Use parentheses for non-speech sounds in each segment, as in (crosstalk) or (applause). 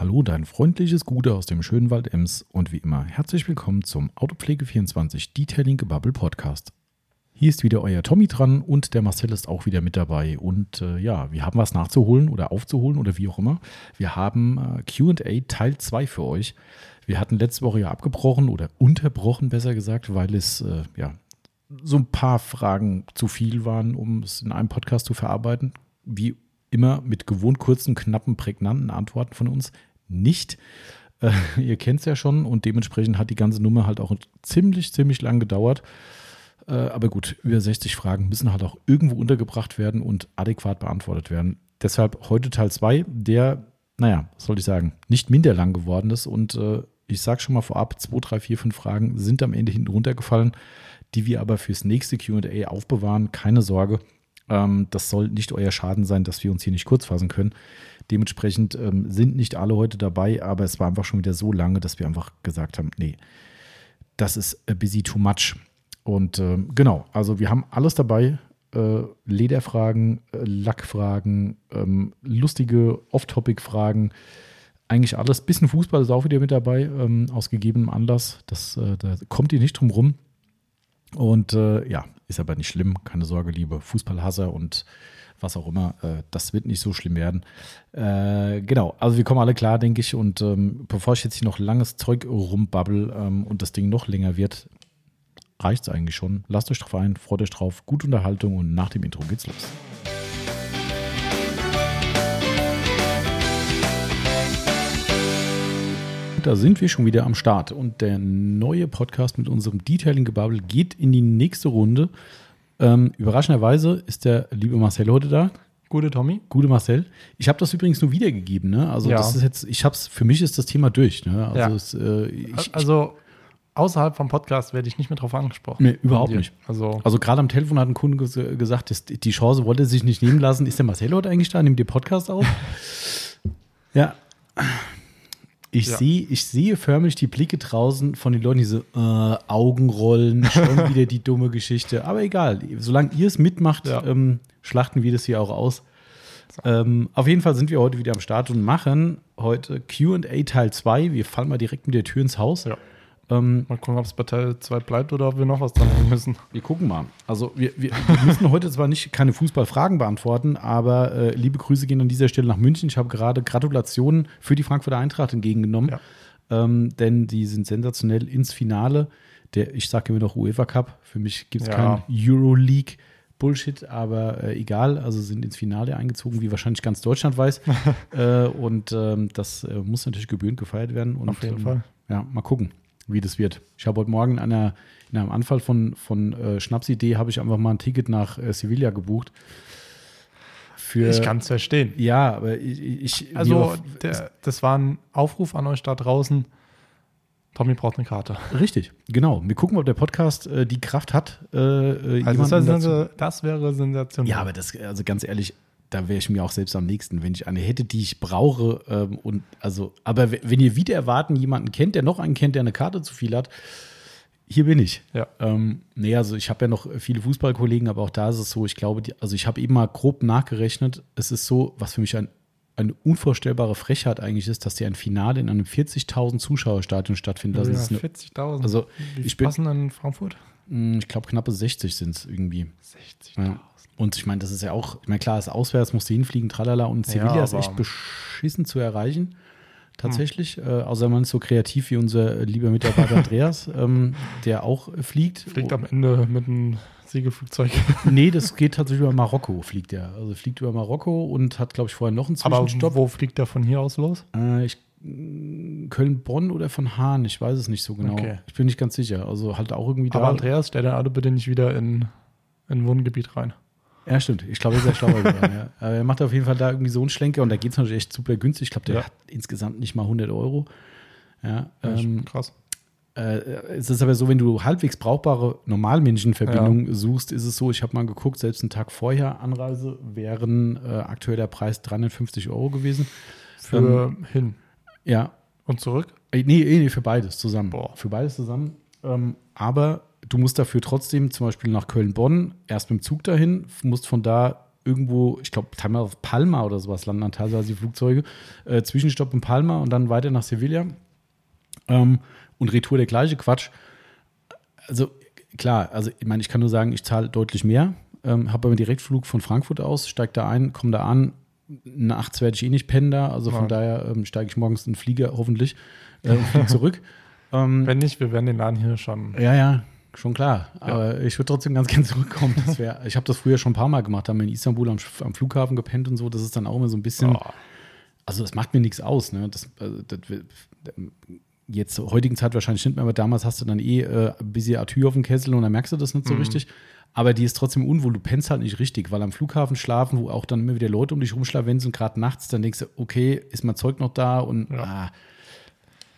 Hallo, dein freundliches Gute aus dem schönen Wald Ems und wie immer herzlich willkommen zum Autopflege24 Detailing Gebubble Podcast. Hier ist wieder euer Tommy dran und der Marcel ist auch wieder mit dabei. Und äh, ja, wir haben was nachzuholen oder aufzuholen oder wie auch immer. Wir haben äh, QA Teil 2 für euch. Wir hatten letzte Woche ja abgebrochen oder unterbrochen, besser gesagt, weil es äh, ja so ein paar Fragen zu viel waren, um es in einem Podcast zu verarbeiten. Wie immer mit gewohnt kurzen, knappen, prägnanten Antworten von uns nicht. Äh, ihr kennt es ja schon und dementsprechend hat die ganze Nummer halt auch ziemlich, ziemlich lang gedauert. Äh, aber gut, über 60 Fragen müssen halt auch irgendwo untergebracht werden und adäquat beantwortet werden. Deshalb heute Teil 2, der, naja, was soll ich sagen, nicht minder lang geworden ist. Und äh, ich sage schon mal vorab, 2, 3, 4, 5 Fragen sind am Ende hinten runtergefallen, die wir aber fürs nächste QA aufbewahren. Keine Sorge, ähm, das soll nicht euer Schaden sein, dass wir uns hier nicht kurz fassen können. Dementsprechend ähm, sind nicht alle heute dabei, aber es war einfach schon wieder so lange, dass wir einfach gesagt haben, nee, das ist a busy too much. Und äh, genau, also wir haben alles dabei. Äh, Lederfragen, äh, Lackfragen, ähm, lustige Off-Topic-Fragen, eigentlich alles. Bisschen Fußball ist auch wieder mit dabei, ähm, aus gegebenem Anlass. Das, äh, da kommt ihr nicht drum rum. Und äh, ja, ist aber nicht schlimm, keine Sorge, liebe Fußballhasser und was auch immer. Äh, das wird nicht so schlimm werden. Äh, genau, also wir kommen alle klar, denke ich. Und ähm, bevor ich jetzt hier noch langes Zeug rumbabbel ähm, und das Ding noch länger wird, reicht es eigentlich schon. Lasst euch drauf ein, freut euch drauf, gute Unterhaltung und nach dem Intro geht's los. Da sind wir schon wieder am Start und der neue Podcast mit unserem Detailing-Gebubble geht in die nächste Runde. Ähm, überraschenderweise ist der liebe Marcel heute da. Gute Tommy. Gute Marcel. Ich habe das übrigens nur wiedergegeben. Ne? Also Ja. das ist jetzt, ich habe es, für mich ist das Thema durch. Ne? Also, Ja. es, äh, ich, also außerhalb vom Podcast werde ich nicht mehr drauf angesprochen. Nee, überhaupt nicht. Also Also gerade am Telefon hat ein Kunde ges gesagt, dass die Chance wollte er sich nicht nehmen lassen. Ist der Marcel heute eigentlich da? Nimmt ihr Podcast auf? (laughs) ja. Ich, Ja. sehe, ich sehe förmlich die Blicke draußen von den Leuten, die so äh, Augenrollen, schon (laughs) wieder die dumme Geschichte. Aber egal, solange ihr es mitmacht, Ja. ähm, schlachten wir das hier auch aus. Ähm, auf jeden Fall sind wir heute wieder am Start und machen heute QA Teil 2. Wir fallen mal direkt mit der Tür ins Haus. Ja. Ähm, mal gucken, ob es bei Teil 2 bleibt oder ob wir noch was dran hängen müssen. wir gucken mal. Also wir, wir, wir (laughs) müssen heute zwar nicht keine Fußballfragen beantworten, aber äh, liebe Grüße gehen an dieser Stelle nach München. Ich habe gerade Gratulationen für die Frankfurter Eintracht entgegengenommen, Ja. ähm, denn die sind sensationell ins Finale. Der, ich sage immer noch UEFA Cup. Für mich gibt es Ja. kein Euroleague. Bullshit, aber äh, egal. Also sind ins Finale eingezogen, wie wahrscheinlich ganz Deutschland weiß. (laughs) äh, und ähm, das äh, muss natürlich gebührend gefeiert werden. Und, Auf jeden ähm, Fall. Ja, mal gucken, wie das wird. Ich habe heute Morgen in, einer, in einem Anfall von, von äh, Schnapsidee habe ich einfach mal ein Ticket nach äh, Sevilla gebucht. Für, ich kann es verstehen. Ja, aber ich. ich Also, der, das war ein Aufruf an euch da draußen. Tommy braucht eine Karte. richtig, genau. Wir gucken, ob der Podcast äh, die Kraft hat. Äh, äh, Also das, wäre, das wäre sensationell. Ja, aber das, also ganz ehrlich, da wäre ich mir auch selbst am nächsten, wenn ich eine hätte, die ich brauche. Ähm, und also, aber wenn ihr wieder erwarten, jemanden kennt, der noch einen kennt, der eine Karte zu viel hat, hier bin ich. Ja. Ähm, nee, also ich habe ja noch viele Fußballkollegen, aber auch da ist es so, ich glaube, die, also ich habe eben mal grob nachgerechnet, es ist so, was für mich ein, eine unvorstellbare Frechheit eigentlich ist, dass dir ein Finale in einem 40.000 Zuschauerstadion stattfindet. ja, Das ist eine, 40.000. also Wie ich bin- passen in Frankfurt? mh, ich glaube, knappe 60 sind es irgendwie. 60.000. Ja. Und ich meine, das ist ja auch, ich meine, klar, ist auswärts, musst du hinfliegen, tralala. Und Sevilla Ja, ist echt aber- beschissen zu erreichen. Tatsächlich. Äh, außer man ist so kreativ wie unser lieber Mitarbeiter (laughs) Andreas, ähm, der auch fliegt. Fliegt am Ende mit einem Segelflugzeug. (laughs) Nee, das geht tatsächlich über Marokko, fliegt er. Also fliegt über Marokko und hat, glaube ich, vorher noch einen Aber Zwischenstopp. wo fliegt der von hier aus los? Äh, ich, mh, Köln-Bonn oder von Hahn, ich weiß es nicht so genau. Okay. Ich bin nicht ganz sicher. Also halt auch irgendwie Aber da. Andreas, stell dann alle bitte nicht wieder in in Wohngebiet rein. Ja, stimmt. Ich glaube, er ist sehr schlauer (laughs) geworden. Ja. Aber er macht auf jeden Fall da irgendwie so einen Schlenker und da geht es natürlich echt super günstig. Ich glaube, der Ja. hat insgesamt nicht mal 100 Euro. Ja, Ja, ähm, krass. äh, es ist aber so, wenn du halbwegs brauchbare Normalmenschenverbindungen suchst, ist es so, ich habe mal geguckt, selbst einen Tag vorher Anreise wären äh, aktuell der Preis 350 Euro gewesen. Für hin Ja, und zurück. Äh, Nee, nee, für beides zusammen. Boah. Für beides zusammen. Ähm, aber du musst dafür trotzdem zum Beispiel nach Köln-Bonn erst mit dem Zug dahin, musst von da irgendwo, ich glaube, teilweise auf Palma oder sowas landen dann teilweise die Flugzeuge. Äh, Zwischenstopp in Palma und dann weiter nach Sevilla. Ähm, und Retour der gleiche Quatsch. Also klar, also ich meine, ich kann nur sagen, ich zahle deutlich mehr, ähm, habe aber einen Direktflug von Frankfurt aus, steige da ein, komme da an. Nachts werde ich eh nicht pennen da, also von Ja. daher ähm, steige ich morgens in den Flieger hoffentlich äh, und fliege zurück. (laughs) ähm, Wenn nicht, wir werden den Laden hier schon. ja, ja, schon klar. Aber ich würde trotzdem ganz (laughs) gerne zurückkommen. Das wär, ich habe das früher schon ein paar Mal gemacht, haben wir in Istanbul am, am Flughafen gepennt und so. Das ist dann auch immer so ein bisschen. Oh, Also das macht mir nichts aus. Ne? Das, also, das, jetzt zur heutigen Zeit wahrscheinlich nicht mehr, aber damals hast du dann eh äh, ein bisschen Atür auf dem Kessel und dann merkst du das nicht so richtig. Aber die ist trotzdem unwohl. Du pennst halt nicht richtig, weil am Flughafen schlafen, wo auch dann immer wieder Leute um dich rumschlafen und gerade nachts, dann denkst du, okay, ist mein Zeug noch da und Ja. ah,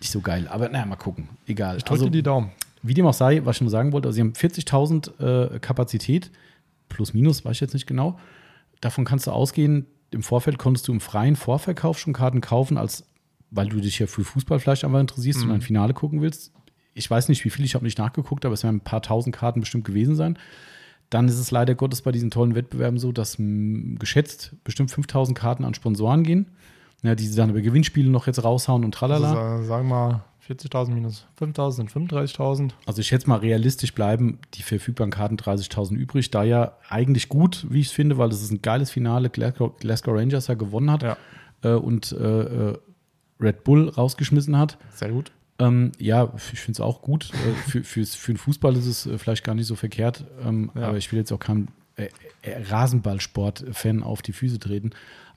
nicht so geil. Aber naja, mal gucken. Egal. ich drücke dir die Daumen. Wie dem auch sei, was ich nur sagen wollte, also sie haben 40.000 äh, Kapazität, plus minus, weiß ich jetzt nicht genau. Davon kannst du ausgehen, im Vorfeld konntest du im freien Vorverkauf schon Karten kaufen, als weil du dich ja für Fußball vielleicht einfach interessierst und ein Finale gucken willst. Ich weiß nicht, wie viel, ich habe nicht nachgeguckt, aber es werden ein paar tausend Karten bestimmt gewesen sein. Dann ist es leider Gottes bei diesen tollen Wettbewerben so, dass mh, geschätzt bestimmt 5000 Karten an Sponsoren gehen, ja, die sie dann über Gewinnspiele noch jetzt raushauen und tralala. Also, sagen wir mal 40.000 minus 5.000 sind 35.000. Also ich schätze mal realistisch bleiben die verfügbaren Karten 30.000 übrig. Da ja eigentlich gut, wie ich es finde, weil es ist ein geiles Finale. Glasgow, Glasgow Rangers ja gewonnen hat Ja, äh, und äh, äh, Red Bull rausgeschmissen hat. sehr gut. Ähm, ja, ich finde es auch gut. Äh, für, fürs, für den Fußball ist es äh, vielleicht gar nicht so verkehrt. Ähm, Ja. Aber ich will jetzt auch keinem äh, äh, Rasenballsport-Fan auf die Füße treten.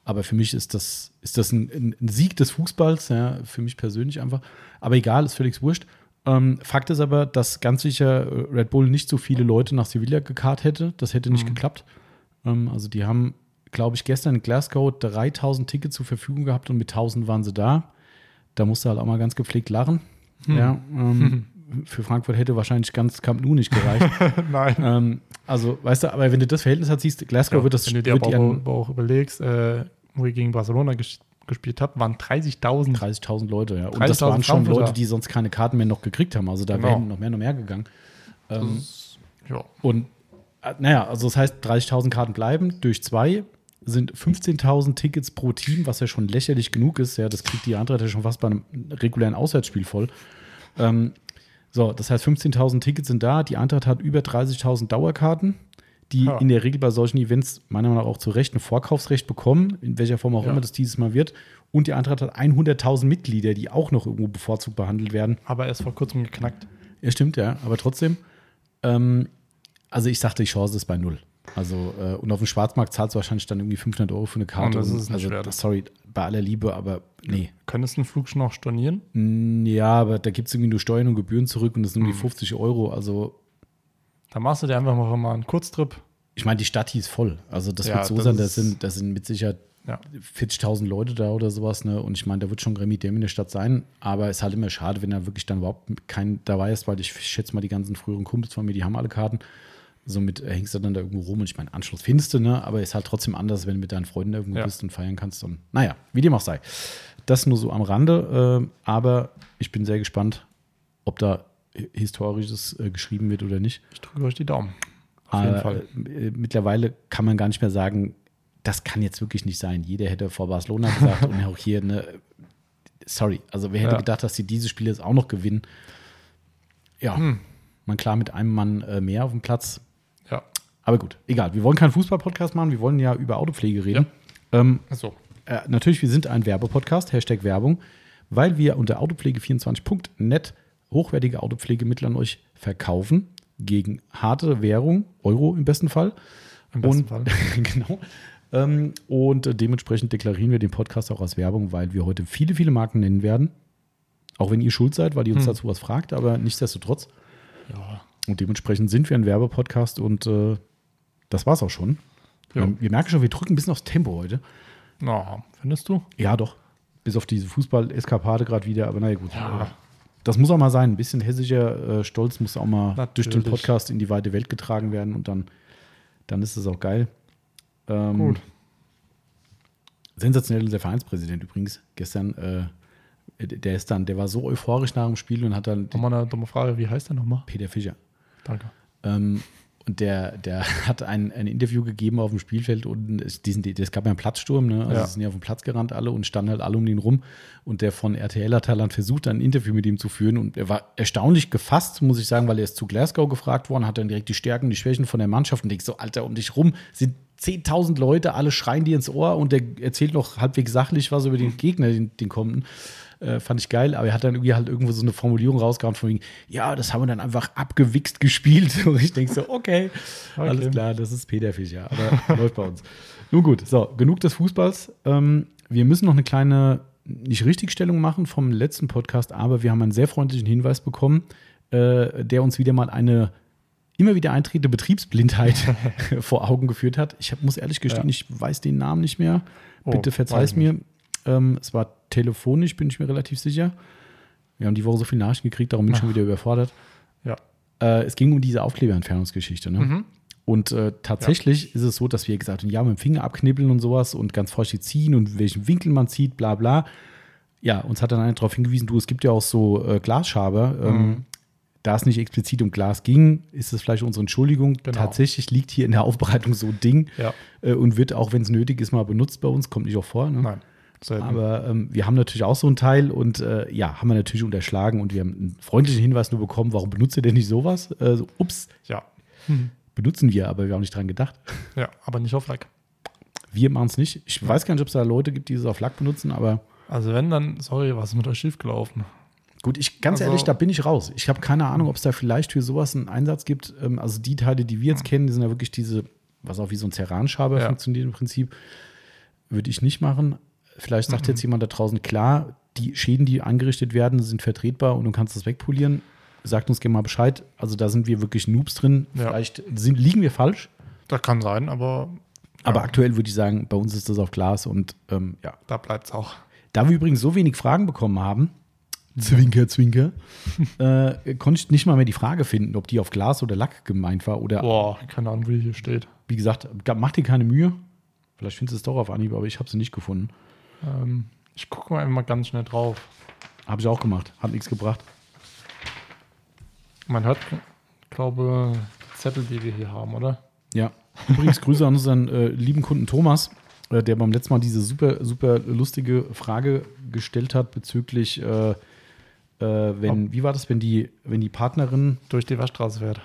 Aber für mich ist das, ist das ein, ein Sieg des Fußballs, ja, für mich persönlich einfach. Aber egal, ist völlig wurscht. Ähm, Fakt ist aber, dass ganz sicher äh, Red Bull nicht so viele Leute nach Sevilla gekarrt hätte. Das hätte nicht geklappt. Ähm, also die haben, glaube ich, gestern in Glasgow 3000 Tickets zur Verfügung gehabt und mit 1000 waren sie da. Da musste halt auch mal ganz gepflegt lachen. Ja, ähm, (laughs) für Frankfurt hätte wahrscheinlich ganz Camp Nou nicht gereicht. (laughs) Nein. ähm, also, weißt du, aber wenn du das Verhältnis hast, siehst, Glasgow wird das Wenn du dir aber, aber auch überlegst, äh, wo ihr gegen Barcelona ges gespielt habt, waren 30.000. 30.000 Leute, ja. Und 30.000 das waren schon. Leute, die sonst keine Karten mehr noch gekriegt haben. Also da Genau. wären noch mehr, noch mehr gegangen. Ähm, Ja. Und äh, naja, also das heißt, 30.000 Karten bleiben durch zwei sind 15.000 Tickets pro Team, was ja schon lächerlich genug ist. Ja, das kriegt die Eintracht ja schon fast bei einem regulären Auswärtsspiel voll. Ähm, so, das heißt, 15.000 Tickets sind da. Die Eintracht hat über 30.000 Dauerkarten, die Ja. in der Regel bei solchen Events meiner Meinung nach auch zu Recht ein Vorkaufsrecht bekommen, in welcher Form auch Ja. immer das dieses Mal wird. Und die Eintracht hat 100.000 Mitglieder, die auch noch irgendwo bevorzugt behandelt werden. Aber erst vor kurzem geknackt. Ja, stimmt, ja, aber trotzdem. Ähm, also ich sagte, die Chance ist bei null. Also, äh, und auf dem Schwarzmarkt zahlst du wahrscheinlich dann irgendwie 500 Euro für eine Karte. Und das ist nicht also, sorry, bei aller Liebe, aber nee. Könntest du einen Flug schon noch stornieren? Mm, Ja, aber da gibt es irgendwie nur Steuern und Gebühren zurück und das sind Mhm. irgendwie 50 Euro. Also, Da machst du dir einfach mal einen Kurztrip. ich meine, die Stadt hieß voll. Also, das Ja, wird so das sein, da ist- sind, da sind mit Sicherheit Ja. 40.000 Leute da oder sowas. Ne? Und ich meine, da wird schon Remi Dem in der Stadt sein. Aber es ist halt immer schade, wenn da wirklich dann überhaupt kein dabei ist, weil ich schätze mal, die ganzen früheren Kumpels von mir, die haben alle Karten. Somit äh, hängst du dann da irgendwo rum und ich meine, Anschluss findest du, ne? aber ist halt trotzdem anders, wenn du mit deinen Freunden irgendwo Ja. bist und feiern kannst. Und naja, wie dem auch sei. Das nur so am Rande. Äh, aber ich bin sehr gespannt, ob da hi- Historisches äh, geschrieben wird oder nicht. Ich drücke euch die Daumen. Auf jeden Fall. äh, Mittlerweile kann man gar nicht mehr sagen, das kann jetzt wirklich nicht sein. Jeder hätte vor Barcelona gesagt und auch hier, ne, sorry, also wer hätte Ja. gedacht, dass sie diese Spiele jetzt auch noch gewinnen? Ja, Hm. man klar mit einem Mann äh, mehr auf dem Platz. Ja. Aber gut, egal. Wir wollen keinen Fußball-Podcast machen, wir wollen ja über Autopflege reden. Ähm, Achso. äh, natürlich, wir sind ein Werbepodcast, Hashtag Werbung, weil wir unter autopflege24.net hochwertige Autopflegemittel an euch verkaufen gegen harte Währung, Euro im besten Fall. Im besten und, Fall. (laughs) genau. Ähm, und dementsprechend deklarieren wir den Podcast auch als Werbung, weil wir heute viele, viele Marken nennen werden. Auch wenn ihr schuld seid, weil ihr uns Hm. dazu was fragt, aber nichtsdestotrotz. Ja. Und dementsprechend sind wir ein Werbepodcast und äh, das war's auch schon. Ja. Ähm, wir merken schon, wir drücken ein bisschen aufs Tempo heute. Na, findest du? Ja, doch. Bis auf diese Fußball-Eskapade gerade wieder, aber naja, gut. Ja. Das muss auch mal sein. Ein bisschen hessischer äh, Stolz muss auch mal durch den Natürlich. Podcast in die weite Welt getragen werden und dann, dann ist es auch geil. Ähm, Gut. Sensationell der Vereinspräsident übrigens gestern. Äh, der ist dann, der war so euphorisch nach dem Spiel und hat dann Nochmal eine dumme Frage. Wie heißt der nochmal? Peter Fischer. Danke. Ähm, Und der, der (laughs) hat ein, ein Interview gegeben auf dem Spielfeld und es, diesen, es gab ja einen Platzsturm, ne? Also Ja. sind ja auf den Platz gerannt alle und standen halt alle um ihn rum. Und der von RTL hat Thailand versucht, ein Interview mit ihm zu führen. Und er war erstaunlich gefasst, muss ich sagen, weil er ist zu Glasgow gefragt worden, hat dann direkt die Stärken, die Schwächen von der Mannschaft und denkst so, Alter, um dich rum sind 10.000 Leute, alle schreien dir ins Ohr und der erzählt noch halbwegs sachlich was über den Gegner, den, den kommenden. Äh, fand ich geil, aber er hat dann irgendwie halt irgendwo so eine Formulierung rausgehauen von wegen, ja, das haben wir dann einfach abgewichst gespielt. (laughs) Und ich denke so, okay, Okay. alles klar, das ist Peter Fischer, aber (laughs) läuft bei uns. Nun gut, so, genug des Fußballs. Ähm, wir müssen noch eine kleine, nicht Richtigstellung machen vom letzten Podcast, aber wir haben einen sehr freundlichen Hinweis bekommen, äh, der uns wieder mal eine immer wieder eintretende Betriebsblindheit (laughs) vor Augen geführt hat. Ich hab, muss ehrlich gestehen, Ja. ich weiß den Namen nicht mehr. Oh, Bitte weiß verzeih es ich mir. Ähm, es war telefonisch, bin ich mir relativ sicher. Wir haben die Woche so viele Nachrichten gekriegt, darum bin ich schon wieder überfordert. Ja. Äh, es ging um diese Aufkleberentfernungsgeschichte. Ne? Mhm. Und äh, tatsächlich ist es so, dass wir gesagt haben, ja, mit dem Finger abknibbeln und sowas und ganz vorsichtig ziehen und welchen Winkel man zieht, bla bla. Ja, uns hat dann einer darauf hingewiesen, du, es gibt ja auch so äh, Glasschaber. Ähm, Mhm. Da es nicht explizit um Glas ging, ist es vielleicht unsere Entschuldigung. Genau. Tatsächlich liegt hier in der Aufbereitung so ein Ding Ja. äh, und wird auch, wenn es nötig ist, mal benutzt bei uns. Kommt nicht auch vor. Ne? Nein. Selten. Aber ähm, wir haben natürlich auch so ein Teil und äh, ja, haben wir natürlich unterschlagen und wir haben einen freundlichen Hinweis nur bekommen, warum benutzt ihr denn nicht sowas? Äh, so, ups, ja. benutzen wir, aber wir haben nicht dran gedacht. Ja, aber nicht auf Lack. Wir machen es nicht. Ich weiß gar nicht, ob es da Leute gibt, die es auf Lack benutzen, aber Also wenn, dann, sorry, was ist mit euch schiefgelaufen? Gut, ich ganz Also- ehrlich, da bin ich raus. Ich habe keine Ahnung, ob es da vielleicht für sowas einen Einsatz gibt. Ähm, also die Teile, die wir jetzt kennen, die sind ja wirklich diese, was auch wie so ein Ceran-Schaber Ja. funktioniert im Prinzip. Würde ich nicht machen. Vielleicht Mhm. sagt jetzt jemand da draußen, klar, die Schäden, die angerichtet werden, sind vertretbar und du kannst das wegpolieren. Sagt uns gerne mal Bescheid. Also da sind wir wirklich Noobs drin. Ja. Vielleicht sind, liegen wir falsch. Das kann sein, aber Aber Ja. aktuell würde ich sagen, bei uns ist das auf Glas und ähm, ja, da bleibt es auch. Da wir übrigens so wenig Fragen bekommen haben, Zwinker, Zwinker, (laughs) äh, konnte ich nicht mal mehr die Frage finden, ob die auf Glas oder Lack gemeint war. Oder Boah, keine Ahnung, wie hier steht. wie gesagt, mach dir keine Mühe. Vielleicht findest du es doch auf Anhieb, aber ich habe sie nicht gefunden. Ähm, ich gucke mal einmal ganz schnell drauf. Habe ich auch gemacht. Hat nichts gebracht. Man hört, glaube die Zettel, die wir hier haben, oder? Ja. Übrigens Grüße an unseren äh, lieben Kunden Thomas, äh, der beim letzten Mal diese super, super lustige Frage gestellt hat bezüglich, äh, äh, wenn, wie war das, wenn die, wenn die Partnerin Durch die Waschstraße fährt.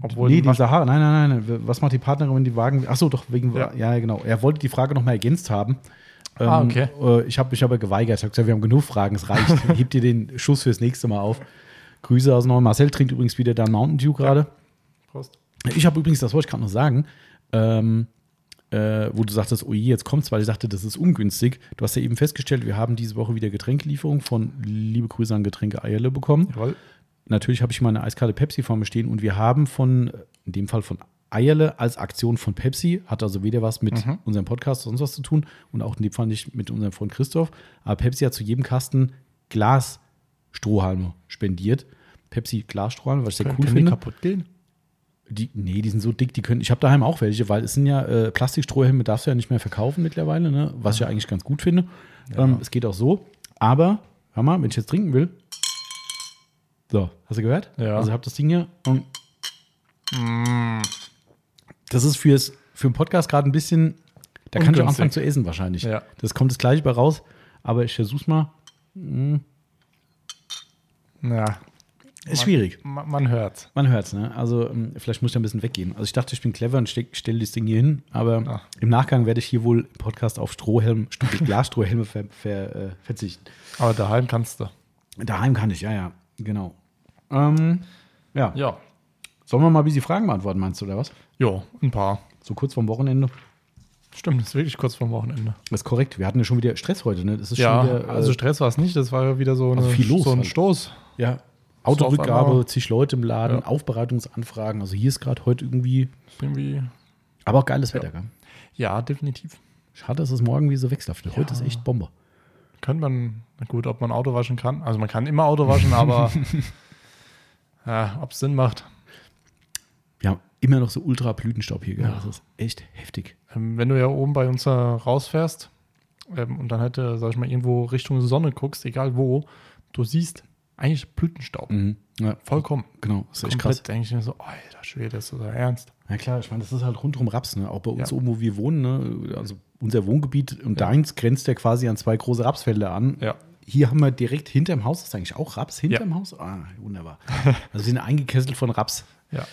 Obwohl nee, die Wasch Sahara. Nein, nein, nein. Was macht die Partnerin, wenn die Wagen. Ach so, doch, wegen. Ja, Ja. genau. Er wollte die Frage nochmal ergänzt haben. Ah, okay. äh, ich habe mich aber geweigert. Ich habe gesagt, wir haben genug Fragen, es reicht. (laughs) Hebt dir den Schuss fürs nächste Mal auf. Grüße aus Neu. Marcel trinkt übrigens wieder da Mountain Dew gerade. Prost. Ich habe übrigens, das wollte ich gerade noch sagen, ähm, äh, wo du sagtest, oh je, jetzt kommt's, weil ich dachte, das ist ungünstig. Du hast ja eben festgestellt, wir haben diese Woche wieder Getränkelieferung von liebe Grüße an Getränke Eierle bekommen. Jawohl. Natürlich habe ich mal eine eiskalte Pepsi vor mir stehen und wir haben von, in dem Fall von Eierle als Aktion von Pepsi, hat also weder was mit Mhm. unserem Podcast sonst was zu tun und auch in dem Fall nicht mit unserem Freund Christoph. Aber Pepsi hat zu jedem Kasten Glasstrohhalme spendiert. Pepsi Glasstrohhalme, was ich sehr Können, cool können die finde. kaputt gehen? Die, nee, die sind so dick, die können. Ich habe daheim auch welche, weil es sind ja äh, Plastikstrohhelme, darfst du ja nicht mehr verkaufen mittlerweile, ne? was ich ja eigentlich ganz gut finde. Ähm, es geht auch so. Aber, hör mal, wenn ich jetzt trinken will. So, hast du gehört? Ja. Also ich habe das Ding hier. Und Das ist fürs, für einen Podcast gerade ein bisschen. Da kann ich auch anfangen zu essen wahrscheinlich. Ja. Das kommt das gleiche bei raus. Aber ich versuch's mal. Ja. Ist schwierig. Man, man hört. Man hört's, ne? Also, ähm, vielleicht muss ich ein bisschen weggehen. Also, ich dachte, ich bin clever und stelle das Ding hier hin, aber Ah. im Nachgang werde ich hier wohl im Podcast auf Strohhelm, Glasstrohhelme ver, ver, äh, verzichten. Aber daheim kannst du. Daheim kann ich, ja, ja, genau. Ähm, ja. Ja. Sollen wir mal ein bisschen Fragen beantworten, meinst du, oder was? Jo, ein paar. So kurz vorm Wochenende. Stimmt, das ist wirklich kurz vorm Wochenende. Das ist korrekt. Wir hatten ja schon wieder Stress heute, ne? Das ist Ja, schon wieder. Äh, also Stress war es nicht, das war ja wieder so, eine, Also viel los so ein halt. Stoß. ja. Autorückgabe, zig Leute im Laden, Ja. Aufbereitungsanfragen. Also hier ist gerade heute irgendwie, Irgendwie. aber auch geiles Wetter, gell? Ja, definitiv. Schade, dass es morgen wie so wechselhaft wird. Heute ist echt Bombe. Könnte man, na gut, ob man Auto waschen kann. Also man kann immer Auto waschen, aber (laughs) ja, ob es Sinn macht. Wir haben immer noch so ultra Blütenstaub hier, gell? Ja. Das ist echt heftig. Ähm, wenn du ja oben bei uns äh, rausfährst ähm, und dann halt, äh, sag ich mal, irgendwo Richtung Sonne guckst, egal wo, du siehst eigentlich Blütenstaub. Mhm. Ja, Vollkommen. genau. Das ist echt krass. Komplett denke ich mir so, alter Schwede, ist das so ernst? Ja klar, ich meine, das ist halt rundum Raps, ne? Auch bei uns Ja. oben, wo wir wohnen, ne? Also unser Wohngebiet und Ja. deins grenzt ja quasi an zwei große Rapsfelder an. Ja. Hier haben wir direkt hinterm Haus, das ist eigentlich auch Raps hinterm Ja. Haus? Ah, wunderbar. Also wir sind eingekesselt von Raps. Ja.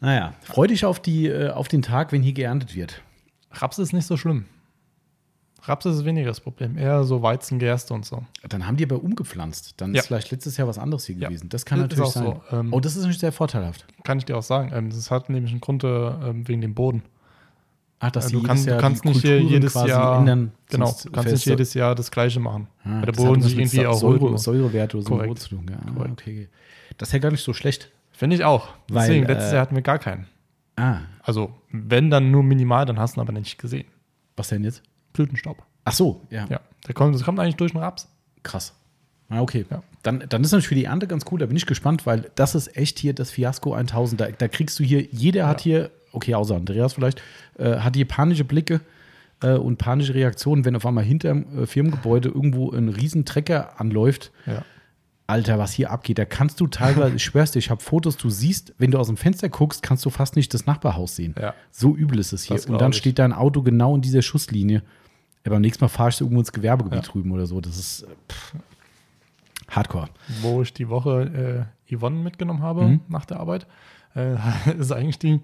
Naja, freu dich auf, die, äh, auf den Tag, wenn hier geerntet wird. Raps ist nicht so schlimm. Raps ist weniger das Problem. Eher so Weizen, Gerste und so. Dann haben die aber umgepflanzt. Dann Ja. ist vielleicht letztes Jahr was anderes hier Ja. gewesen. Das kann Ist natürlich auch sein. so. Ähm, oh, das ist natürlich sehr vorteilhaft. Kann ich dir auch sagen. Ähm, das hat nämlich einen Grund äh, ähm, wegen dem Boden. Ach, dass die du, kannst, Jahr du kannst nicht hier Kulturen jedes quasi Jahr ändern. Genau, du kannst nicht jedes Jahr das Gleiche machen. Ah, Weil der das Boden sich irgendwie erholt. Säure, muss. Säurewert oder so Korrekt. tun. Ja, ah, okay. Das ist ja gar nicht so schlecht. Finde ich auch. Weil, Deswegen, letztes äh, Jahr hatten wir gar keinen. Ah, Also, wenn dann nur minimal, dann hast du ihn aber nicht gesehen. was denn jetzt? Blütenstaub. Ach so, ja. Ja, der kommt, das kommt eigentlich durch den Raps. Krass. Ah, okay. Ja. Dann, dann ist natürlich für die Ernte ganz cool. Da bin ich gespannt, weil das ist echt hier das Fiasko 1000. Da, da kriegst du hier, jeder hat hier, okay, außer Andreas vielleicht, äh, hat hier panische Blicke äh, und panische Reaktionen, wenn auf einmal hinterm äh, Firmengebäude irgendwo ein Riesentrecker anläuft. Ja. Alter, was hier abgeht, da kannst du teilweise, ich schwör's dir, ich habe Fotos, du siehst, wenn du aus dem Fenster guckst, kannst du fast nicht das Nachbarhaus sehen. Ja. So übel ist es hier. Und dann ich. steht dein Auto genau in dieser Schusslinie. Ja, beim nächsten Mal fahrst du irgendwo ins Gewerbegebiet Ja. drüben oder so. Das ist äh, pff, Hardcore. Wo ich die Woche äh, Yvonne mitgenommen habe Mhm. nach der Arbeit, äh, (laughs) ist eigentlich die,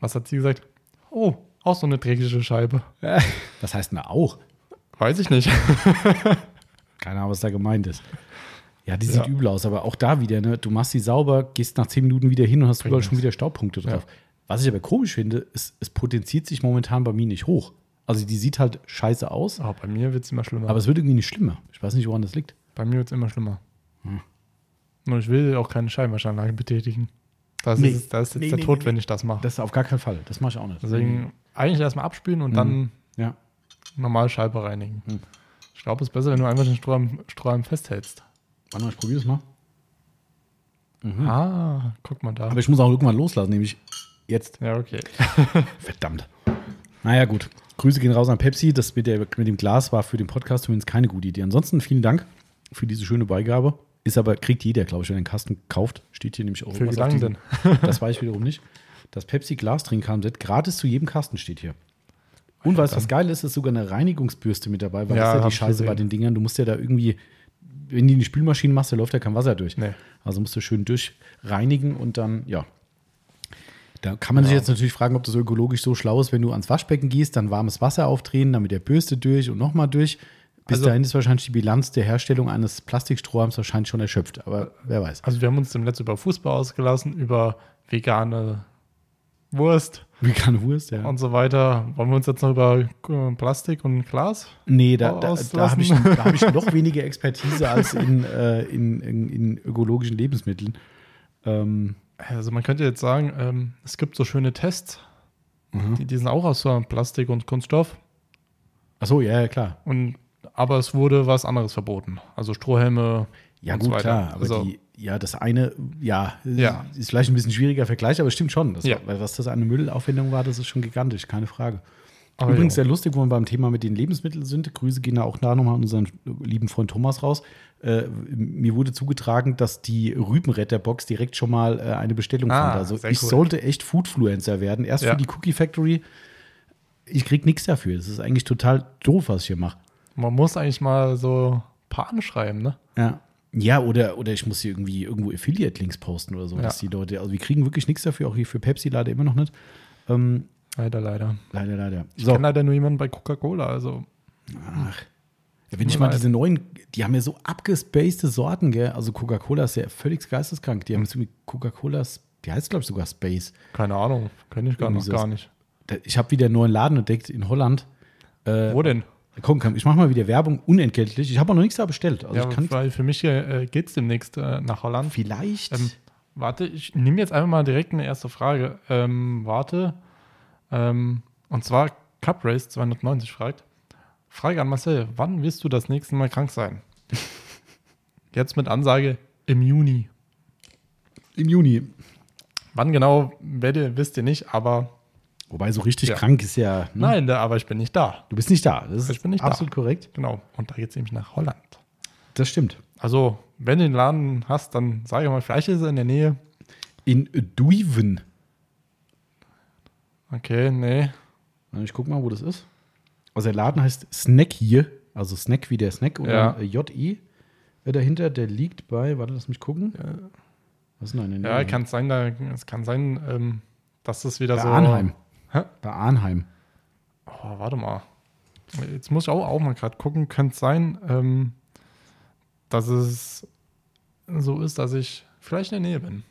was hat sie gesagt? Oh, auch so eine dreckige Scheibe. (laughs) Was heißt denn auch? Weiß ich nicht. (laughs) Keine Ahnung, was da gemeint ist. Ja, die Ja. sieht übel aus, aber auch da wieder, ne? Du machst sie sauber, gehst nach zehn Minuten wieder hin und hast überall schon wieder Staubpunkte drauf. Was ich aber komisch finde, ist, es potenziert sich momentan bei mir nicht hoch. Also die sieht halt scheiße aus, Aber bei mir wird es immer schlimmer. aber es wird irgendwie nicht schlimmer. Ich weiß nicht, woran das liegt. bei mir wird es immer schlimmer. Hm. Nur ich will auch keine Scheinwaschanlage betätigen. Das Nee. ist, das ist jetzt Nee, der nee, Tod, wenn ich das mache. Das auf gar keinen Fall. Das mache ich auch nicht. Deswegen eigentlich erstmal abspülen und dann Ja. normal Scheibe reinigen. Hm. Ich glaube, es ist besser, wenn du einfach den Strohhalm, Strohhalm festhältst. Warte mal, ich probiere das mal. Ah, guck mal da. Aber ich muss auch irgendwann loslassen, nämlich jetzt. ja, okay. (laughs) Verdammt. Naja, gut. Grüße gehen raus an Pepsi. Das mit, der, mit dem Glas war für den Podcast zumindest keine gute Idee. Ansonsten vielen Dank für diese schöne Beigabe. Ist aber, kriegt jeder, glaube ich, wenn er einen Kasten kauft. Steht hier nämlich auch Für wie lange denn? Das weiß ich wiederum nicht. Das Pepsi Glas-Trinkkartenset gratis zu jedem Kasten steht hier. Und weißt du, was geil ist, ist sogar eine Reinigungsbürste mit dabei, weil Ja, das ist ja die Scheiße bei den Dingern. Du musst ja da irgendwie, wenn die in die Spülmaschine machst, da läuft ja kein Wasser durch. Nee. Also musst du schön durchreinigen und dann, ja. Da kann man sich jetzt natürlich fragen, ob das ökologisch so schlau ist, wenn du ans Waschbecken gehst, dann warmes Wasser aufdrehen, dann mit der Bürste durch und nochmal durch. Bis Also- dahin ist wahrscheinlich die Bilanz der Herstellung eines Plastikstrohhalms wahrscheinlich schon erschöpft. Aber wer weiß. Also wir haben uns im letzten über Fußball ausgelassen, über vegane Wurst Vegane Wurst, ja. und so weiter. Wollen wir uns jetzt noch über äh, Plastik und Glas? Nee, da, da, da habe ich, hab ich (laughs) noch weniger Expertise als in, äh, in, in, in ökologischen Lebensmitteln. Ähm, Also man könnte jetzt sagen, ähm, es gibt so schöne Tests, Mhm. die, die sind auch aus so Plastik und Kunststoff. achso, ja, ja, klar. Und, aber es wurde was anderes verboten. Also Strohhelme. Ja, gut, so klar. Aber also, die, ja, das eine, ja, Ja. ist vielleicht ein bisschen schwieriger Vergleich, aber es stimmt schon. Das, Ja. Weil was das eine Müllaufwendung war, das ist schon gigantisch, keine Frage. aber Übrigens ja. sehr lustig, wo wir beim Thema mit den Lebensmitteln sind. Grüße gehen da auch da nochmal an unseren lieben Freund Thomas raus. Äh, mir wurde zugetragen, dass die Rübenretterbox direkt schon mal äh, eine Bestellung Ah, fand. Also ich cool. sollte echt Foodfluencer werden. Erst Ja. für die Cookie Factory. Ich krieg nichts dafür. Das ist eigentlich total doof, was ich hier mache. Man muss eigentlich mal so ein paar anschreiben, ne? Ja. Ja, oder, oder ich muss hier irgendwie irgendwo Affiliate-Links posten oder so, Ja. dass die Leute, also wir kriegen wirklich nichts dafür, auch hier für Pepsi leider immer noch nicht. Ähm, Leider, leider. leider, leider. Ich So, kenne leider nur jemanden bei Coca-Cola. Also ach. Ja, wenn ich mal diese neuen, die haben ja so abgespacede Sorten, gell? Also Coca-Cola ist ja völlig geisteskrank. Die haben jetzt irgendwie Coca-Cola, die heißt glaube ich sogar Space. keine Ahnung, kenne ich gar, gar nicht. Ich habe wieder einen neuen Laden entdeckt in Holland. Äh, Wo denn? komm, komm, ich mache mal wieder Werbung unentgeltlich. Ich habe auch noch nichts da bestellt. Also ja, ich kann weil für mich äh, geht es demnächst äh, nach Holland. vielleicht. Ähm, warte, ich nehme jetzt einfach mal direkt eine erste Frage. Ähm, warte. Ähm, und zwar Cup Race 290 fragt. Frage an Marcel, wann wirst du das nächste Mal krank sein? (laughs) Jetzt mit Ansage im Juni. Im Juni. Wann genau, werdet, wisst ihr nicht, aber Wobei so richtig Ja. krank ist ja. ne? nein, da, aber ich bin nicht da. Du bist nicht da. Das ist Ich bin nicht da. absolut korrekt. Genau. Und da geht es nämlich nach Holland. Das stimmt. Also, wenn du den Laden hast, dann sage mal, vielleicht ist er in der Nähe. In Duiven. Okay, nee. Ich guck mal, wo das ist. Also der Laden heißt Snack hier, also Snack wie der Snack und Ja. äh, JE äh, dahinter, der liegt bei, warte, lass mich gucken. Was ist denn der Ja, kann sein, da, es kann sein, ähm, dass das wieder bei so. Arnheim. Hä? Bei Arnheim. Oh, warte mal. Jetzt muss ich auch, auch mal gerade gucken. Könnte sein, ähm, dass es so ist, dass ich vielleicht in der Nähe bin.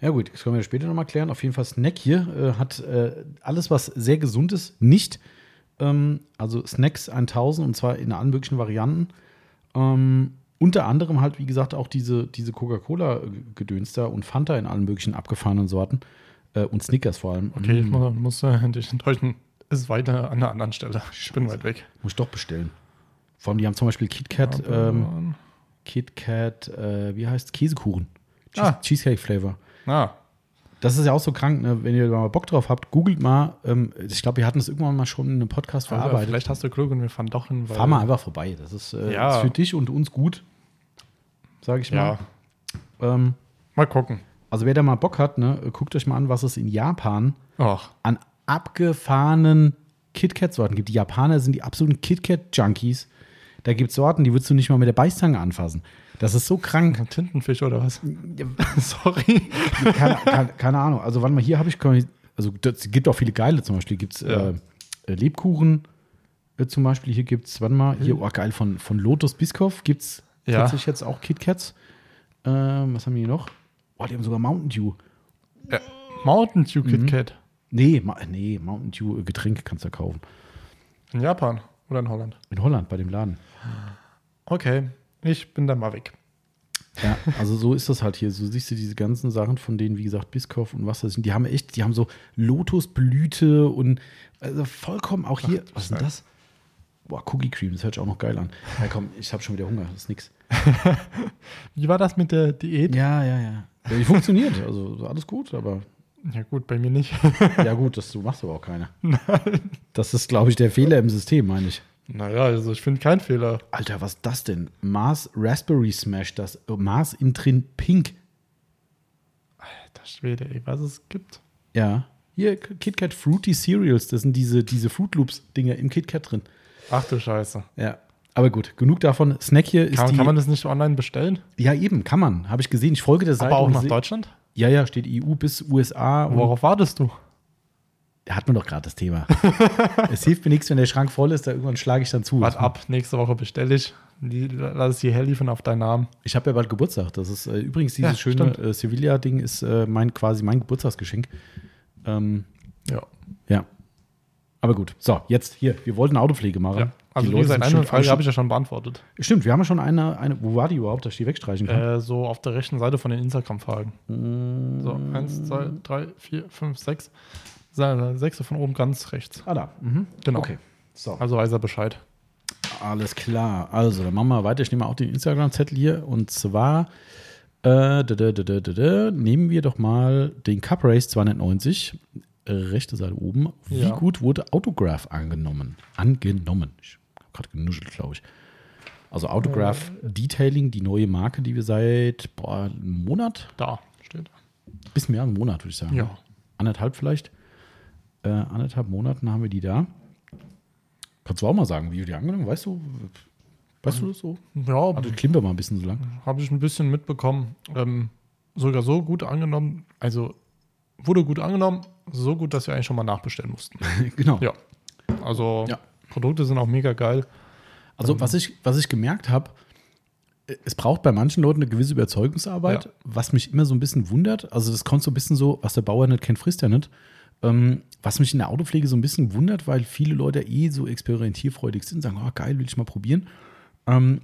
Ja gut, das können wir später nochmal klären. Auf jeden Fall Snack hier äh, hat äh, alles, was sehr gesund ist, nicht. Ähm, also Snacks 1000 und zwar in allen möglichen Varianten. Ähm, unter anderem halt, wie gesagt, auch diese, diese Coca-Cola-Gedöns da und Fanta in allen möglichen abgefahrenen Sorten. Äh, und Snickers vor allem. Okay, ich Mm, muss, muss äh, dich enttäuschen. Ist weiter an einer anderen Stelle. Ich bin weit weg. muss ich doch bestellen. Vor allem, die haben zum Beispiel KitKat, ähm, KitKat, äh, wie heißt Käsekuchen. Cheese, Ah. Cheesecake Flavor. ah, Das ist ja auch so krank, ne? wenn ihr mal Bock drauf habt, googelt mal. Ähm, ich glaube, wir hatten das irgendwann mal schon in einem Podcast aber verarbeitet. vielleicht hast du Glück und wir fahren doch hin. Fahr mal einfach vorbei. Das ist, äh, Ja. ist für dich und uns gut, sage ich Ja, mal. Ähm, mal gucken. also wer da mal Bock hat, ne, guckt euch mal an, was es in Japan Ach, an abgefahrenen KitKat-Sorten gibt. Die Japaner sind die absoluten KitKat-Junkies. Da gibt es Sorten, die würdest du nicht mal mit der Beißzange anfassen. Das ist so krank. ein Tintenfisch oder was? (laughs) Sorry. keine, keine, keine Ahnung. Also, warte mal, hier habe ich. Also, es gibt auch viele geile. Zum Beispiel gibt es Ja. äh, äh, Lebkuchen. Äh, zum Beispiel, hier gibt es, warte mal, hier, oh, geil, von, von Lotus Biscoff gibt es Ja. tatsächlich jetzt auch KitKats. Ähm, was haben die hier noch? Oh, die haben sogar Mountain Dew. Ja. Mountain Dew Mhm. Kit Kat. Nee, Ma nee, Mountain Dew äh, Getränk kannst du kaufen. In Japan oder in Holland. In Holland bei dem Laden. Okay, ich bin dann mal weg. Ja, also so ist das halt hier. So siehst du diese ganzen Sachen von denen, wie gesagt, Biscoff und was das sind. Die haben echt, die haben so Lotusblüte und also vollkommen auch hier. was ist denn das? Boah, Cookie Cream, das hört sich auch noch geil an. Ja, komm, ich habe schon wieder Hunger, das ist nix. (laughs) Wie war das mit der Diät? Ja, ja, ja. ja die funktioniert, also so alles gut, aber Ja, gut, bei mir nicht. ja gut, das du machst aber auch keine. (laughs) Das ist, glaube ich, der Fehler im System, meine ich. Naja, also ich finde keinen Fehler. Alter, was ist das denn? Mars Raspberry Smash, das Mars Intrin Pink. Alter Schwede, ey, was es gibt. Ja. Hier, KitKat Fruity Cereals, das sind diese, diese Fruit Loops-Dinger im KitKat drin. Ach du Scheiße. Ja. Aber gut, genug davon. Snack hier ist Kann, die. kann man das nicht online bestellen? ja, eben, kann man. Habe ich gesehen. Ich folge der Seite. Aber auch nach Deutschland? Ja, ja, steht EU bis USA. Worauf wartest du? Da hat man doch gerade das Thema. (laughs) es hilft mir nichts, wenn der Schrank voll ist, da irgendwann schlage ich dann zu. Wart ab, nächste Woche bestelle ich. Die, lass es hierher liefern auf deinen Namen. Ich habe ja bald Geburtstag. Das ist äh, übrigens dieses Ja, schöne äh, Sevilla-Ding ist äh, mein quasi mein Geburtstagsgeschenk. Ähm, Ja. ja. Aber gut. So, jetzt hier. Wir wollten Autopflege machen. ja. Also, Die Leute gesagt, eine Frage habe ich ja schon beantwortet. Stimmt, wir haben ja schon eine, eine. Wo war die überhaupt, dass ich die wegstreichen kann? Äh, so auf der rechten Seite von den Instagram-Fragen. Mm. So, eins, zwei, drei, vier, fünf, sechs. Se- Sechste von oben ganz rechts. Ah, da. Mhm. Genau. Okay. So. Also weiß er Bescheid. Alles klar. Also, dann machen wir weiter. Ich nehme auch den Instagram-Zettel hier. Und zwar äh, da, da, da, nehmen wir doch mal den Cup Race 290. äh, Rechte Seite oben. Wie Ja. gut wurde Autograph angenommen? Angenommen. Ich habe gerade genuschelt, glaube ich. Also Autograph Detailing, die neue Marke, die wir seit boah, einem Monat, Da steht. bis mehr als einen Monat, würde ich sagen. Ja. Anderthalb vielleicht. Äh, anderthalb Monaten haben wir die da. Kannst du auch mal sagen, wie wir die angenommen Weißt du, weißt du das so? Ja, Also klimper mal ein bisschen so lang. habe ich ein bisschen mitbekommen. Ähm, sogar so gut angenommen. Also wurde gut angenommen. So gut, dass wir eigentlich schon mal nachbestellen mussten. (laughs) genau. Ja. Also Ja. Produkte sind auch mega geil. Also was ich, was ich gemerkt habe, es braucht bei manchen Leuten eine gewisse Überzeugungsarbeit, Ja. was mich immer so ein bisschen wundert. Also das kommt so ein bisschen so, was der Bauer nicht kennt, frisst er nicht. Ähm, was mich in der Autopflege so ein bisschen wundert, weil viele Leute eh so experimentierfreudig sind, sagen, oh, geil, will ich mal probieren. Ähm,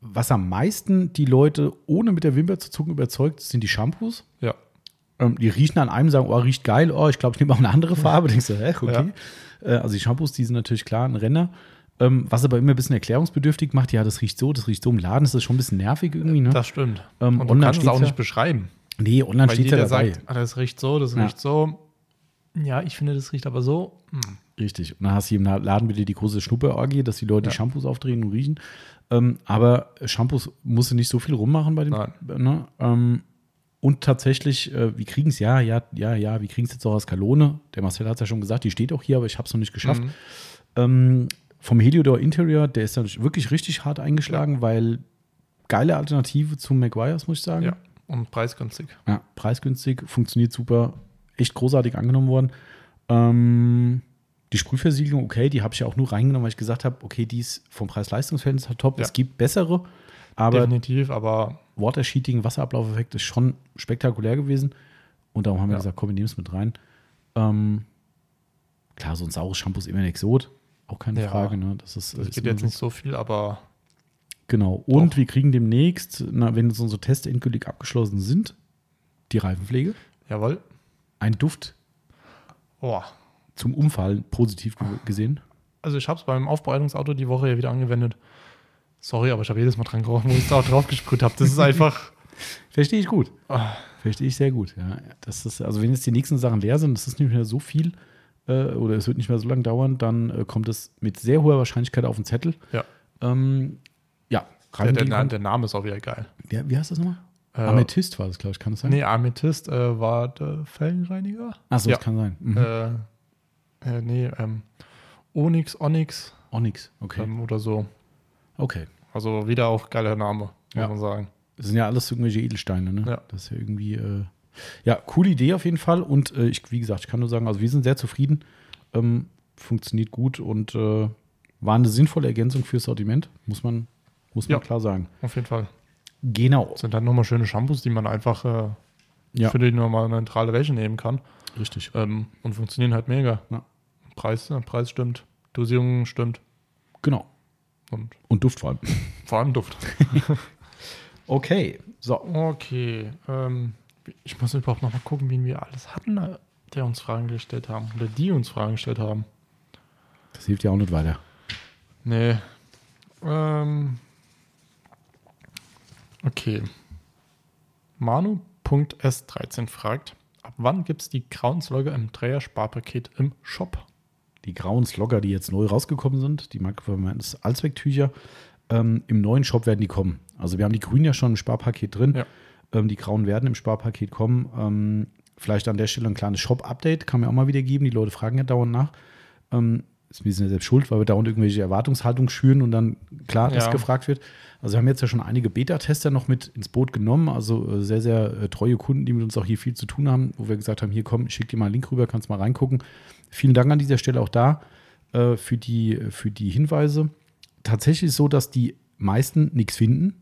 was am meisten die Leute ohne mit der Wimper zu zucken überzeugt, sind die Shampoos. Ja. Ähm, die riechen an einem, sagen, oh, riecht geil, oh, ich glaube, ich nehme auch eine andere (laughs) Farbe. Denkst du, hä, okay. Äh, also die Shampoos, die sind natürlich klar ein Renner. Ähm, was aber immer ein bisschen erklärungsbedürftig macht, ja, das riecht so, das riecht so. Im Laden ist das schon ein bisschen nervig irgendwie, ne? Das stimmt. Ähm, Und du kannst es auch ja- nicht beschreiben. nee, online Weil steht ja dabei. sagt, ah, das riecht so, das Ja. riecht so. Ja, ich finde, das riecht aber so. Hm. Richtig. Und dann hast du im Laden wieder die große Schnupperorgie, dass die Leute Ja. die Shampoos aufdrehen und riechen. Ähm, aber Shampoos musst du nicht so viel rummachen bei dem. Nein. Ne? Ähm, und tatsächlich, äh, wir kriegen es, ja, ja, ja, ja, wir kriegen es jetzt auch aus Kalone. Der Marcel hat es ja schon gesagt, die steht auch hier, aber ich habe es noch nicht geschafft. Mhm. Ähm, vom Heliodor Interior, der ist natürlich wirklich richtig hart eingeschlagen, weil geile Alternative zum Maguires, muss ich sagen. Ja. Und preisgünstig. Ja, preisgünstig, funktioniert super, echt großartig angenommen worden. Ähm, die Sprühversiegelung, okay, die habe ich ja auch nur reingenommen, weil ich gesagt habe, okay, die ist vom Preis-Leistungs-Verhältnis top. Ja. Es gibt bessere, aber Definitiv, aber Water Sheeting, Wasserablaufeffekt ist schon spektakulär gewesen. Und darum haben wir Ja. gesagt, komm, wir nehmen es mit rein. Ähm, klar, so ein saures Shampoo ist immer ein Exot. Auch keine Ja. Frage. Ne? Das ist, es ist geht jetzt nicht so viel, aber Genau. Und Doch. wir kriegen demnächst, na, wenn jetzt unsere Tests endgültig abgeschlossen sind, die Reifenpflege. jawohl. Ein Duft Oh. zum Umfallen positiv ge gesehen. Also ich habe es beim Aufbereitungsauto die Woche ja wieder angewendet. Sorry, aber ich habe jedes Mal dran gerochen, wo ich es da drauf gesprüht habe. Das ist einfach. (laughs) Verstehe ich gut. Ah, Verstehe ich sehr gut. Ja, das ist, also wenn jetzt die nächsten Sachen leer sind, das ist nicht mehr so viel äh, oder es wird nicht mehr so lange dauern, dann äh, kommt es mit sehr hoher Wahrscheinlichkeit auf den Zettel. ja. Ähm, ja, Der, der, der, der Name ist auch wieder geil. wie, wie heißt das nochmal? Äh, Amethyst war das, glaube ich, kann das sein? Nee, Amethyst äh, war der Felgenreiniger. Achso, ja. das kann sein. Mhm. Äh, äh, nee, ähm, Onyx, Onyx Onyx, okay. ähm, oder so. okay. Also wieder auch geiler Name, muss Ja. man sagen. Das sind ja alles irgendwelche Edelsteine, ne? Ja. Das ist ja irgendwie, äh, ja, coole Idee auf jeden Fall. Und äh, ich, wie gesagt, ich kann nur sagen, also wir sind sehr zufrieden. Ähm, funktioniert gut und war eine sinnvolle Ergänzung fürs Sortiment, muss man, muss man Ja. klar sagen. Auf jeden Fall. Genau. Das sind dann nochmal schöne Shampoos, die man einfach äh, Ja, für die nochmal eine neutrale Wäsche nehmen kann. richtig. Ähm, und funktionieren halt mega. Ja. Preis, äh, Preis stimmt, Dosierung stimmt Genau. und Und Duft vor allem. vor allem Duft. (laughs) Okay. So. Okay, ähm, ich muss überhaupt nochmal gucken, wen wir alles hatten, äh, der uns Fragen gestellt haben oder die uns Fragen gestellt haben. Das hilft ja auch nicht weiter. Nee. Ähm, okay. Manu.s13 fragt, ab wann gibt es die Grauenslogger im Dreier-Sparpaket im Shop? Die grauen Slogger, die jetzt neu rausgekommen sind, die Marke ist Allzwecktücher. Ähm, Im neuen Shop werden die kommen. Also wir haben die grünen ja schon im Sparpaket drin. Ja. Ähm, die grauen werden im Sparpaket kommen. Ähm, vielleicht an der Stelle ein kleines Shop-Update kann man auch mal wieder geben. Die Leute fragen ja dauernd nach. Ist ein bisschen ja selbst schuld, weil wir dauernd irgendwelche Erwartungshaltung schüren und dann klar, dass Ja. gefragt wird. Also wir haben jetzt ja schon einige Beta-Tester noch mit ins Boot genommen, also äh, sehr, sehr äh, treue Kunden, die mit uns auch hier viel zu tun haben, wo wir gesagt haben, hier komm, ich schick dir mal einen Link rüber, kannst mal reingucken. Vielen Dank an dieser Stelle auch da äh, für, die, für die Hinweise. Tatsächlich ist es so, dass die meisten nichts finden.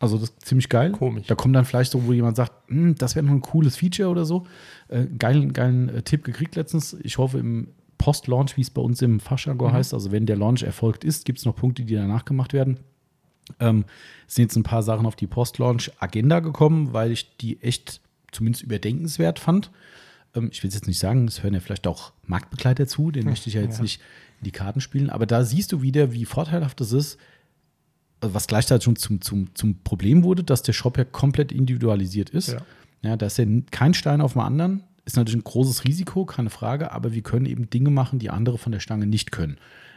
Also das ist ziemlich geil. Komisch. Da kommt dann vielleicht so, wo jemand sagt, "Hm, das wäre noch ein cooles Feature oder so. Äh, geilen geilen äh, Tipp gekriegt letztens. Ich hoffe im Post-Launch, wie es bei uns im Fachjargon Mhm. heißt, also wenn der Launch erfolgt ist, gibt es noch Punkte, die danach gemacht werden. Ähm, es sind jetzt ein paar Sachen auf die Post-Launch-Agenda gekommen, weil ich die echt zumindest überdenkenswert fand. Ähm, ich will es jetzt nicht sagen, es hören ja vielleicht auch Marktbegleiter zu, den möchte ich ja jetzt Ja. nicht in die Karten spielen, aber da siehst du wieder, wie vorteilhaft es ist, was gleichzeitig schon zum, zum, zum Problem wurde, dass der Shop ja komplett individualisiert ist. Ja. Ja, da ist ja kein Stein auf dem anderen. Ist natürlich ein großes Risiko, keine Frage, aber wir können eben Dinge machen, die andere von der Stange nicht können.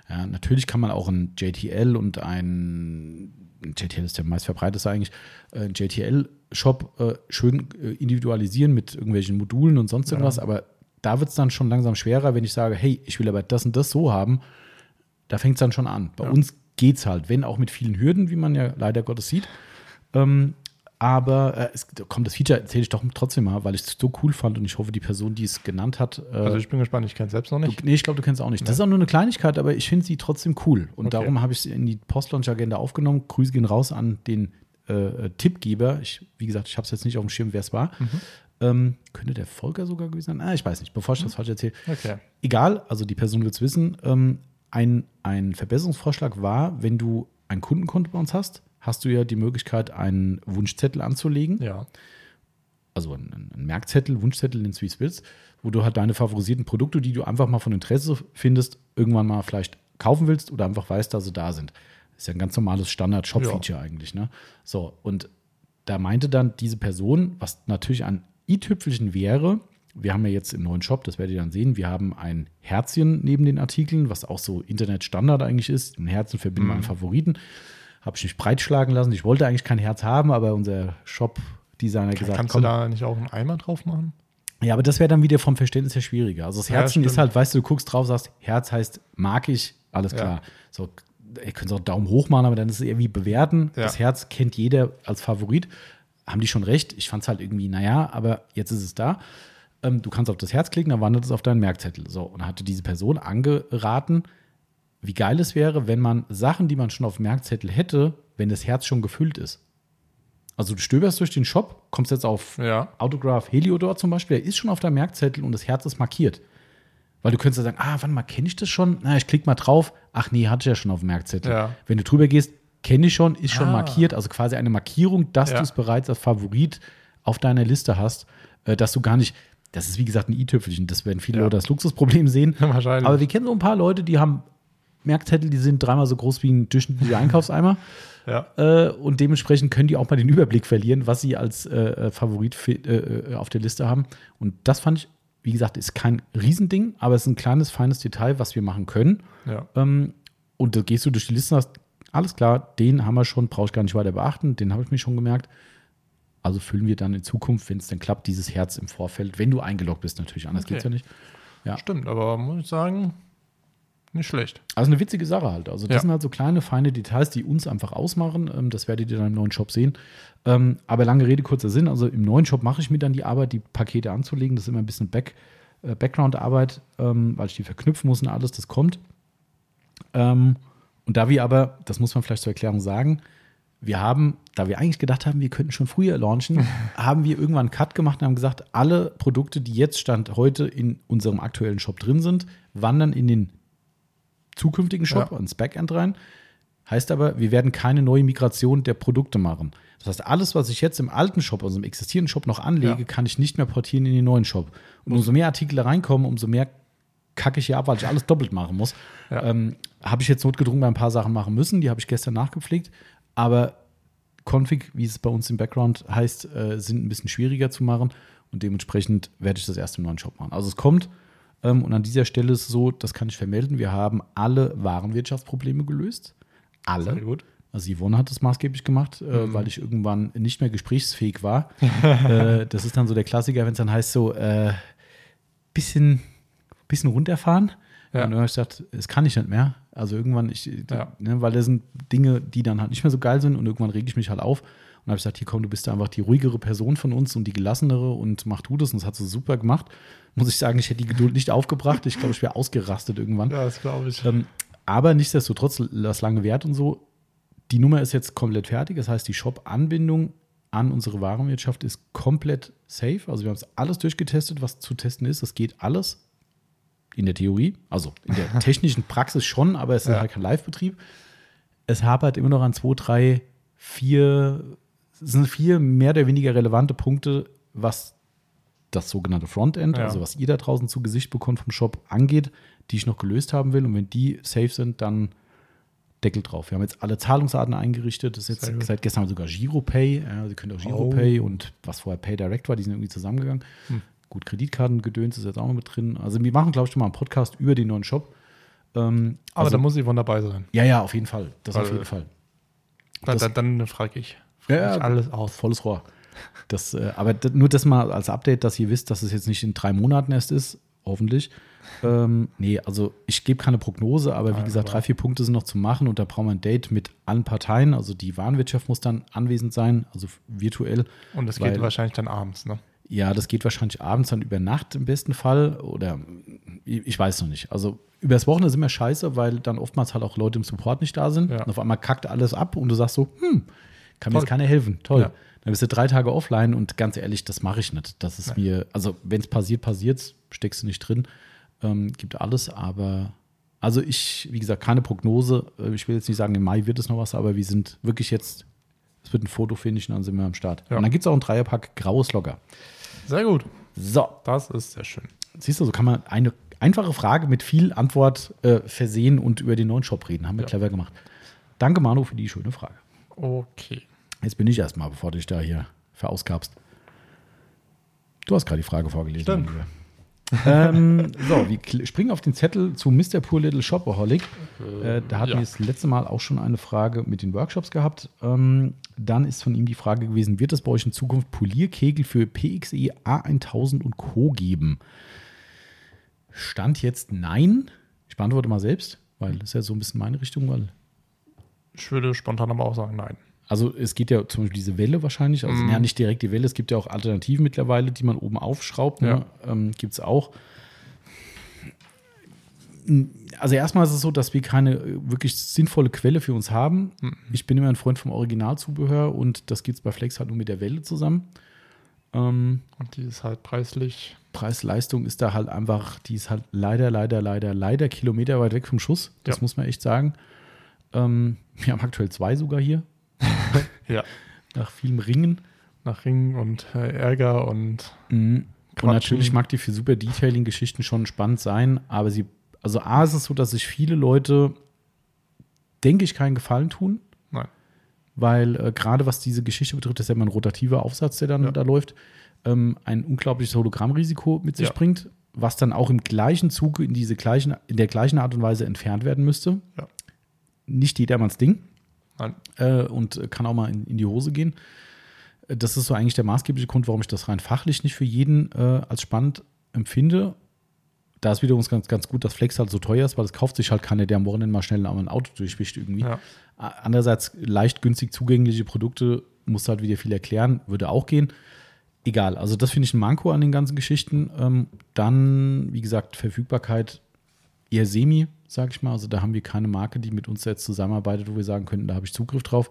Ja, natürlich kann man auch ein JTL und ein JTL ist der meist verbreiteste eigentlich, äh, ein JTL-Shop äh, schön äh, individualisieren mit irgendwelchen Modulen und sonst irgendwas, aber da wird es dann schon langsam schwerer, wenn ich sage, hey, ich will aber das und das so haben, da fängt es dann schon an. Bei Ja. uns geht es halt, wenn auch mit vielen Hürden, wie man ja leider Gottes sieht. Ähm, aber äh, es kommt das Feature, erzähle ich doch trotzdem mal, weil ich es so cool fand und ich hoffe, die Person, die es genannt hat, äh, Also ich bin gespannt, ich kenne es selbst noch du, nicht. nee, ich glaube, du kennst es auch nicht. Das ist auch nur eine Kleinigkeit, aber ich finde sie trotzdem cool. Und Okay. darum habe ich sie in die Post-Launch-Agenda aufgenommen. Grüße gehen raus an den äh, äh, Tippgeber. Ich, wie gesagt, ich habe es jetzt nicht auf dem Schirm, wer es war. Mhm. Ähm, könnte der Volker sogar gewesen sein? Ah, ich weiß nicht, bevor ich das falsch erzähle. Okay. Egal, also die Person wird es wissen. Ähm, ein, ein Verbesserungsvorschlag war, wenn du ein Kundenkonto bei uns hast, hast du ja die Möglichkeit, einen Wunschzettel anzulegen. Ja. Also einen, einen Merkzettel, Wunschzettel, wie es willst, wo du halt deine favorisierten Produkte, die du einfach mal von Interesse findest, irgendwann mal vielleicht kaufen willst oder einfach weißt, dass sie da sind. ist ja ein ganz normales Standard-Shop-Feature eigentlich. Ne? So, und da meinte dann diese Person, was natürlich ein i-Tüpfelchen wäre, wir haben ja jetzt im neuen Shop, das werdet ihr dann sehen, wir haben ein Herzchen neben den Artikeln, was auch so Internetstandard eigentlich ist. Ein Herzen verbinden Mhm. Favoriten. Habe ich mich breitschlagen lassen. Ich wollte eigentlich kein Herz haben, aber unser Shop-Designer gesagt, Kannst komm, du da nicht auch einen Eimer drauf machen? ja, aber das wäre dann wieder vom Verständnis her schwieriger. Also das Ja, Herzen ist stimmt. halt, weißt du, du guckst drauf, sagst, Herz heißt mag ich, alles Ja. klar. So, ihr könnt auch Daumen hoch machen, aber dann ist es eher wie bewerten. Ja. Das Herz kennt jeder als Favorit. Haben die schon recht? Ich fand es halt irgendwie, naja, aber jetzt ist es da. Ähm, du kannst auf das Herz klicken, dann wandert es auf deinen Merkzettel. So, und hatte diese Person angeraten, wie geil es wäre, wenn man Sachen, die man schon auf dem Merkzettel hätte, wenn das Herz schon gefüllt ist. Also du stöberst durch den Shop, kommst jetzt auf Ja. Autograph Heliodor zum Beispiel, der ist schon auf deinem Merkzettel und das Herz ist markiert. Weil du könntest ja sagen, ah, warte mal, kenne ich das schon? Na, ich klicke mal drauf. Ach nee, hatte ich ja schon auf dem Merkzettel. Ja. Wenn du drüber gehst, kenne ich schon, ist schon Ah. markiert. Also quasi eine Markierung, dass Ja. du es bereits als Favorit auf deiner Liste hast, äh, dass du gar nicht, das ist wie gesagt ein i-Tüpfelchen, das werden viele Ja. Leute als Luxusproblem sehen. (laughs) Wahrscheinlich. Aber wir kennen so ein paar Leute, die haben Merkzettel, die sind dreimal so groß wie ein durchschnittlicher Einkaufseimer. (laughs) ja. Äh, und dementsprechend können die auch mal den Überblick verlieren, was sie als äh, äh, Favorit äh, äh, auf der Liste haben. Und das fand ich, wie gesagt, ist kein Riesending, aber es ist ein kleines, feines Detail, was wir machen können. ja. Ähm, und da gehst du durch die Liste und hast, alles klar, den haben wir schon, brauche ich gar nicht weiter beachten, den habe ich mir schon gemerkt. Also füllen wir dann in Zukunft, wenn es denn klappt, dieses Herz im Vorfeld, wenn du eingeloggt bist, natürlich, anders Okay. geht's ja nicht. Ja. Stimmt, aber muss ich sagen, nicht schlecht. Also eine witzige Sache halt. Also das Ja. sind halt so kleine, feine Details, die uns einfach ausmachen. Ähm, das werdet ihr dann im neuen Shop sehen. Ähm, aber lange Rede, kurzer Sinn. Also im neuen Shop mache ich mir dann die Arbeit, die Pakete anzulegen. Das ist immer ein bisschen Back, äh, Background-Arbeit, ähm, weil ich die verknüpfen muss und alles, das kommt. Und da wir aber, das muss man vielleicht zur Erklärung sagen, wir haben, da wir eigentlich gedacht haben, wir könnten schon früher launchen, (laughs) haben wir irgendwann einen Cut gemacht und haben gesagt, alle Produkte, die jetzt Stand heute in unserem aktuellen Shop drin sind, wandern in den zukünftigen Shop, Ja. ins Backend rein. Heißt aber, wir werden keine neue Migration der Produkte machen. Das heißt, alles, was ich jetzt im alten Shop, also im existierenden Shop noch anlege, Ja. kann ich nicht mehr portieren in den neuen Shop. Und umso mehr Artikel reinkommen, umso mehr kacke ich hier ab, weil ich alles doppelt machen muss. Ja. Ähm, habe ich jetzt notgedrungen bei ein paar Sachen machen müssen. Die habe ich gestern nachgepflegt. Aber Config, wie es bei uns im Background heißt, äh, sind ein bisschen schwieriger zu machen. Und dementsprechend werde ich das erst im neuen Shop machen. Also es kommt. Ähm, und an dieser Stelle ist es so, das kann ich vermelden, wir haben alle Warenwirtschaftsprobleme gelöst. Alle. Sehr gut. Also Yvonne hat das maßgeblich gemacht, äh, weil ich irgendwann nicht mehr gesprächsfähig war. (laughs) äh, das ist dann so der Klassiker, wenn es dann heißt so, äh, bisschen, bisschen runterfahren. Ja. Und dann habe ich gesagt, es kann ich nicht mehr. Also irgendwann, ich, Ja. ne, weil das sind Dinge, die dann halt nicht mehr so geil sind und irgendwann rege ich mich halt auf. Und habe ich gesagt, hier komm, du bist einfach die ruhigere Person von uns und die gelassenere und mach du das. Und das hat sie super gemacht. Muss ich sagen, ich hätte die Geduld nicht aufgebracht. Ich glaube, ich wäre ausgerastet irgendwann. Ja, das glaube ich. Ähm, aber nichtsdestotrotz, das lange Wert und so, die Nummer ist jetzt komplett fertig. Das heißt, die Shop-Anbindung an unsere Warenwirtschaft ist komplett safe. Also wir haben es alles durchgetestet, was zu testen ist. Das geht alles in der Theorie, also in der (laughs) technischen Praxis schon, aber es ist Ja. halt kein Live-Betrieb. Es hapert immer noch an zwei, drei, vier, sind vier mehr oder weniger relevante Punkte, was das sogenannte Frontend, Ja. also was ihr da draußen zu Gesicht bekommt vom Shop, angeht, die ich noch gelöst haben will. Und wenn die safe sind, dann Deckel drauf. Wir haben jetzt alle Zahlungsarten eingerichtet. Das ist jetzt seit gestern haben wir sogar Giropay. Ja, Sie können auch Giropay und was vorher PayDirect war, die sind irgendwie zusammengegangen. Hm. Gut, Kreditkartengedöns ist jetzt auch noch mit drin. Also wir machen, glaube ich, schon mal einen Podcast über den neuen Shop. Ähm, Aber also, da muss Yvonne dabei sein. ja, ja, auf jeden Fall. Das auf Weil- jeden Fall. Dann, Das- dann, dann frage ich. Ja, alles aus. Volles Rohr. Das, äh, aber nur das mal als Update, dass ihr wisst, dass es jetzt nicht in drei Monaten erst ist, hoffentlich. Ähm, nee, also ich gebe keine Prognose, aber wie Nein, gesagt, drei, vier Punkte sind noch zu machen und da brauchen wir ein Date mit allen Parteien. Also die Warenwirtschaft muss dann anwesend sein, also virtuell. Und das Weil- geht wahrscheinlich dann abends, ne? Ja, das geht wahrscheinlich abends dann über Nacht im besten Fall oder ich weiß noch nicht. Also übers Wochenende ist immer scheiße, weil dann oftmals halt auch Leute im Support nicht da sind. Ja. Und auf einmal kackt alles ab und du sagst so, hm, kann mir jetzt keiner helfen. Toll. Ja. Dann bist du drei Tage offline und ganz ehrlich, das mache ich nicht. Das ist mir, also wenn es passiert, passiert steckst du nicht drin. Ähm, gibt alles, aber also ich, wie gesagt, keine Prognose. Äh, Ich will jetzt nicht sagen, im Mai wird es noch was, aber wir sind wirklich jetzt, es wird ein Foto finishen, dann sind wir am Start. Ja. Und dann gibt es auch ein Dreierpack graues Locker. Sehr gut. So, Das ist sehr schön. siehst du, so kann man eine einfache Frage mit viel Antwort äh, versehen und über den neuen Shop reden. Haben wir Ja. clever gemacht. Danke, Manu, für die schöne Frage. Okay. Jetzt bin ich erstmal, bevor du dich da hier verausgabst. Du hast gerade die Frage vorgelesen. Stimmt. ähm, so, wir springen auf den Zettel zu Mr. Poor Little Shopaholic. Äh, da hatten ja. wir das letzte Mal auch schon eine Frage mit den Workshops gehabt. Ähm, dann ist von ihm die Frage gewesen, wird es bei euch in Zukunft Polierkegel für PXE A1000 und Co. geben? Stand jetzt nein. Ich beantworte mal selbst, weil das ist ja so ein bisschen meine Richtung, weil Ich würde spontan aber auch sagen, nein. Also es geht ja zum Beispiel diese Welle wahrscheinlich, also Mhm. ja nicht direkt die Welle, es gibt ja auch Alternativen mittlerweile, die man oben aufschraubt, ne? ähm, gibt es auch. Also erstmal ist es so, dass wir keine äh, wirklich sinnvolle Quelle für uns haben. Mhm. Ich bin immer ein Freund vom Originalzubehör und das gibt es bei Flex halt nur mit der Welle zusammen. Ähm, Und die ist halt preislich. Preis-Leistung ist da halt einfach, die ist halt leider, leider, leider, leider Kilometer weit weg vom Schuss. Das Ja. muss man echt sagen. Ähm, wir haben aktuell zwei sogar hier, (laughs) Ja. nach vielem Ringen. Nach Ring und äh, Ärger und Mhm. Und natürlich mag die für super Detailing-Geschichten schon spannend sein, aber sie, also A ist es so, dass sich viele Leute, denke ich, keinen Gefallen tun, nein. weil äh, gerade was diese Geschichte betrifft, das ist ja immer ein rotativer Aufsatz, der dann Ja. da läuft, ähm, ein unglaubliches Hologrammrisiko mit sich Ja. bringt, was dann auch im gleichen Zuge in diese gleichen, in der gleichen Art und Weise entfernt werden müsste. Ja. Nicht jedermanns Ding Nein. äh, und kann auch mal in, in die Hose gehen. Äh, Das ist so eigentlich der maßgebliche Grund, warum ich das rein fachlich nicht für jeden äh, als spannend empfinde. Da ist wiederum ganz, ganz gut, dass Flex halt so teuer ist, weil es kauft sich halt keiner, der am Wochenende mal schnell ein Auto durchwischt irgendwie. Ja. Andererseits leicht günstig zugängliche Produkte muss halt wieder viel erklären, würde auch gehen. Egal, also das finde ich ein Manko an den ganzen Geschichten. Ähm, dann, wie gesagt, Verfügbarkeit eher semi, sage ich mal. Also da haben wir keine Marke, die mit uns jetzt zusammenarbeitet, wo wir sagen könnten, da habe ich Zugriff drauf.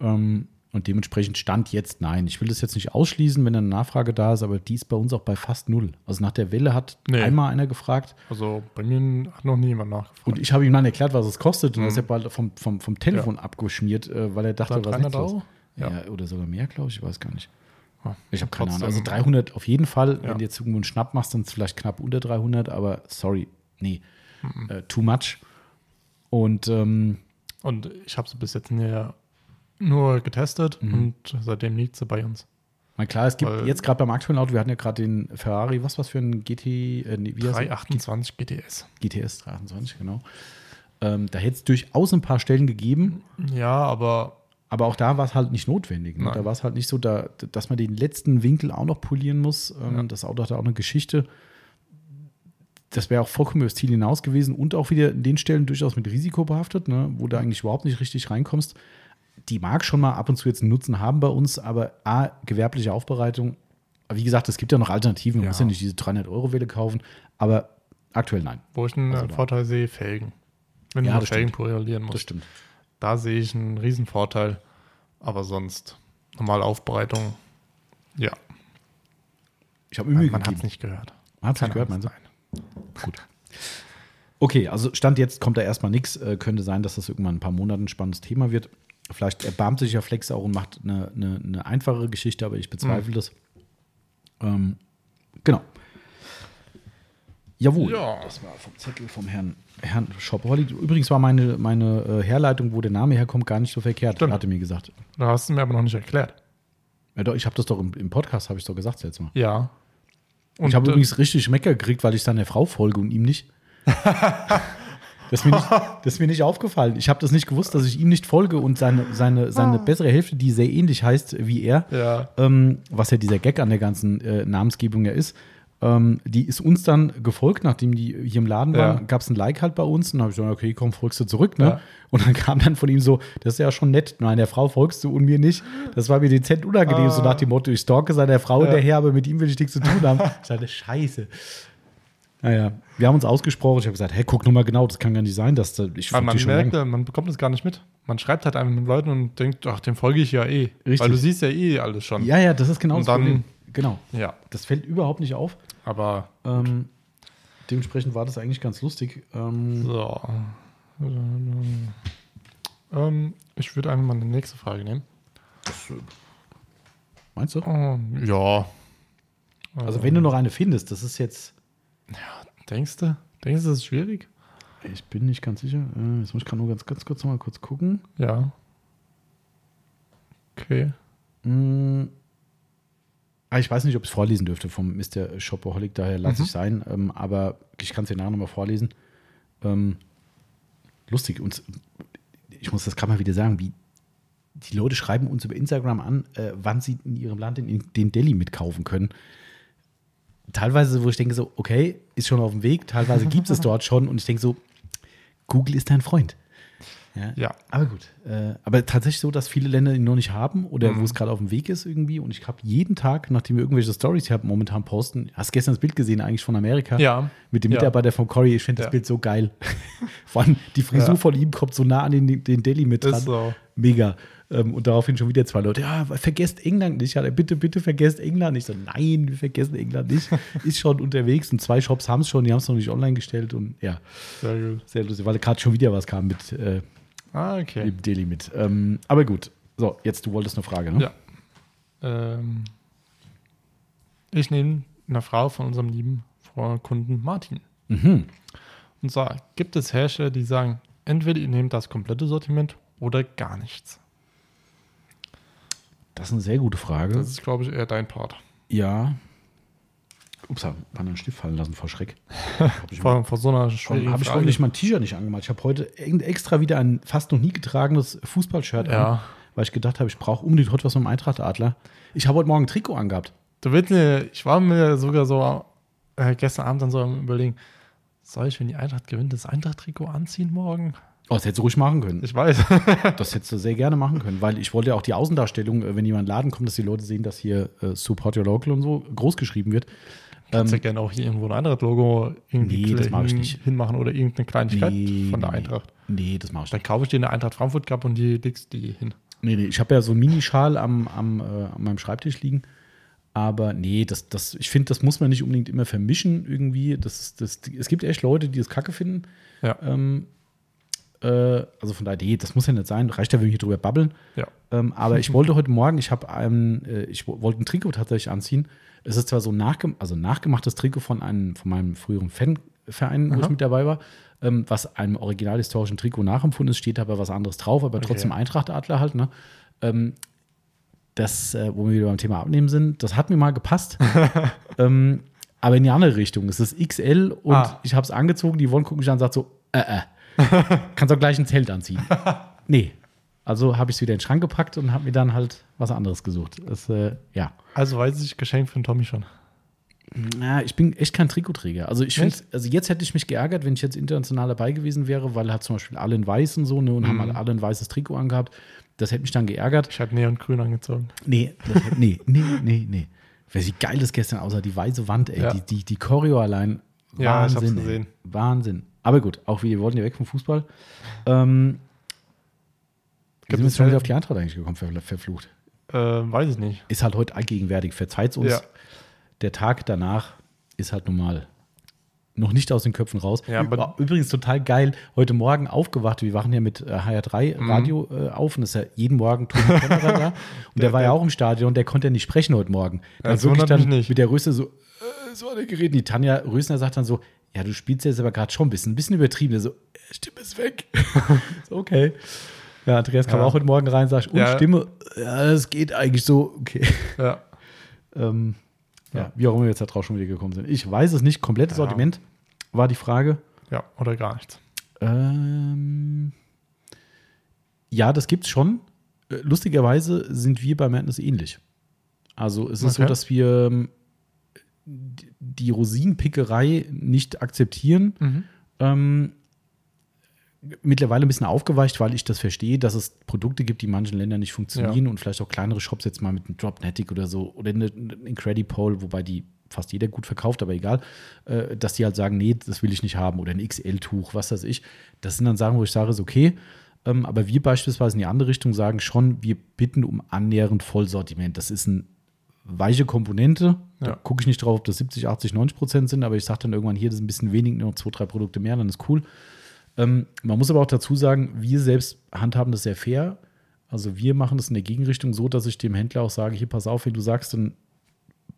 Ähm, und dementsprechend stand jetzt nein. Ich will das jetzt nicht ausschließen, wenn eine Nachfrage da ist, aber die ist bei uns auch bei fast null. Also nach der Welle hat Nee. einmal einer gefragt Also bei mir hat noch niemand nachgefragt. und ich habe ihm dann erklärt, was es kostet. Und Mhm. er ist ja bald vom, vom, vom Telefon abgeschmiert, äh, weil er dachte, Dann was ist 300 los? Ja. Ja. oder sogar mehr, glaube ich. Ich weiß gar nicht. Ah, Ich habe keine Ahnung. Also 300 auf jeden Fall. Ja. Wenn du jetzt irgendwo einen Schnapp machst, dann ist es vielleicht knapp unter 300. Aber sorry, nee, Mhm. äh, too much. Und ähm, Und ich habe sie bis jetzt nur, nur getestet Mhm. und seitdem liegt sie bei uns. mal klar, es gibt Weil- jetzt gerade beim aktuellen Auto, wir hatten ja gerade den Ferrari, was was für ein GT, äh, nee, wie heißt er? 328 GTS. GTS 328, genau. Ähm, da hätte es durchaus ein paar Stellen gegeben, Ja, aber Aber auch da war es halt nicht notwendig. Ne? Da war es halt nicht so, da, dass man den letzten Winkel auch noch polieren muss. Ähm, Ja. Das Auto hatte auch eine Geschichte. Das wäre auch vollkommen über das Ziel hinaus gewesen und auch wieder in den Stellen durchaus mit Risiko behaftet, ne? wo du eigentlich überhaupt nicht richtig reinkommst. Die mag schon mal ab und zu jetzt einen Nutzen haben bei uns, aber A, gewerbliche Aufbereitung. Wie gesagt, es gibt ja noch Alternativen. Man Ja. muss ja nicht diese 300-Euro-Welle kaufen, aber aktuell nein. wo ich einen Also Vorteil sehe, Felgen. Wenn Ja, du das Felgen polieren musst. Das stimmt. Da sehe ich einen riesen Vorteil. Aber sonst, normale Aufbereitung, ja, Ich habe Mühe man hat es nicht gehört. Man hat es nicht gehört, meinst du? nein. Gut. Okay, also Stand jetzt kommt da erstmal nichts. Äh, könnte sein, dass das irgendwann in ein paar Monaten ein spannendes Thema wird. Vielleicht erbarmt sich ja Flex auch und macht eine, eine, eine einfachere Geschichte, aber ich bezweifle Mhm. das. Ähm, genau. Jawohl. Ja. Das war vom Zettel vom Herrn, Herrn Shopaholic. Übrigens war meine, meine äh, Herleitung, wo der Name herkommt, gar nicht so verkehrt, Stimmt. hat er mir gesagt. Da hast du mir aber noch nicht erklärt. Ja, doch, ich habe das doch im, im Podcast, habe ich doch gesagt jetzt mal. Ja. Und ich habe äh, übrigens richtig Mecker gekriegt, weil ich seiner Frau folge und ihm nicht. (laughs) das, ist mir nicht das ist mir nicht aufgefallen. Ich habe das nicht gewusst, dass ich ihm nicht folge und seine, seine, seine bessere Hälfte, die sehr ähnlich heißt wie er, Ja. ähm, was ja dieser Gag an der ganzen äh, Namensgebung ja ist, ähm, die ist uns dann gefolgt, nachdem die hier im Laden waren, Ja. gab es ein Like halt bei uns und dann habe ich gesagt, okay, komm, folgst du zurück, ne? Ja. Und dann (laughs) kam dann von ihm so, das ist ja schon nett, nein, der Frau folgst du und mir nicht. Das war mir dezent unangenehm, Ah. so nach dem Motto, ich stalke seiner Frau Ja. hinterher, aber mit ihm will ich nichts zu tun haben. (laughs) Ich dachte, scheiße. Naja, wir haben uns ausgesprochen, ich habe gesagt, hey, guck nur mal genau, das kann gar nicht sein, dass da, ich folge man merkt, man bekommt es gar nicht mit. Man schreibt halt einfach mit Leuten und denkt, ach, dem folge ich ja eh. Richtig. Weil du siehst ja eh alles schon. Ja, ja, das ist genau Und das dann- Problem. Genau, Ja. das fällt überhaupt nicht auf. Aber Ähm, dementsprechend war das eigentlich ganz lustig. Ähm, so. Ähm, ich würde einfach mal eine nächste Frage nehmen. meinst du? Oh, ja. Also wenn du noch eine findest, das ist jetzt, Denkst du? Denkst du, das ist schwierig? ich bin nicht ganz sicher. Äh, Jetzt muss ich gerade nur ganz, ganz kurz noch mal kurz gucken. Ja. Okay. Mm. Ah, ich weiß nicht, ob ich es vorlesen dürfte vom Mr. Shopaholic, daher lasse Mhm. ich sein. Ähm, aber ich kann es dir nachher nochmal vorlesen. Ähm, lustig. Und ich muss das gerade mal wieder sagen, wie die Leute schreiben uns über Instagram an, äh, wann sie in ihrem Land in, in den Delhi mitkaufen können. Teilweise, wo ich denke so, okay, ist schon auf dem Weg. Teilweise gibt es (laughs) dort schon. Und ich denke so, Google ist dein Freund. Ja, Ja. aber gut. Äh, aber tatsächlich so, dass viele Länder ihn noch nicht haben oder Mhm. wo es gerade auf dem Weg ist irgendwie. Und ich habe jeden Tag, nachdem wir irgendwelche Stories hier momentan posten, hast gestern das Bild gesehen eigentlich von Amerika Ja. mit dem Ja. Mitarbeiter von Corey. Ich finde das. Bild so geil. (laughs) Vor allem die Frisur von ihm kommt so nah an den, den Delhi mit dran. Ist so. Mega. Ähm, und daraufhin schon wieder zwei Leute, ja, vergesst England nicht. Ja, bitte, bitte vergesst England nicht. So, nein, wir vergessen England nicht. (laughs) Ist schon unterwegs und zwei Shops haben es schon, die haben es noch nicht online gestellt und ja, Sehr gut. sehr lustig, weil gerade schon wieder was kam mit äh, Ah, okay. im Daily mit. Ähm, aber gut. So, jetzt du wolltest eine Frage, ne? Ja. Ähm, ich nehme eine Frage von unserem lieben Kunden Martin. Mhm. Und zwar gibt es Hersteller, die sagen, entweder ihr nehmt das komplette Sortiment oder gar nichts. Das ist eine sehr gute Frage. Das ist, glaube ich, eher dein Part. ja. Ups, hab einen Stift fallen lassen vor Schreck. (laughs) Vor, vor so einer schwierigen habe ich nicht mein T-Shirt nicht angemalt? Ich habe heute extra wieder ein fast noch nie getragenes Fußballshirt an, Ja. weil ich gedacht habe, ich brauche unbedingt heute was mit dem Eintracht-Adler. Ich habe heute Morgen ein Trikot angehabt. Du willst mir, ich war mir sogar so äh, gestern Abend dann so am überlegen, soll ich, wenn die Eintracht gewinnt, das Eintracht-Trikot anziehen morgen? Oh, das hättest du ruhig machen können. Ich weiß. (laughs) Das hättest du sehr gerne machen können, weil ich wollte ja auch die Außendarstellung, äh, wenn jemand in den Laden kommt, dass die Leute sehen, dass hier äh, Support Your Local und so groß geschrieben wird. Kannst ja gerne auch hier irgendwo ein Eintracht-Logo irgendwie Nee, das mach ich nicht. hinmachen oder irgendeine Kleinigkeit von der nee, Eintracht. Nee, das mache ich Dann nicht. kaufe ich dir eine Eintracht Frankfurt Cup und die legst die hin. Nee, nee, ich habe ja so einen Minischal am, am, äh, an meinem Schreibtisch liegen. Aber nee, das, das, ich finde, das muss man nicht unbedingt immer vermischen irgendwie. Das, das, es gibt echt Leute, die das kacke finden. Ja. Ähm, äh, also von daher, nee, das muss ja nicht sein. Reicht ja, wenn wir hier drüber babbeln. Ja. Ähm, aber ich wollte heute Morgen, ich habe ein, äh, ich wo- wollte ein Trikot tatsächlich anziehen. Es ist zwar so ein nachgem also nachgemachtes Trikot von einem, von meinem früheren Fanverein, wo ich mit dabei war, ähm, was einem original historischen Trikot nachempfunden ist, steht aber was anderes drauf, aber Okay. trotzdem Eintracht-Adler halt, ne? Ähm, das, äh, wo wir wieder beim Thema Abnehmen sind, das hat mir mal gepasst. (laughs) ähm, aber in die andere Richtung. Es ist XL und Ah. ich habe es angezogen. Die Yvonne guckt mich an und sagt so, äh, äh. (laughs) Kannst auch gleich ein Zelt anziehen. (laughs) nee. Also habe ich es wieder in den Schrank gepackt und habe mir dann halt was anderes gesucht. Das, äh, ja. Also weiß ich, Geschenk für den Tommy schon. Na, ich bin echt kein Trikotträger. Also ich finde, also jetzt hätte ich mich geärgert, wenn ich jetzt international dabei gewesen wäre, weil halt zum Beispiel alle in weiß und so, ne, und haben Mhm. halt alle ein weißes Trikot angehabt. Das hätte mich dann geärgert. Ich habe Neongrün angezogen. Nee, hätte- nee, nee, nee, nee. Wie geil das gestern aussah, die weiße Wand, ey. Ja. Die, die, die Choreo allein. Ja, ich Wahnsinn. hab's ey. gesehen. Wahnsinn. Aber gut, auch wir wollten ja weg vom Fußball. Ähm, sind wir es jetzt schon wieder auf die Eintracht eigentlich gekommen, ver verflucht? Äh, weiß ich nicht. Ist halt heute allgegenwärtig. Verzeiht uns. Ja. Der Tag danach ist halt normal. Noch nicht aus den Köpfen raus. Ja, Ü- Übrigens total geil. Heute Morgen aufgewacht. Wir wachen ja mit äh, HR3 Mhm. Radio äh, auf und das ist ja jeden Morgen Tobi Kämmerer da. (laughs) Und der, Der- war ja auch im Stadion. Der konnte ja nicht sprechen heute Morgen. Das hat wirklich dann nicht. mit der Röste so, äh, so an der Gerät. Die Tanja Rösner sagt dann so, ja, du spielst jetzt aber gerade schon ein bisschen, ein bisschen übertrieben. So, äh, Stimme ist weg. (laughs) so, okay. Ja, Andreas kam Ja. auch heute Morgen rein und sagt, und Ja. Stimme, ja, das geht eigentlich so. Okay. Ja. (laughs) Ähm, ja. Ja. wie auch immer wir jetzt da drauf schon wieder gekommen sind. Ich weiß es nicht. Komplettes Ja. Sortiment war die Frage. Ja, oder gar nichts. Ähm, ja, das gibt's schon. Äh, Lustigerweise sind wir bei Madness ähnlich. Also es ist so, Okay. dass wir ähm, die- Rosinenpickerei nicht akzeptieren. Ähm, mittlerweile ein bisschen aufgeweicht, weil ich das verstehe, dass es Produkte gibt, die in manchen Ländern nicht funktionieren und vielleicht auch kleinere Shops jetzt mal mit einem Dropnetic oder so oder eine, Incredipole, wobei die fast jeder gut verkauft, aber egal, äh, dass die halt sagen, nee, das will ich nicht haben oder ein XL-Tuch, was weiß ich. Das sind dann Sachen, wo ich sage, ist okay. Ähm, aber wir beispielsweise in die andere Richtung sagen schon, wir bitten um annähernd Vollsortiment. Das ist eine weiche Komponente. Da Ja. gucke ich nicht drauf, ob das 70, 80, 90 Prozent sind, aber ich sage dann irgendwann hier, das ist ein bisschen wenig, nur zwei, drei Produkte mehr, dann ist cool. Ähm, man muss aber auch dazu sagen, wir selbst handhaben das sehr fair. Also wir machen das in der Gegenrichtung so, dass ich dem Händler auch sage, hier pass auf, wenn du sagst, dann,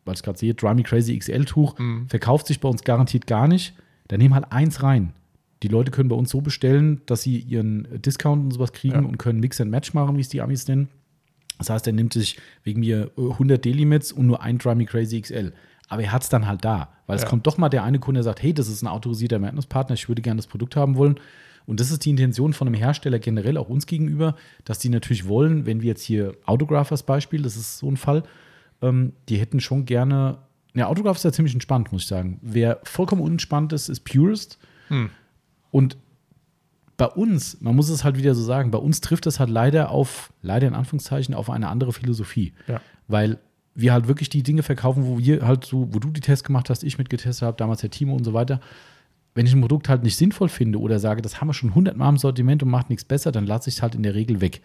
weil ich gerade sehe, Dry Me Crazy XL-Tuch Mhm. verkauft sich bei uns garantiert gar nicht, dann nehmen halt eins rein. Die Leute können bei uns so bestellen, dass sie ihren Discount und sowas kriegen Ja. und können Mix and Match machen, wie es die Amis nennen. Das heißt, er nimmt sich wegen mir äh, 100 D-Limits und nur ein Drive Me Crazy XL. Aber er hat es dann halt da, weil es Ja. kommt doch mal der eine Kunde, der sagt, hey, das ist ein autorisierter Maintenance-Partner, ich würde gerne das Produkt haben wollen. Und das ist die Intention von einem Hersteller generell auch uns gegenüber, dass die natürlich wollen, wenn wir jetzt hier Autograph als Beispiel, das ist so ein Fall, ähm, die hätten schon gerne, ja, Autograph ist ja ziemlich entspannt, muss ich sagen. Wer vollkommen unentspannt ist, ist Purist. Hm. Und bei uns, man muss es halt wieder so sagen, bei uns trifft es halt leider auf, leider in Anführungszeichen, auf eine andere Philosophie. Ja. Weil wir halt wirklich die Dinge verkaufen, wo wir halt so, wo du die Tests gemacht hast, ich mitgetestet habe, damals der Timo und so weiter. Wenn ich ein Produkt halt nicht sinnvoll finde oder sage, das haben wir schon hundertmal im Sortiment und macht nichts besser, dann lasse ich es halt in der Regel weg.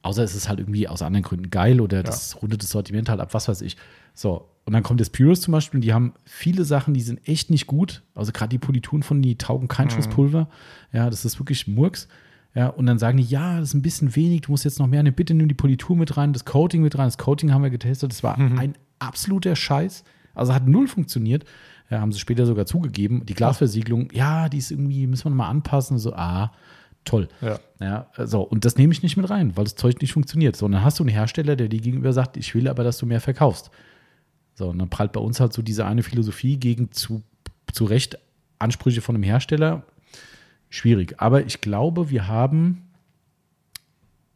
Außer es ist halt irgendwie aus anderen Gründen geil oder das rundet das Sortiment halt ab, was weiß ich. So, und dann kommt das Purist zum Beispiel, die haben viele Sachen, die sind echt nicht gut. Also gerade die Polituren von, die taugen kein Schuss Pulver. Ja, das ist wirklich Murks. Ja, und dann sagen die, ja, das ist ein bisschen wenig, du musst jetzt noch mehr, ne, bitte nimm die Politur mit rein, das Coating mit rein. Das Coating haben wir getestet, das war ein absoluter Scheiß. Also hat null funktioniert. Ja, haben sie später sogar zugegeben. Die Glasversiegelung, ja, die ist irgendwie, müssen wir noch mal anpassen. So, ah, toll. Ja. Ja, so, und das nehme ich nicht mit rein, weil das Zeug nicht funktioniert. So, und dann hast du einen Hersteller, der dir gegenüber sagt, ich will aber, dass du mehr verkaufst. So, und dann prallt bei uns halt so diese eine Philosophie gegen zu, zu Recht Ansprüche von einem Hersteller. Schwierig. Aber ich glaube, wir haben,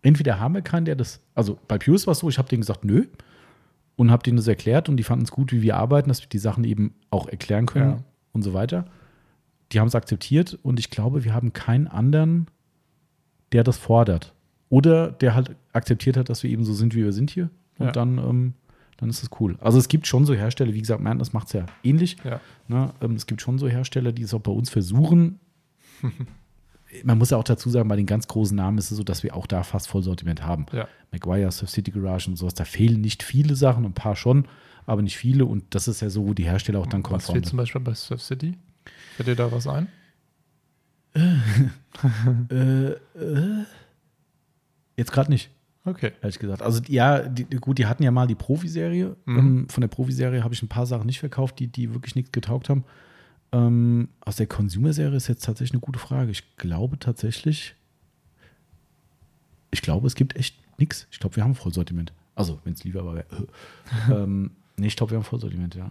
entweder haben wir keinen, der das, also bei Pius war es so, ich habe denen gesagt, nö, und habe denen das erklärt und die fanden es gut, wie wir arbeiten, dass wir die Sachen eben auch erklären können Ja. und so weiter. Die haben es akzeptiert und ich glaube, wir haben keinen anderen, der das fordert. Oder der halt akzeptiert hat, dass wir eben so sind, wie wir sind hier. Und Ja. dann, ähm, dann ist es cool. Also es gibt schon so Hersteller, wie gesagt, man, das macht es ja ähnlich. Ja. Ne? Ähm, es gibt schon so Hersteller, die es auch bei uns versuchen. (laughs) Man muss ja auch dazu sagen, bei den ganz großen Namen ist es so, dass wir auch da fast Vollsortiment haben. Ja. McGuire, Surf City Garage und sowas, da fehlen nicht viele Sachen, ein paar schon, aber nicht viele. Und das ist ja so, wo die Hersteller auch dann Was konform fehlt zum Beispiel bei Surf City? Fällt dir da was ein? (laughs) Äh, äh, jetzt gerade nicht. Okay. ehrlich gesagt. Also ja, die, gut, die hatten ja mal die Profiserie. Mhm. Ähm, von der Profiserie habe ich ein paar Sachen nicht verkauft, die, die wirklich nichts getaugt haben. Ähm, aus der Consumer-Serie ist jetzt tatsächlich eine gute Frage. Ich glaube tatsächlich, ich glaube, es gibt echt nichts. Ich glaube, wir haben Vollsortiment. Also, wenn es lieber wäre. (laughs) ähm, nee, ich glaube, wir haben Vollsortiment, ja.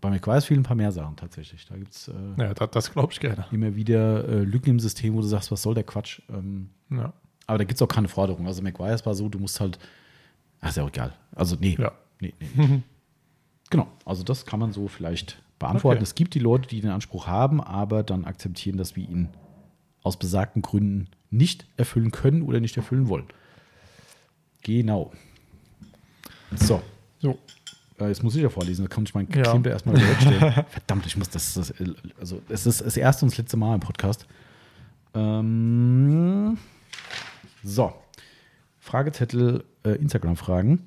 Bei McQuarrie fehlen ein paar mehr Sachen tatsächlich. Da gibt es äh, Ja, das, das glaube ich gerne. immer wieder äh, Lücken im System, wo du sagst, was soll der Quatsch? Ähm, Ja. Aber da gibt es auch keine Forderung. Also McGuire war so, du musst halt. Ach, ist ja auch egal. Also, nee. Ja. Nee, nee. (laughs) genau. Also, das kann man so vielleicht beantworten. Okay. Es gibt die Leute, die den Anspruch haben, aber dann akzeptieren, dass wir ihn aus besagten Gründen nicht erfüllen können oder nicht erfüllen wollen. Genau. So. So. Äh, Jetzt muss ich ja vorlesen, da kann ich meinen Ja. Klimper erstmal wieder wegstellen. (laughs) Verdammt, ich muss das, das. Also, es ist das erste und das letzte Mal im Podcast. Ähm, so. Fragezettel, äh, Instagram-Fragen.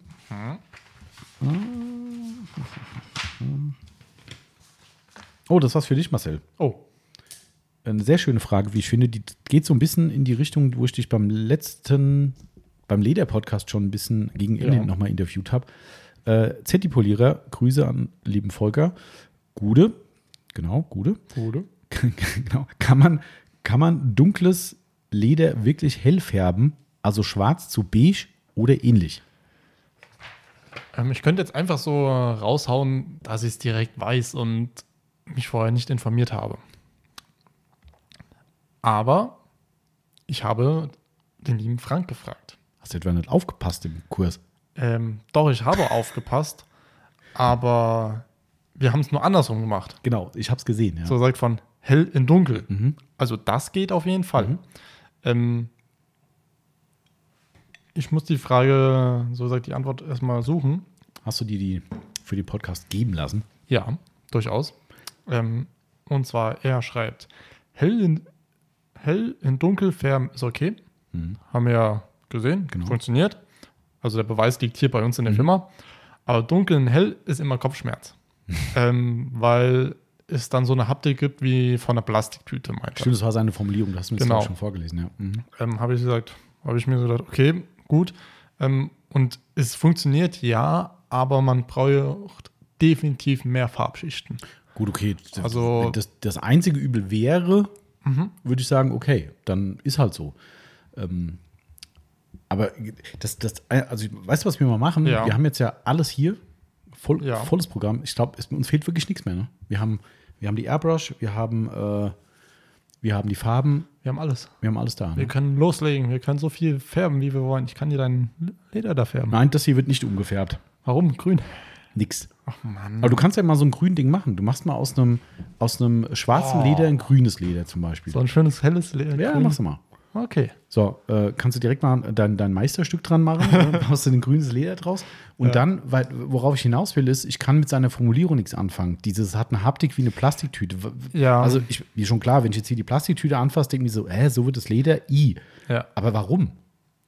Oh, das war's für dich, Marcel. Oh. Eine sehr schöne Frage, wie ich finde. Die geht so ein bisschen in die Richtung, wo ich dich beim letzten, beim Leder-Podcast schon ein bisschen gegen Ende Ja. nochmal interviewt habe. Äh, Zetti-Polierer, Grüße an lieben Volker. Gude, genau, Gude. Gute. (laughs) genau. Kann man, kann man dunkles Leder wirklich hell färben, also schwarz zu beige oder ähnlich? Ähm, ich könnte jetzt einfach so raushauen, dass ich es direkt weiß und mich vorher nicht informiert habe. Aber ich habe den lieben Frank gefragt. Hast du etwa nicht aufgepasst im Kurs? Ähm, doch, ich habe aufgepasst, aber wir haben es nur andersrum gemacht. Genau, ich habe es gesehen. Ja. So sagt von hell in dunkel. Mhm. Also das geht auf jeden Fall. Mhm. Ähm, ich muss die Frage, so sagt die Antwort, erstmal suchen. Hast du dir die für den Podcast geben lassen? Ja, durchaus. Ähm, und zwar, er schreibt, hell in, hell in dunkel färben ist okay. Mhm. Haben wir ja gesehen, Genau. funktioniert. Also der Beweis liegt hier bei uns in der Firma. Aber dunkel in hell ist immer Kopfschmerz. (laughs) ähm, weil es dann so eine Haptik gibt wie von einer Plastiktüte, meint er. Stimmt, das war seine Formulierung, du hast mir das Genau. schon vorgelesen. Ja. Mhm. ähm, habe ich gesagt, habe ich mir so gedacht, okay, gut. Ähm, und es funktioniert ja, aber man braucht definitiv mehr Farbschichten. Gut, okay. Also- Wenn das, das einzige Übel wäre, Mhm. würde ich sagen, okay, dann ist halt so. Ähm, Aber das, das, also weißt du, was wir mal machen? Ja. Wir haben jetzt ja alles hier, voll, Ja. volles Programm. Ich glaube, uns fehlt wirklich nichts mehr. Ne? Wir, haben, wir haben die Airbrush, wir haben, äh, wir haben die Farben, Wir haben alles. wir haben alles da. Wir Ne? können loslegen. Wir können so viel färben, wie wir wollen. Ich kann dir dein Leder da färben. Nein, das hier wird nicht umgefärbt. Warum? Grün. Nix. Ach Mann. Aber du kannst ja mal so ein grün Ding machen. Du machst mal aus einem, aus einem schwarzen Oh. Leder ein grünes Leder zum Beispiel. So ein schönes helles Leder. ja, grün. machst du mal. Okay. So, äh, kannst du direkt mal dein, dein Meisterstück dran machen, (laughs) machst du ein grünes Leder draus. Und Ja. dann, weil, worauf ich hinaus will, ist, ich kann mit seiner Formulierung nichts anfangen. Dieses hat eine Haptik wie eine Plastiktüte. Ja. Also, ich, wie schon klar, wenn ich jetzt hier die Plastiktüte anfasse, denke ich mir so, hä, so wird das Leder, i. Ja. Aber warum?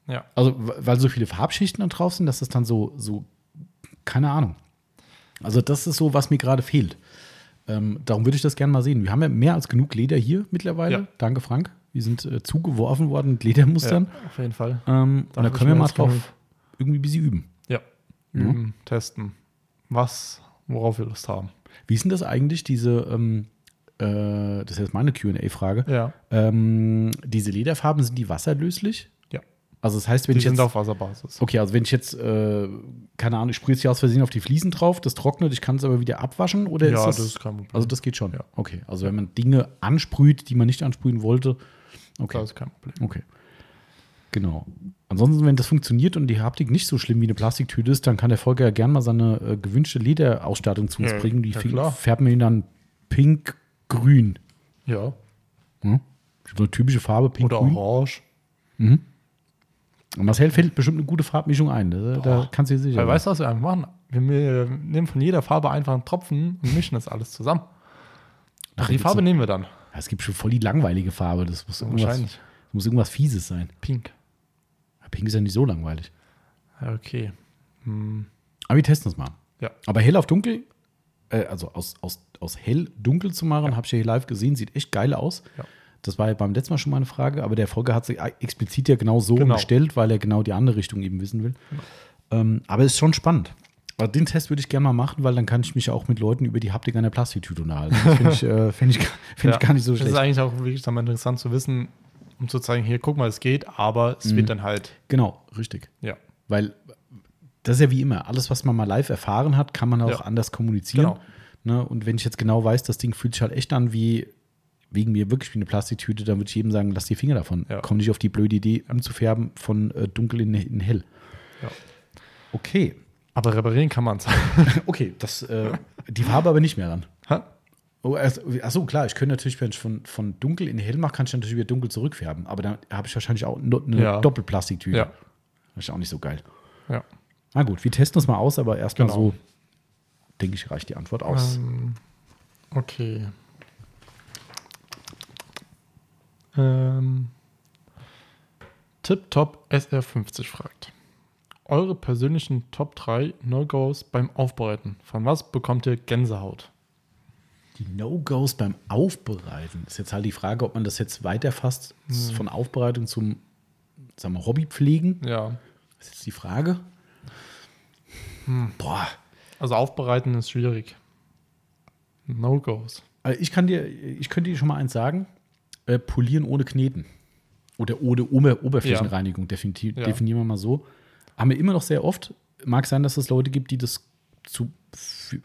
Ja. Also, weil so viele Farbschichten dann drauf sind, dass das dann so, so, keine Ahnung. Also, das ist so, was mir gerade fehlt. Ähm, darum würde ich das gerne mal sehen. Wir haben ja mehr als genug Leder hier mittlerweile. Ja. Danke, Frank. Wir sind äh, zugeworfen worden mit Ledermustern. ja. Auf jeden Fall. Ähm, und da können wir mal jetzt drauf irgendwie ein bisschen üben. Ja. Üben, testen. Was, worauf wir Lust haben. Wie ist denn das eigentlich, diese, ähm, äh, das ist jetzt meine QA-Frage, Ja. ähm, diese Lederfarben, sind die wasserlöslich? Ja. Also das heißt, wenn Die ich jetzt, sind auf Wasserbasis. okay, also wenn ich jetzt, äh, keine Ahnung, ich sprühe jetzt hier aus Versehen auf die Fliesen drauf, das trocknet, ich kann es aber wieder abwaschen oder ja, ist das, ist kein Problem. also das geht schon? Ja. Okay, also wenn man Dinge ansprüht, die man nicht ansprühen wollte, okay. das ist kein Problem. Okay. Genau. Ansonsten, wenn das funktioniert und die Haptik nicht so schlimm wie eine Plastiktüte ist, dann kann der Volker ja gern mal seine äh, gewünschte Lederausstattung zu uns Ja, bringen. Die ja, färben wir ihn dann pink-grün. Ja. Hm? So eine typische Farbe Oder pink-grün. orange. Und Marcel fällt bestimmt eine gute Farbmischung ein. Da, da kannst du dir sicher Weil sein. weißt du, was wir einfach machen? Wir, nehmen von jeder Farbe einfach einen Tropfen und mischen das alles zusammen. Ach, die Farbe nehmen wir dann. Ja, es gibt schon voll die langweilige Farbe. Das muss irgendwas, Wahrscheinlich. muss irgendwas Fieses sein. Pink. Ja, Pink ist ja nicht so langweilig. Ja, okay. Hm. Aber wir testen das mal. Ja. Aber hell auf dunkel, äh, also aus, aus, aus hell dunkel zu machen, habe ich ja hier live gesehen, sieht echt geil aus. Ja. Das war ja beim letzten Mal schon mal eine Frage, aber der Folger hat sich explizit ja genau so Genau. gestellt, weil er genau die andere Richtung eben wissen will. Ähm, aber es ist schon spannend. Aber den Test würde ich gerne mal machen, weil dann kann ich mich auch mit Leuten über die Haptik einer Plastiktüte unterhalten. Das finde ich, äh, (laughs) find ich, find ich gar nicht so Das ist schlecht. eigentlich auch wirklich dann mal interessant zu wissen, um zu zeigen, hier, guck mal, es geht, aber es Mhm. wird dann halt, Genau, richtig. ja. Weil das ist ja wie immer, alles, was man mal live erfahren hat, kann man auch Ja. anders kommunizieren. Genau. Ne? Und wenn ich jetzt genau weiß, das Ding fühlt sich halt echt an wie wegen mir wirklich wie eine Plastiktüte, dann würde ich jedem sagen, lass die Finger davon. Ja. Komm nicht auf die blöde Idee, umzufärben von äh, dunkel in, in hell. Ja. Okay. Aber reparieren kann man es. (laughs) Okay, das, äh, die Farbe aber nicht mehr dann. Oh, erst, achso, klar, ich könnte natürlich, wenn ich von, von dunkel in hell mache, kann ich natürlich wieder dunkel zurückfärben. Aber dann habe ich wahrscheinlich auch eine Ja. Doppelplastiktüte. Ja. Das ist auch nicht so geil. ja. Na gut, wir testen das mal aus, aber erstmal Genau. so, denke ich, reicht die Antwort aus. Ähm, okay. Ähm, TipTop SR50 fragt. Eure persönlichen Top 3 No-Gos beim Aufbereiten. Von was bekommt ihr Gänsehaut? Die No-Gos beim Aufbereiten. Ist jetzt halt die Frage, ob man das jetzt weiterfasst Hm. von Aufbereitung zum sagen wir, Hobbypflegen. Ja. Das ist jetzt die Frage. Hm. Boah. Also aufbereiten ist schwierig. No-Gos. Also ich kann dir, ich könnte dir schon mal eins sagen: äh, Polieren ohne Kneten. Oder ohne Ober Oberflächenreinigung, definitiv, Ja. definieren wir mal so. Haben wir immer noch sehr oft. Mag sein, dass es Leute gibt, die das zu,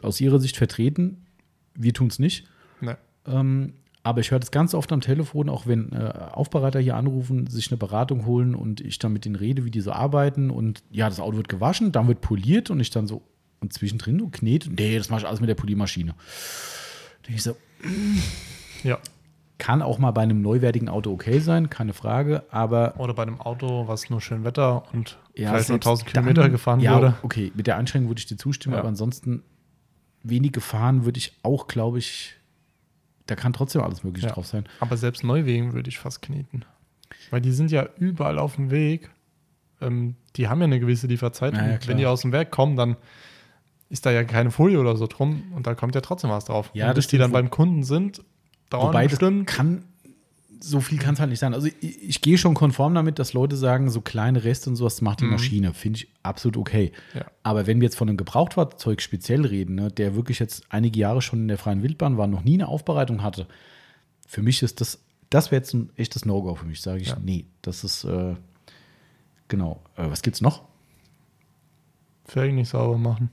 aus ihrer Sicht vertreten. Wir tun es nicht. Ne. Ähm, aber ich höre das ganz oft am Telefon, auch wenn äh, Aufbereiter hier anrufen, sich eine Beratung holen und ich dann mit denen rede, wie die so arbeiten. Und ja, das Auto wird gewaschen, dann wird poliert und ich dann so, und zwischendrin du knet, nee, das mache ich alles mit der Poliermaschine. Denke ich so, Ja. Kann auch mal bei einem neuwertigen Auto okay sein, keine Frage, aber Oder bei einem Auto, was nur schön Wetter und ja, vielleicht nur selbst 1000 dann- Kilometer gefahren ja, wurde. okay, mit der Einschränkung würde ich dir zustimmen, Ja. aber ansonsten wenig gefahren würde ich auch, glaube ich, da kann trotzdem alles Mögliche Ja. drauf sein. Aber selbst Neuwegen würde ich fast kneten. Weil die sind ja überall auf dem Weg. Ähm, die haben ja eine gewisse Lieferzeit. Ja, ja, wenn die aus dem Werk kommen, dann ist da ja keine Folie oder so drum und da kommt ja trotzdem was drauf. Ja, und bis die dann beim Kunden sind, dauern Wobei das bestimmt. kann, so viel kann es halt nicht sein. Also ich, ich gehe schon konform damit, dass Leute sagen, so kleine Reste und sowas macht die Mhm. Maschine. Finde ich absolut okay. Ja. Aber wenn wir jetzt von einem Gebrauchtfahrzeug speziell reden, ne, der wirklich jetzt einige Jahre schon in der freien Wildbahn war, noch nie eine Aufbereitung hatte, für mich ist das, das wäre jetzt ein echtes No-Go für mich. Sage ich, Ja. nee, das ist, äh, Genau. Äh, was gibt's noch? Felgen nicht sauber machen.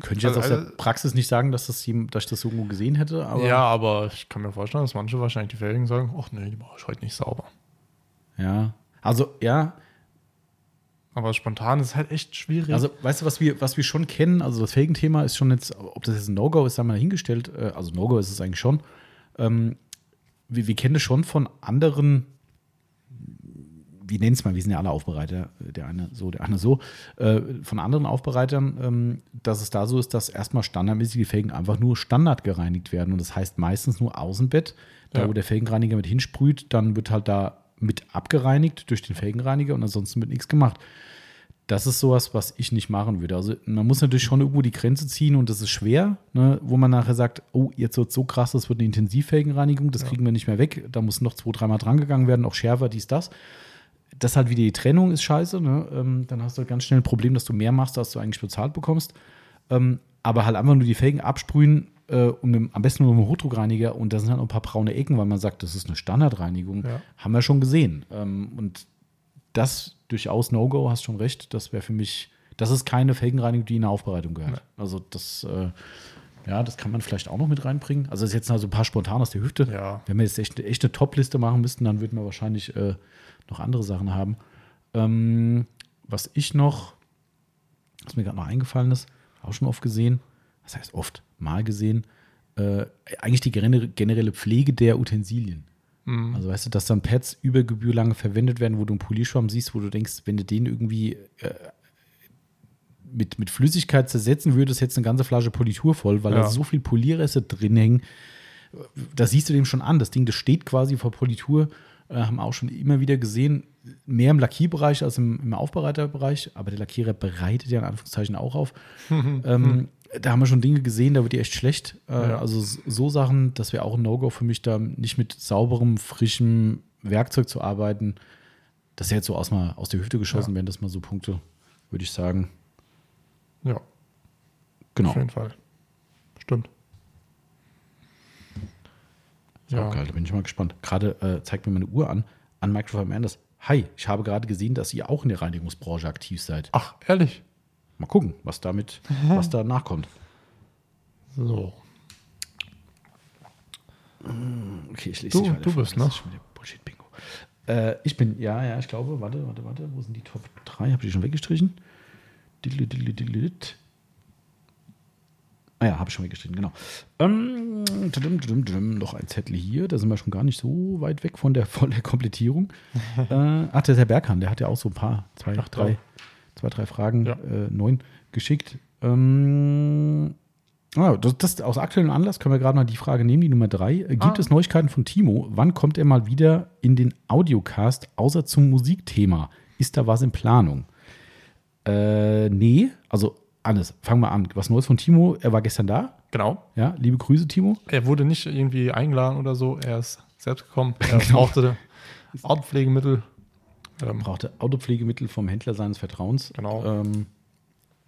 Könnte ich jetzt Also- aus der also- Praxis nicht sagen, dass, das, dass ich das irgendwo gesehen hätte, aber ja, aber ich kann mir vorstellen, dass manche wahrscheinlich die Felgen sagen, ach nee, die mache ich heute nicht sauber. ja. Also, ja, Aber spontan ist halt echt schwierig. Also, weißt du, was wir, was wir schon kennen? Also, das Felgenthema ist schon jetzt, ob das jetzt ein No-Go ist, sagen wir mal hingestellt. Äh, Also, No-Go ist es eigentlich schon. Ähm, wir, wir kennen das schon von anderen, wie nennen es mal, wir sind ja alle Aufbereiter, der eine so, der andere so, äh, von anderen Aufbereitern, ähm, dass es da so ist, dass erstmal standardmäßig die Felgen einfach nur standard gereinigt werden. Und das heißt meistens nur Außenbett, da Ja. wo der Felgenreiniger mit hinsprüht, dann wird halt da mit abgereinigt durch den Felgenreiniger und ansonsten wird nichts gemacht das ist sowas, was ich nicht machen würde. Also man muss natürlich schon irgendwo die Grenze ziehen und das ist schwer, ne, wo man nachher sagt, oh, jetzt wird so krass, das wird eine Intensivfelgenreinigung, das kriegen wir nicht mehr weg. Da muss noch zwei, dreimal drangegangen werden, auch schärfer, dies, das. Das halt wieder die Trennung ist scheiße. Ne? Ähm, dann hast du ganz schnell ein Problem, dass du mehr machst, als du eigentlich bezahlt bekommst. Ähm, aber halt einfach nur die Felgen absprühen äh, und mit, am besten nur mit dem Hochdruckreiniger und da sind halt noch ein paar braune Ecken, weil man sagt, das ist eine Standardreinigung. Ja. Haben wir schon gesehen. Ähm, und das durchaus No-Go, hast schon recht. Das wäre für mich, das ist keine Felgenreinigung, die in eine Aufbereitung gehört. Also das, äh, ja, das kann man vielleicht auch noch mit reinbringen. Also das ist jetzt also ein paar spontan aus der Hüfte. Ja. Wenn wir jetzt echt, echt eine Top-Liste machen müssten, dann würden wir wahrscheinlich äh, noch andere Sachen haben. Ähm, was ich noch, was mir gerade noch eingefallen ist, auch schon oft gesehen, das heißt oft, mal gesehen, äh, eigentlich die gener- generelle Pflege der Utensilien. Mhm. Also weißt du, dass dann Pads über Gebühr lange verwendet werden, wo du einen Polierschwamm siehst, wo du denkst, wenn du den irgendwie äh, mit, mit Flüssigkeit zersetzen würdest, hättest du eine ganze Flasche Politur voll, weil Ja. da so viel Polierreste drin hängen. Da siehst du dem schon an. Das Ding, das steht quasi vor Politur. Äh, haben auch schon immer wieder gesehen, mehr im Lackierbereich als im, im Aufbereiterbereich. Aber der Lackierer bereitet ja in Anführungszeichen auch auf. (laughs) ähm, da haben wir schon Dinge gesehen, da wird die echt schlecht. Äh, Ja. Also so Sachen, das wäre auch ein No-Go für mich, da nicht mit sauberem, frischem Werkzeug zu arbeiten. Das ist jetzt so aus, mal aus der Hüfte geschossen, Ja. wären das mal so Punkte, würde ich sagen. ja, Genau. auf jeden Fall. Stimmt. Ja. Ja, geil, da bin ich mal gespannt. Gerade äh, zeigt mir meine Uhr an, an Microphone Anders. Hi, ich habe gerade gesehen, dass ihr auch in der Reinigungsbranche aktiv seid. ach, ehrlich. Mal gucken, was damit, was da nachkommt. So. Okay, ich lese Du- nicht du bist, ne? Bullshit-Bingo. Äh, ich bin, ja, ja, ich glaube, warte, warte, warte, wo sind die Top 3? Habe ich die schon weggestrichen? Diddle, diddle, diddle, diddle. Ah ja, habe ich schon weggestrichen, genau. Ähm, tudum, tudum, tudum, noch ein Zettel hier, da sind wir schon gar nicht so weit weg von der, (laughs) von der Komplettierung. (laughs) äh, ach, der ist Herr Berghahn, der hat ja auch so ein paar, zwei, Ach, drei, ja. zwei, drei Fragen, Ja. äh, neun geschickt. Ähm, ah, das, das aus aktuellem Anlass können wir gerade mal die Frage nehmen, die Nummer drei. Äh, Gibt Ah. es Neuigkeiten von Timo? Wann kommt er mal wieder in den Audiocast, außer zum Musikthema? Ist da was in Planung? Äh, nee, also alles. Fangen wir an. Was Neues von Timo? Er war gestern da. Genau. Ja, liebe Grüße, Timo. Er wurde nicht irgendwie eingeladen oder so. Er ist selbst gekommen. Er (laughs) Genau. brauchte Ortpflegemittel. Ähm, Brauchte Autopflegemittel vom Händler seines Vertrauens. Genau. Ähm,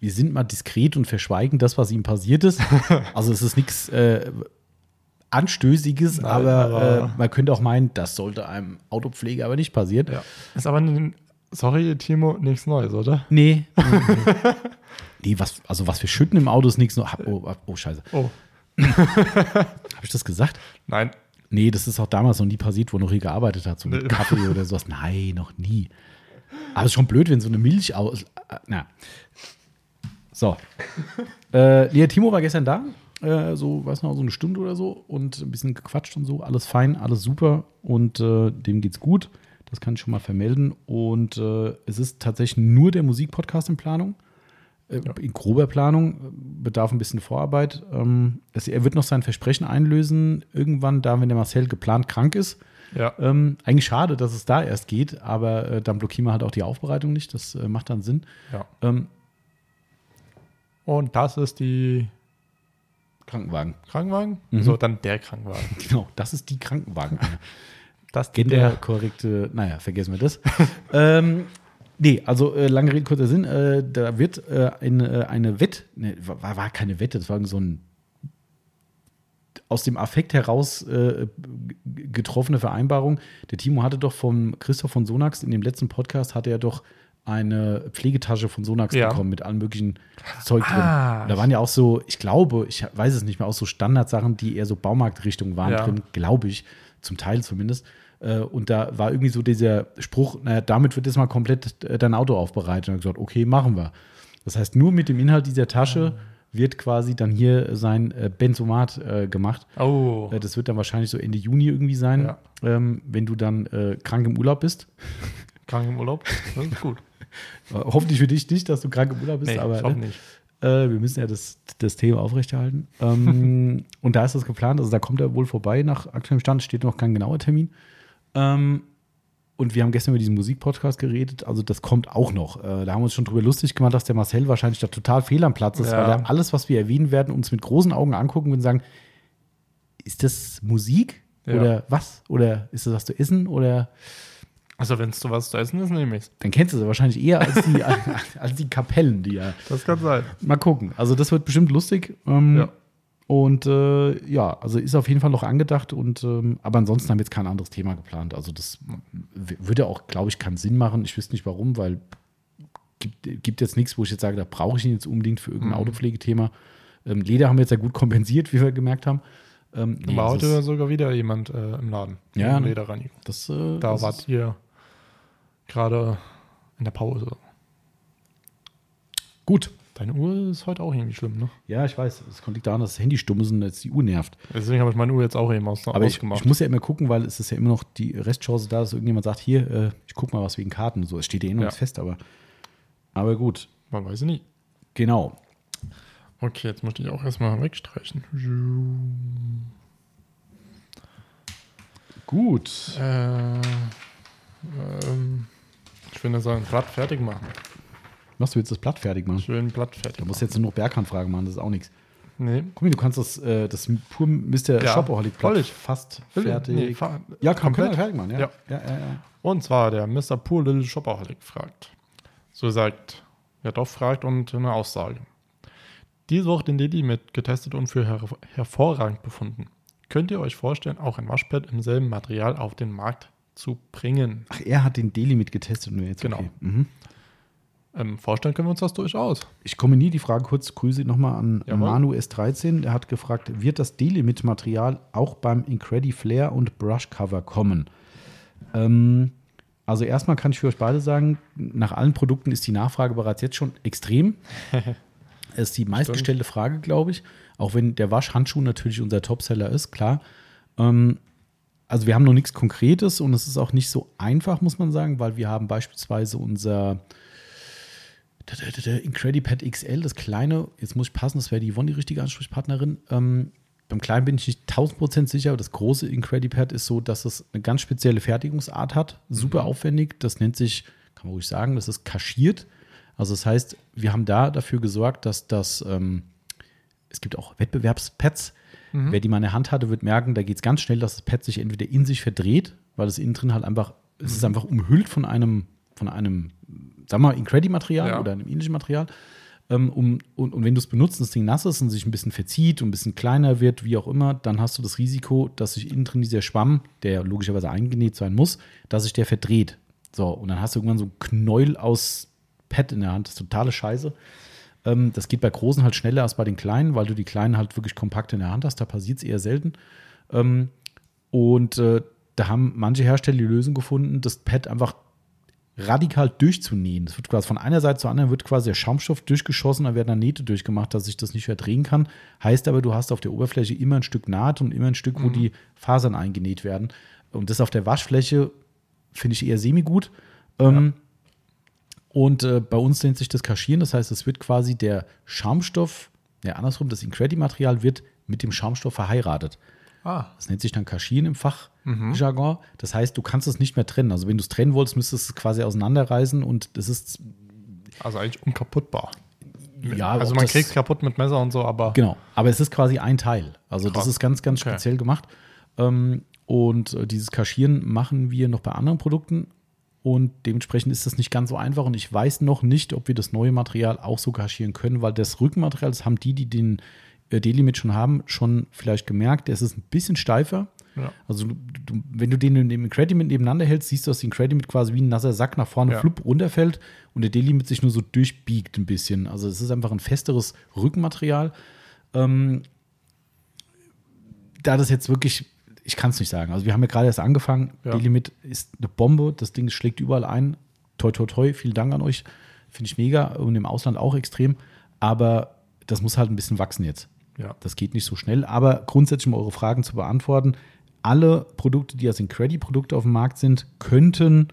wir sind mal diskret und verschweigen das, was ihm passiert ist. (laughs) also es ist nichts äh, Anstößiges, Nein, aber, aber- äh, man könnte auch meinen, das sollte einem Autopfleger aber nicht passieren. ja. Ist aber, ein, sorry, Timo, nichts Neues, oder? Nee. (laughs) nee, was, also was wir schütten im Auto ist nichts. nur- Oh, oh, scheiße. Oh, (laughs) Habe ich das gesagt? nein. Nee, das ist auch damals noch nie passiert, wo noch hier gearbeitet hat, so mit Nee. Kaffee oder sowas. Nein, noch nie. Aber es ist schon blöd, wenn so eine Milch aus. äh, Na. So. (laughs) äh, nee, Timo war gestern da. Äh, so, weiß noch, so eine Stunde oder so und ein bisschen gequatscht und so. Alles fein, alles super und äh, dem geht's gut. Das kann ich schon mal vermelden. Und äh, es ist tatsächlich nur der Musikpodcast in Planung. Äh, In grober Planung, äh, bedarf ein bisschen Vorarbeit. Ähm, es, er wird noch sein Versprechen einlösen, irgendwann da, wenn der Marcel geplant krank ist. Ja. Ähm, eigentlich schade, dass es da erst geht, aber äh, dann blockieren wir halt auch die Aufbereitung nicht. Das äh, macht dann Sinn. ja. Ähm, Und das ist die Krankenwagen. Krankenwagen? Mhm. So, dann der Krankenwagen. (laughs) Genau, das ist die Krankenwagen. (laughs) Das Genderkorrekte, naja, vergessen wir das. (laughs) ähm, nee, also äh, lange Rede, kurzer Sinn. Äh, da wird äh, eine, eine Wett, ne, war, war keine Wette, das war so ein aus dem Affekt heraus äh, getroffene Vereinbarung. Der Timo hatte doch vom Christoph von Sonax in dem letzten Podcast hatte er doch eine Pflegetasche von Sonax Ja. bekommen mit allem möglichen Zeug drin. Ah. Da waren ja auch so, ich glaube, ich weiß es nicht mehr, auch so Standardsachen, die eher so Baumarktrichtung waren Ja. drin, glaube ich, zum Teil zumindest. Äh, Und da war irgendwie so dieser Spruch, naja, damit wird jetzt mal komplett äh, dein Auto aufbereitet. Und ich gesagt, okay, machen wir. Das heißt, nur mit dem Inhalt dieser Tasche wird quasi dann hier sein äh, Benzomat gemacht. Oh. Das wird dann wahrscheinlich so Ende Juni irgendwie sein, Ja. ähm, wenn du dann krank im Urlaub bist. (laughs) Krank im Urlaub. Das ist gut. (laughs) Hoffentlich für dich nicht, dass du krank im Urlaub bist, Nee, aber ich ne, nicht. äh, wir müssen ja das, das Thema aufrechterhalten. Ähm, (laughs) und da ist das geplant, also da kommt er wohl vorbei nach aktuellem Stand, steht noch kein genauer Termin. Ähm, und wir haben gestern über diesen Musikpodcast geredet, also das kommt auch noch. Äh, da haben wir uns schon drüber lustig gemacht, dass der Marcel wahrscheinlich da total fehl am Platz ist, Ja. weil er alles, was wir erwähnen werden, uns mit großen Augen angucken und sagen, ist das Musik? Ja. Oder was? Oder ist das was zu essen? Oder Also, wenn es zu was zu essen ist, nehme ich es. dann kennst du sie wahrscheinlich eher als die, (laughs) als die Kapellen, die ja. Das kann sein. Mal gucken. Also das wird bestimmt lustig. Ähm, Ja. Und äh, ja, also ist auf jeden Fall noch angedacht und ähm, aber ansonsten haben wir jetzt kein anderes Thema geplant. Also das würde auch, glaube ich, keinen Sinn machen. Ich wüsste nicht warum, weil gibt, gibt jetzt nichts, wo ich jetzt sage, da brauche ich ihn jetzt unbedingt für irgendein Mhm. Autopflegethema. Ähm, Leder haben wir jetzt ja gut kompensiert, wie wir gemerkt haben. Ähm, nee, War heute sogar wieder jemand äh, im Laden. Ja, Im ne? Lederreinigung. das, äh, Da das wart ihr gerade in der Pause. gut. Deine Uhr ist heute auch irgendwie schlimm, ne? Ja, ich weiß. Es liegt daran, dass das Handy stumm ist und jetzt die Uhr nervt. Deswegen habe ich meine Uhr jetzt auch eben aus, Aber ich, ausgemacht. ich muss ja immer gucken, weil es ist ja immer noch die Restchance da, dass irgendjemand sagt, hier, äh, ich guck mal was wegen Karten. So, es steht ja eh noch Ja. nichts fest, aber, aber gut. Man weiß es nie. Genau. Okay, jetzt muss ich auch erstmal wegstreichen. Gut. Äh, ähm, ich würde sagen, Blatt fertig machen. Machst du jetzt das Blatt fertig machen? Schön Blatt fertig Da musst du jetzt nur noch Berghandfragen machen, das ist auch nichts. Nee, Guck mal, du kannst das, äh, das pur Mr. Ja, Shopaholic voll Blatt fast fertig. Nee, fa- ja, komplett. fertig machen, ja. Ja. Ja, ja, ja. Und zwar der Mr. Poor Little Shopaholic fragt. So sagt, wer doch fragt und eine Aussage. Diese Woche den Lady mit getestet und für her hervorragend befunden. Könnt ihr euch vorstellen, auch ein Waschpad im selben Material auf den Markt zu bringen? Ach, er hat den Daily mit getestet und wir jetzt Genau. okay. Mhm. Ähm, vorstellen können wir uns das durchaus. Ich kombiniere die Frage kurz, Grüße nochmal an Jawohl. Manu S13. Der hat gefragt, wird das Delimit-Material auch beim Incredi Flare und Brush Cover kommen? Ähm, also erstmal kann ich für euch beide sagen, nach allen Produkten ist die Nachfrage bereits jetzt schon extrem. (laughs) ist die meistgestellte Frage, glaube ich. Auch wenn der Waschhandschuh natürlich unser Topseller ist, klar. Ähm, also wir haben noch nichts Konkretes und es ist auch nicht so einfach, muss man sagen, weil wir haben beispielsweise unser Incredipad XL, das kleine, jetzt muss ich passen, das wäre die Yvonne die richtige Ansprechpartnerin. Ähm, beim kleinen bin ich nicht 1000% sicher, aber das große Incredipad ist so, dass es eine ganz spezielle Fertigungsart hat, super aufwendig. Das nennt sich, kann man ruhig sagen, das ist kaschiert. Also das heißt, wir haben da dafür gesorgt, dass das, ähm, es gibt auch Wettbewerbspads. Wer die mal in der Hand hatte, wird merken, da geht es ganz schnell, dass das Pad sich entweder in sich verdreht, weil es innen drin halt einfach, es ist einfach umhüllt von einem, von einem, wir mal, Incredi-Material Ja. oder einem ähnlichen Material. Ähm, um, und, und wenn du es benutzt und das Ding nass ist und sich ein bisschen verzieht und ein bisschen kleiner wird, wie auch immer, dann hast du das Risiko, dass sich innen drin dieser Schwamm, der logischerweise eingenäht sein muss, dass sich der verdreht. So, und dann hast du irgendwann so ein Knäuel aus Pad in der Hand. Das ist totale Scheiße. Ähm, das geht bei großen halt schneller als bei den kleinen, weil du die kleinen halt wirklich kompakt in der Hand hast. Da passiert es eher selten. Ähm, und äh, da haben manche Hersteller die Lösung gefunden, das Pad einfach radikal durchzunähen. Das wird quasi von einer Seite zur anderen wird quasi der Schaumstoff durchgeschossen, da werden dann Nähte durchgemacht, dass sich das nicht verdrehen kann. Heißt aber, du hast auf der Oberfläche immer ein Stück Naht und immer ein Stück, wo die Fasern eingenäht werden. Und das auf der Waschfläche finde ich eher semi-gut. Ähm, Und äh, bei uns nennt sich das Kaschieren, das heißt, es wird quasi der Schaumstoff, ja andersrum, das Incredi-Material wird mit dem Schaumstoff verheiratet. Ah, Das nennt sich dann Kaschieren im Fachjargon. Das heißt, du kannst es nicht mehr trennen. Also wenn du es trennen wolltest, müsstest du es quasi auseinanderreißen und das ist also eigentlich unkaputtbar. ja, also man kriegt es kaputt mit Messer und so, aber Genau, aber es ist quasi ein Teil. Also Krass. das ist ganz, ganz Okay. speziell gemacht. Ähm, und äh, dieses Kaschieren machen wir noch bei anderen Produkten. Und dementsprechend ist das nicht ganz so einfach. Und ich weiß noch nicht, ob wir das neue Material auch so kaschieren können, weil das Rückenmaterial, das haben die, die den D-Limit schon haben, schon vielleicht gemerkt, es ist ein bisschen steifer. Ja. Also du, wenn du den in dem Credit nebeneinander hältst, siehst du, dass den Credit quasi wie ein nasser Sack nach vorne Ja. flupp runterfällt und der D-Limit sich nur so durchbiegt ein bisschen. Also es ist einfach ein festeres Rückenmaterial. Ähm, da das jetzt wirklich, ich kann es nicht sagen. Also wir haben ja gerade erst angefangen. Ja. D-Limit ist eine Bombe. Das Ding schlägt überall ein. Toi, toi, toi. Vielen Dank an euch. Finde ich mega. Und im Ausland auch extrem. Aber das muss halt ein bisschen wachsen jetzt. Ja. Das geht nicht so schnell. Aber grundsätzlich, um eure Fragen zu beantworten, alle Produkte, die als Incredi-Produkte auf dem Markt sind, könnten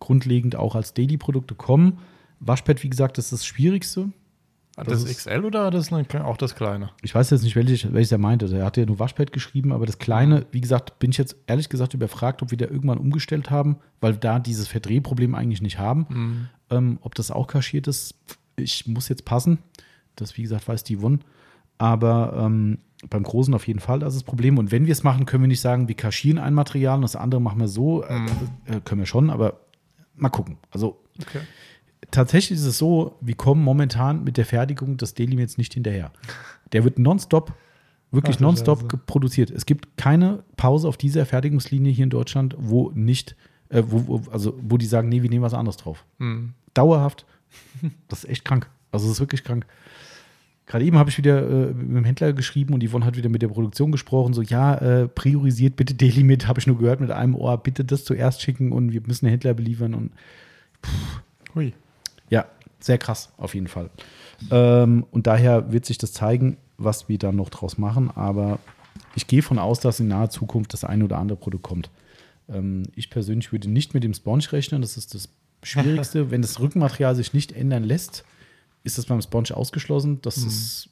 grundlegend auch als Daily-Produkte kommen. Waschpad, wie gesagt, ist das Schwierigste. Das, Das ist XL oder das auch das kleine? Ich weiß jetzt nicht, welches, welches er meinte. Er hatte ja nur Waschpad geschrieben, aber das kleine, wie gesagt, bin ich jetzt ehrlich gesagt überfragt, ob wir da irgendwann umgestellt haben, weil wir da dieses Verdrehproblem eigentlich nicht haben. Ähm, ob das auch kaschiert ist, ich muss jetzt passen. Das, wie gesagt, weiß die Won. Aber ähm, beim Großen auf jeden Fall, das ist das Problem. Und wenn wir es machen, können wir nicht sagen, wir kaschieren ein Material und das andere machen wir so. Äh, äh, können wir schon, aber mal gucken. Also Okay. tatsächlich ist es so, wir kommen momentan mit der Fertigung des Delimits nicht hinterher. Der wird nonstop, wirklich Ach nonstop ge- produziert. Es gibt keine Pause auf dieser Fertigungslinie hier in Deutschland, wo nicht, äh, wo, wo, also wo die sagen, nee, wir nehmen was anderes drauf. Hm. Dauerhaft. Das ist echt krank. Also es ist wirklich krank. Gerade eben habe ich wieder äh, mit dem Händler geschrieben und Yvonne hat wieder mit der Produktion gesprochen. So, ja, äh, priorisiert bitte Delimit, habe ich nur gehört mit einem Ohr, bitte das zuerst schicken und wir müssen den Händler beliefern und Hui. ja, sehr krass, auf jeden Fall. Ähm, und daher wird sich das zeigen, was wir dann noch draus machen. Aber ich gehe von aus, dass in naher Zukunft das eine oder andere Produkt kommt. Ähm, ich persönlich würde nicht mit dem Sponge rechnen. Das ist das Schwierigste. (laughs) Wenn das Rückenmaterial sich nicht ändern lässt, ist das beim Sponge ausgeschlossen. Das, ist,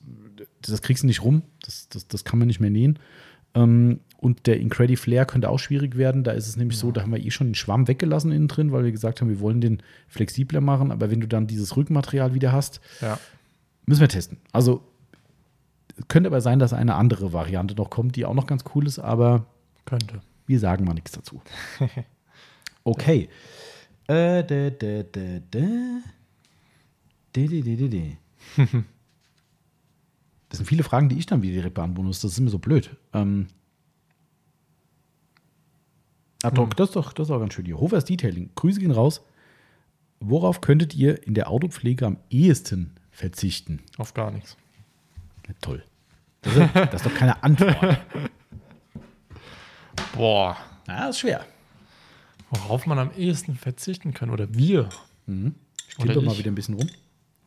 das kriegst du nicht rum. Das, das, das kann man nicht mehr nähen. Ähm, und der Incredi Flare könnte auch schwierig werden. Da ist es nämlich so, da haben wir eh schon den Schwamm weggelassen innen drin, weil wir gesagt haben, wir wollen den flexibler machen. Aber wenn du dann dieses Rückenmaterial wieder hast, Ja. müssen wir testen. Also könnte aber sein, dass eine andere Variante noch kommt, die auch noch ganz cool ist, aber Könnte. wir sagen mal nichts dazu. (laughs) Okay. Äh, dä, dä, dä, (laughs) Das sind viele Fragen, die ich dann wieder direkt beantworten muss. Das ist mir so blöd. Ähm, ah, doch, das, ist doch, das ist auch ganz schön. Hier. Hofers Detailing. Grüße gehen raus. Worauf könntet ihr in der Autopflege am ehesten verzichten? Auf gar nichts. Ja, toll. Das ist, das ist doch keine Antwort. (laughs) Boah. Das ist schwer. Worauf man am ehesten verzichten kann. Oder wir. Ich tippe Oder mal ich. wieder ein bisschen rum.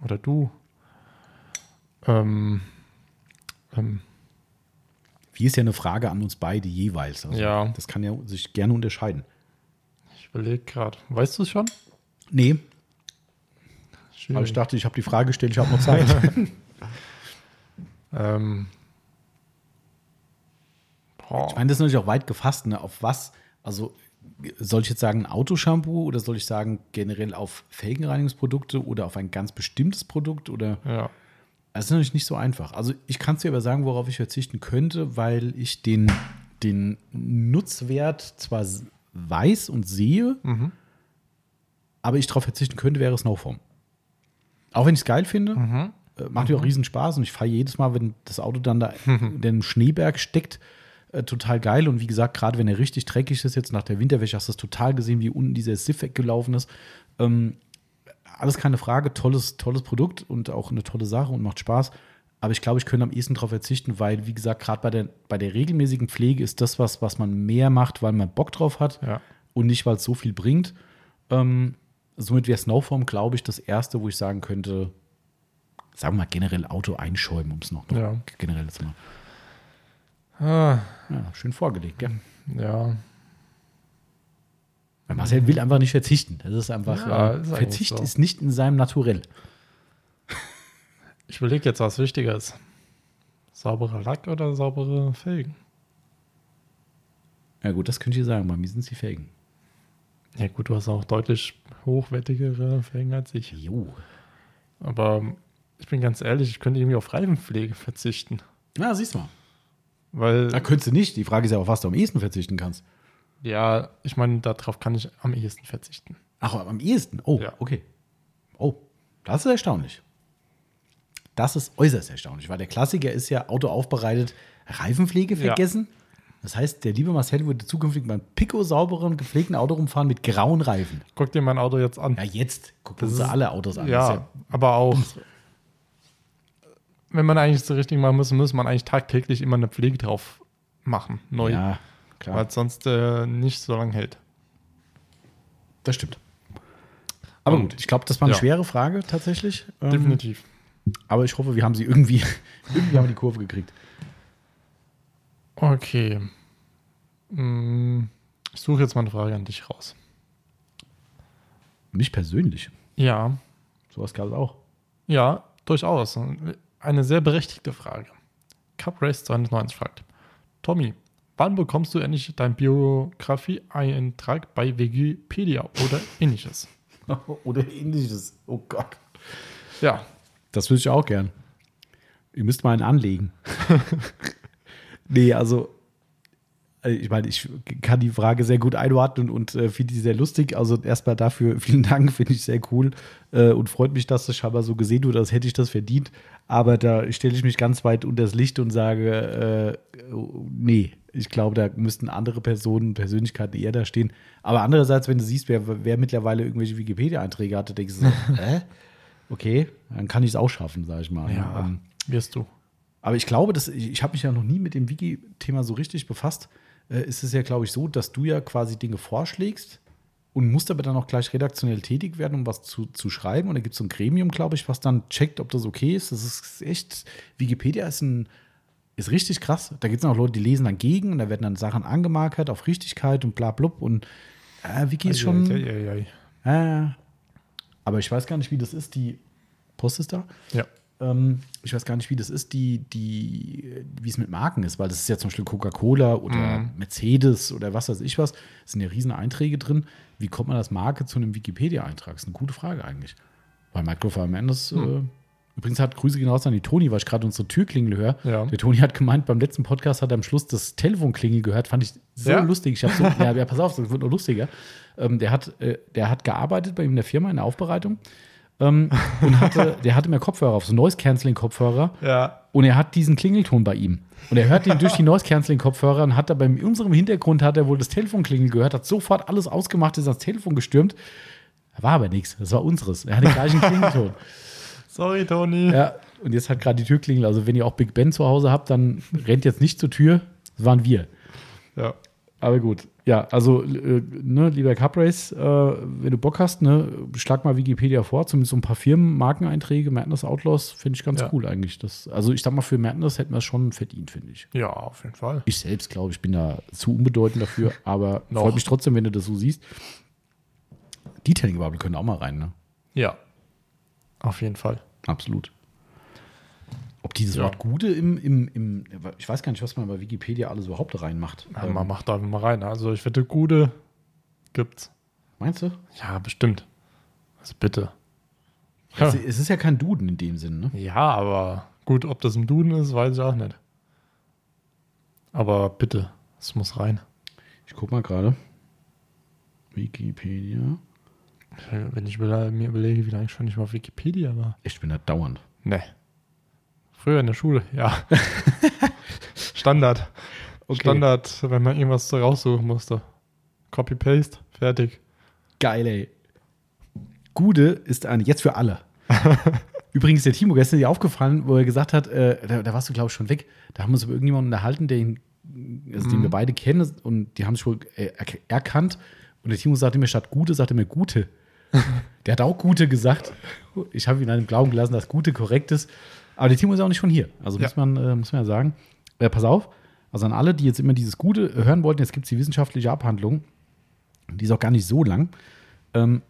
Oder du. Ähm, ähm, Wie ist ja eine Frage an uns beide jeweils. Also Ja. Das kann ja sich gerne unterscheiden. ich überlege gerade. Weißt du es schon? Nee, weil Schwierig. ich dachte, ich habe die Frage gestellt, ich habe noch Zeit. (laughs) Ähm, ich meine, das ist natürlich auch weit gefasst, ne? Auf was? Also, soll ich jetzt sagen Autoshampoo oder soll ich sagen generell auf Felgenreinigungsprodukte oder auf ein ganz bestimmtes Produkt oder ja. Das ist natürlich nicht so einfach. Also ich kann es dir aber sagen, worauf ich verzichten könnte, weil ich den, den Nutzwert zwar weiß und sehe, Mhm. aber ich darauf verzichten könnte, wäre Snowform. Auch wenn ich es geil finde, Mhm. äh, macht mir auch riesen Spaß und ich fahre jedes Mal, wenn das Auto dann da (laughs) in dem Schneeberg steckt, äh, total geil. Und wie gesagt, gerade wenn er richtig dreckig ist, jetzt nach der Winterwäsche, hast du das total gesehen, wie unten dieser Siff weggelaufen ist. Ähm, alles keine Frage, tolles, tolles Produkt und auch eine tolle Sache und macht Spaß. Aber ich glaube, ich könnte am ehesten darauf verzichten, weil, wie gesagt, gerade bei der, bei der regelmäßigen Pflege ist das was, was man mehr macht, weil man Bock drauf hat Ja. und nicht, weil es so viel bringt. Ähm, somit wäre Snowform, glaube ich, das erste, wo ich sagen könnte, sagen wir mal generell Auto einschäumen, um es noch, noch Ja. generell zu machen. Ah, Ja, schön vorgelegt, gell? ja. Weil Marcel will einfach nicht verzichten. Das ist einfach, Ja, äh, ist Verzicht so. ist nicht in seinem Naturell. Ich überlege jetzt, was wichtiger ist. Sauberer Lack oder saubere Felgen? Ja gut, das könnt ihr sagen, bei mir sind sie Felgen. Ja gut, du hast auch deutlich hochwertigere Felgen als ich. Jo. Aber ich bin ganz ehrlich, ich könnte irgendwie auf Reifenpflege verzichten. Ja, siehst du mal. Weil, Da könntest du nicht. Die Frage ist ja, auf was du am ehesten verzichten kannst. ja, ich meine, darauf kann ich am ehesten verzichten. Ach, am ehesten. Oh, Ja. okay. Oh, das ist erstaunlich. Das ist äußerst erstaunlich, weil der Klassiker ist ja Auto aufbereitet, Reifenpflege Ja. vergessen. Das heißt, der liebe Marcel würde zukünftig beim pico sauberen, gepflegten Auto rumfahren mit grauen Reifen. Guck dir mein Auto jetzt an. Ja, jetzt gucken Das uns alle Autos an. Ja, ist aber auch, wenn man eigentlich so richtig machen muss, muss man eigentlich tagtäglich immer eine Pflege drauf machen, neu, ja, weil klar. es sonst äh, nicht so lange hält. Das stimmt. Aber Und- gut, ich glaube, das war eine ja. schwere Frage tatsächlich. Ähm, Definitiv. Aber ich hoffe, wir haben sie irgendwie, (laughs) irgendwie haben wir die Kurve gekriegt. Okay. Mm, Ich suche jetzt mal eine Frage an dich raus. Mich persönlich. Ja, Sowas gab es auch. ja, durchaus. Eine sehr berechtigte Frage. Cup Race 290 fragt: Tommy, wann bekommst du endlich dein Biografie-Eintrag bei Wikipedia oder ähnliches? (laughs) Oder ähnliches. Oh Gott. Ja, Das würde ich auch gern. Ihr müsst mal einen anlegen. (laughs) nee, also, ich meine, ich kann die Frage sehr gut einordnen und äh, finde die sehr lustig. Also erstmal dafür vielen Dank, finde ich sehr cool äh, und freut mich, dass das scheinbar so gesehen wird, als hätte ich das verdient. Aber da stelle ich mich ganz weit unter das Licht und sage, äh, nee, ich glaube, da müssten andere Personen, Persönlichkeiten eher da stehen. Aber andererseits, wenn du siehst, wer, wer mittlerweile irgendwelche Wikipedia-Einträge hatte, denkst du so, (laughs) hä? Okay, dann kann ich es auch schaffen, sage ich mal. ja, Ähm, wirst du. aber ich glaube, dass ich, ich habe mich ja noch nie mit dem Wiki-Thema so richtig befasst. Äh, ist es ja, glaube ich, so, dass du ja quasi Dinge vorschlägst und musst aber dann auch gleich redaktionell tätig werden, um was zu, zu schreiben. Und da gibt es so ein Gremium, glaube ich, was dann checkt, ob das okay ist. Das ist echt, Wikipedia ist ein ist richtig krass. Da gibt es auch Leute, die lesen dann gegen und da werden dann Sachen angemarkert auf Richtigkeit und bla blub. Und äh, Wiki ist schon. Ei, ei, ei. Äh, aber ich weiß gar nicht, wie das ist. Die Post ist da. Ja. Ähm, ich weiß gar nicht, wie das ist, die, die, wie es mit Marken ist, weil das ist ja zum Beispiel Coca-Cola oder Mhm. Mercedes oder was weiß ich was. Es sind ja riesen Einträge drin. Wie kommt man als Marke zu einem Wikipedia-Eintrag? Das ist eine gute Frage eigentlich. Weil Microfarm Mendes, Hm. äh, übrigens hat Grüße gehen raus an die Toni, weil ich gerade unsere Türklingel höre. Ja. Der Toni hat gemeint, beim letzten Podcast hat er am Schluss das Telefonklingel gehört. Fand ich so Ja? lustig. Ich habe so, (laughs) ja, ja, pass auf, das wird noch lustiger. Ähm, der, hat, äh, der hat gearbeitet bei ihm in der Firma in der Aufbereitung. Ähm, (laughs) und hatte, der hatte mehr Kopfhörer auf, so Noise-Canceling-Kopfhörer. Ja. Und er hat diesen Klingelton bei ihm. Und er hört den durch die (laughs) Noise-Canceling-Kopfhörer und hat da bei unserem Hintergrund hat er wohl das Telefonklingel gehört, hat sofort alles ausgemacht, ist ans Telefon gestürmt. War aber nichts, das war unseres. Er hat den gleichen Klingelton. (laughs) Sorry, Toni. Ja, und jetzt hat gerade die Türklingel. Also, wenn ihr auch Big Ben zu Hause habt, dann rennt jetzt nicht zur Tür. Das waren wir. Ja. Aber gut. Ja, also, äh, ne, lieber Cuprace, äh, wenn du Bock hast, ne, schlag mal Wikipedia vor, zumindest so ein paar Firmen, Markeneinträge, Madness Outlaws, finde ich ganz Ja. cool eigentlich. Das, also, ich sag mal, für Madness hätten wir es schon verdient, finde ich. Ja, auf jeden Fall. Ich selbst glaube, ich bin da zu unbedeutend dafür, (laughs) aber freut mich trotzdem, wenn du das so siehst. Detailing Bubble können auch mal rein, ne? Ja. Auf jeden Fall. Absolut. Ob dieses Ja. Wort Gute im, im, im, ich weiß gar nicht, was man bei Wikipedia alles überhaupt reinmacht. Ja, Ähm, man macht da einfach mal rein. Also ich wette, gute gibt's. meinst du? Ja, bestimmt. Also bitte. Es, es ist ja kein Duden in dem Sinn, ne? Ja, aber gut, ob das im Duden ist, weiß ich auch nicht. Aber bitte, es muss rein. Ich guck mal gerade. Wikipedia. Wenn ich mir überlege, wie lange ich schon nicht mal auf Wikipedia war. Ich bin da dauernd. Nee. Früher in der Schule, ja. (laughs) Standard. Okay. Standard, wenn man irgendwas so raussuchen musste. Copy-Paste, fertig. Geil, ey. Gude ist eine, jetzt für alle. (laughs) Übrigens, der Timo gestern dir aufgefallen, wo er gesagt hat, äh, da, da warst du, glaube ich, schon weg. Da haben wir uns über irgendjemanden unterhalten, der ihn, also den wir beide kennen und die haben sich wohl äh, erk- erkannt. Und der Timo sagte mir statt Gute, sagte mir Gute. (laughs) der hat auch Gute gesagt. Ich habe ihn einem Glauben gelassen, dass Gute korrekt ist. Aber der Timo ist auch nicht von hier. Also Ja. muss, man, äh, muss man ja sagen. Äh, pass auf, also an alle, die jetzt immer dieses Gute hören wollten, jetzt gibt es die wissenschaftliche Abhandlung. Die ist auch gar nicht so lang. Ähm,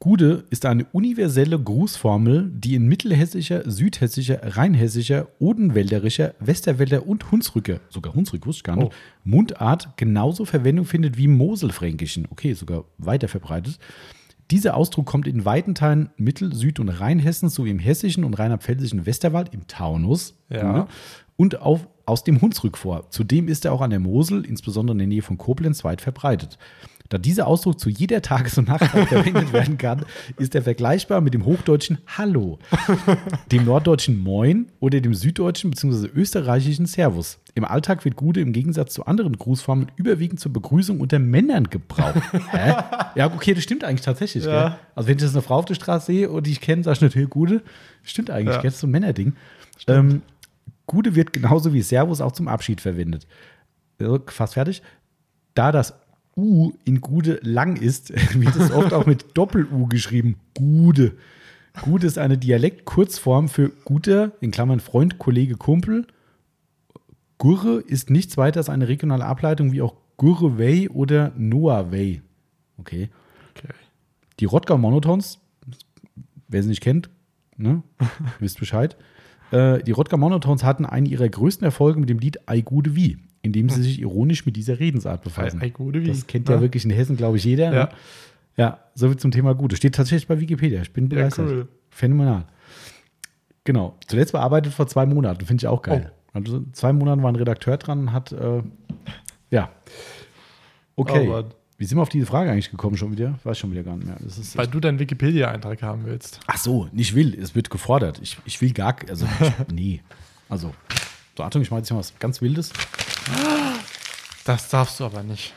Gude ist eine universelle Grußformel, die in mittelhessischer, südhessischer, rheinhessischer, odenwälderischer, westerwälder und Hunsrücker, sogar Hunsrück wusste ich gar nicht, Oh. Mundart genauso Verwendung findet wie im Moselfränkischen. Okay, sogar weiter verbreitet. Dieser Ausdruck kommt in weiten Teilen Mittel-, Süd- und Rheinhessens sowie im hessischen und rheinland-pfälzischen Westerwald, im Taunus Ja. Gude, und auf, aus dem Hunsrück vor. Zudem ist er auch an der Mosel, insbesondere in der Nähe von Koblenz, weit verbreitet. Da dieser Ausdruck zu jeder Tages- und Nachtzeit (laughs) verwendet werden kann, ist er vergleichbar mit dem hochdeutschen Hallo, dem norddeutschen Moin oder dem süddeutschen bzw. österreichischen Servus. Im Alltag wird Gude im Gegensatz zu anderen Grußformen überwiegend zur Begrüßung unter Männern gebraucht. (laughs) Hä? Ja, okay, das stimmt eigentlich tatsächlich. Ja. Also wenn ich jetzt eine Frau auf der Straße sehe und die ich kenne, sag ich nicht, hey, Gude. Stimmt eigentlich, Ja. gell? das ist so ein Männerding. Ähm, Gude wird genauso wie Servus auch zum Abschied verwendet. Fast fertig. Da das U in Gude lang ist, (laughs) wird es oft auch mit Doppel-U geschrieben. Gude. Gude ist eine Dialektkurzform für guter, in Klammern Freund, Kollege, Kumpel. Gurre ist nichts weiter als eine regionale Ableitung wie auch Gurre Way oder Noah Way. Okay. Okay. Die Rottgau Monotons, wer sie nicht kennt, ne, (laughs) wisst Bescheid. Äh, die Rottgau Monotons hatten einen ihrer größten Erfolge mit dem Lied Ei Gude Wie, in dem sie sich ironisch mit dieser Redensart befassen. Das kennt ne? ja wirklich in Hessen, glaube ich, jeder. Ja. Ne? Ja, soviel zum Thema Gude. Steht tatsächlich bei Wikipedia. Ich bin Ja, begeistert. cool. Phänomenal. Genau. Zuletzt bearbeitet vor zwei Monaten. Finde ich auch geil. Oh. Also zwei Monaten war ein Redakteur dran, hat, äh, ja. Okay. Oh. Wie sind wir auf diese Frage eigentlich gekommen schon wieder? Weiß schon wieder gar nicht mehr. Weil du deinen Wikipedia-Eintrag haben willst. Ach so, nicht will. Es wird gefordert. Ich, ich will gar, also ich, (laughs) nee. Also, so Achtung, ich mache jetzt mal was ganz Wildes. Das darfst du aber nicht.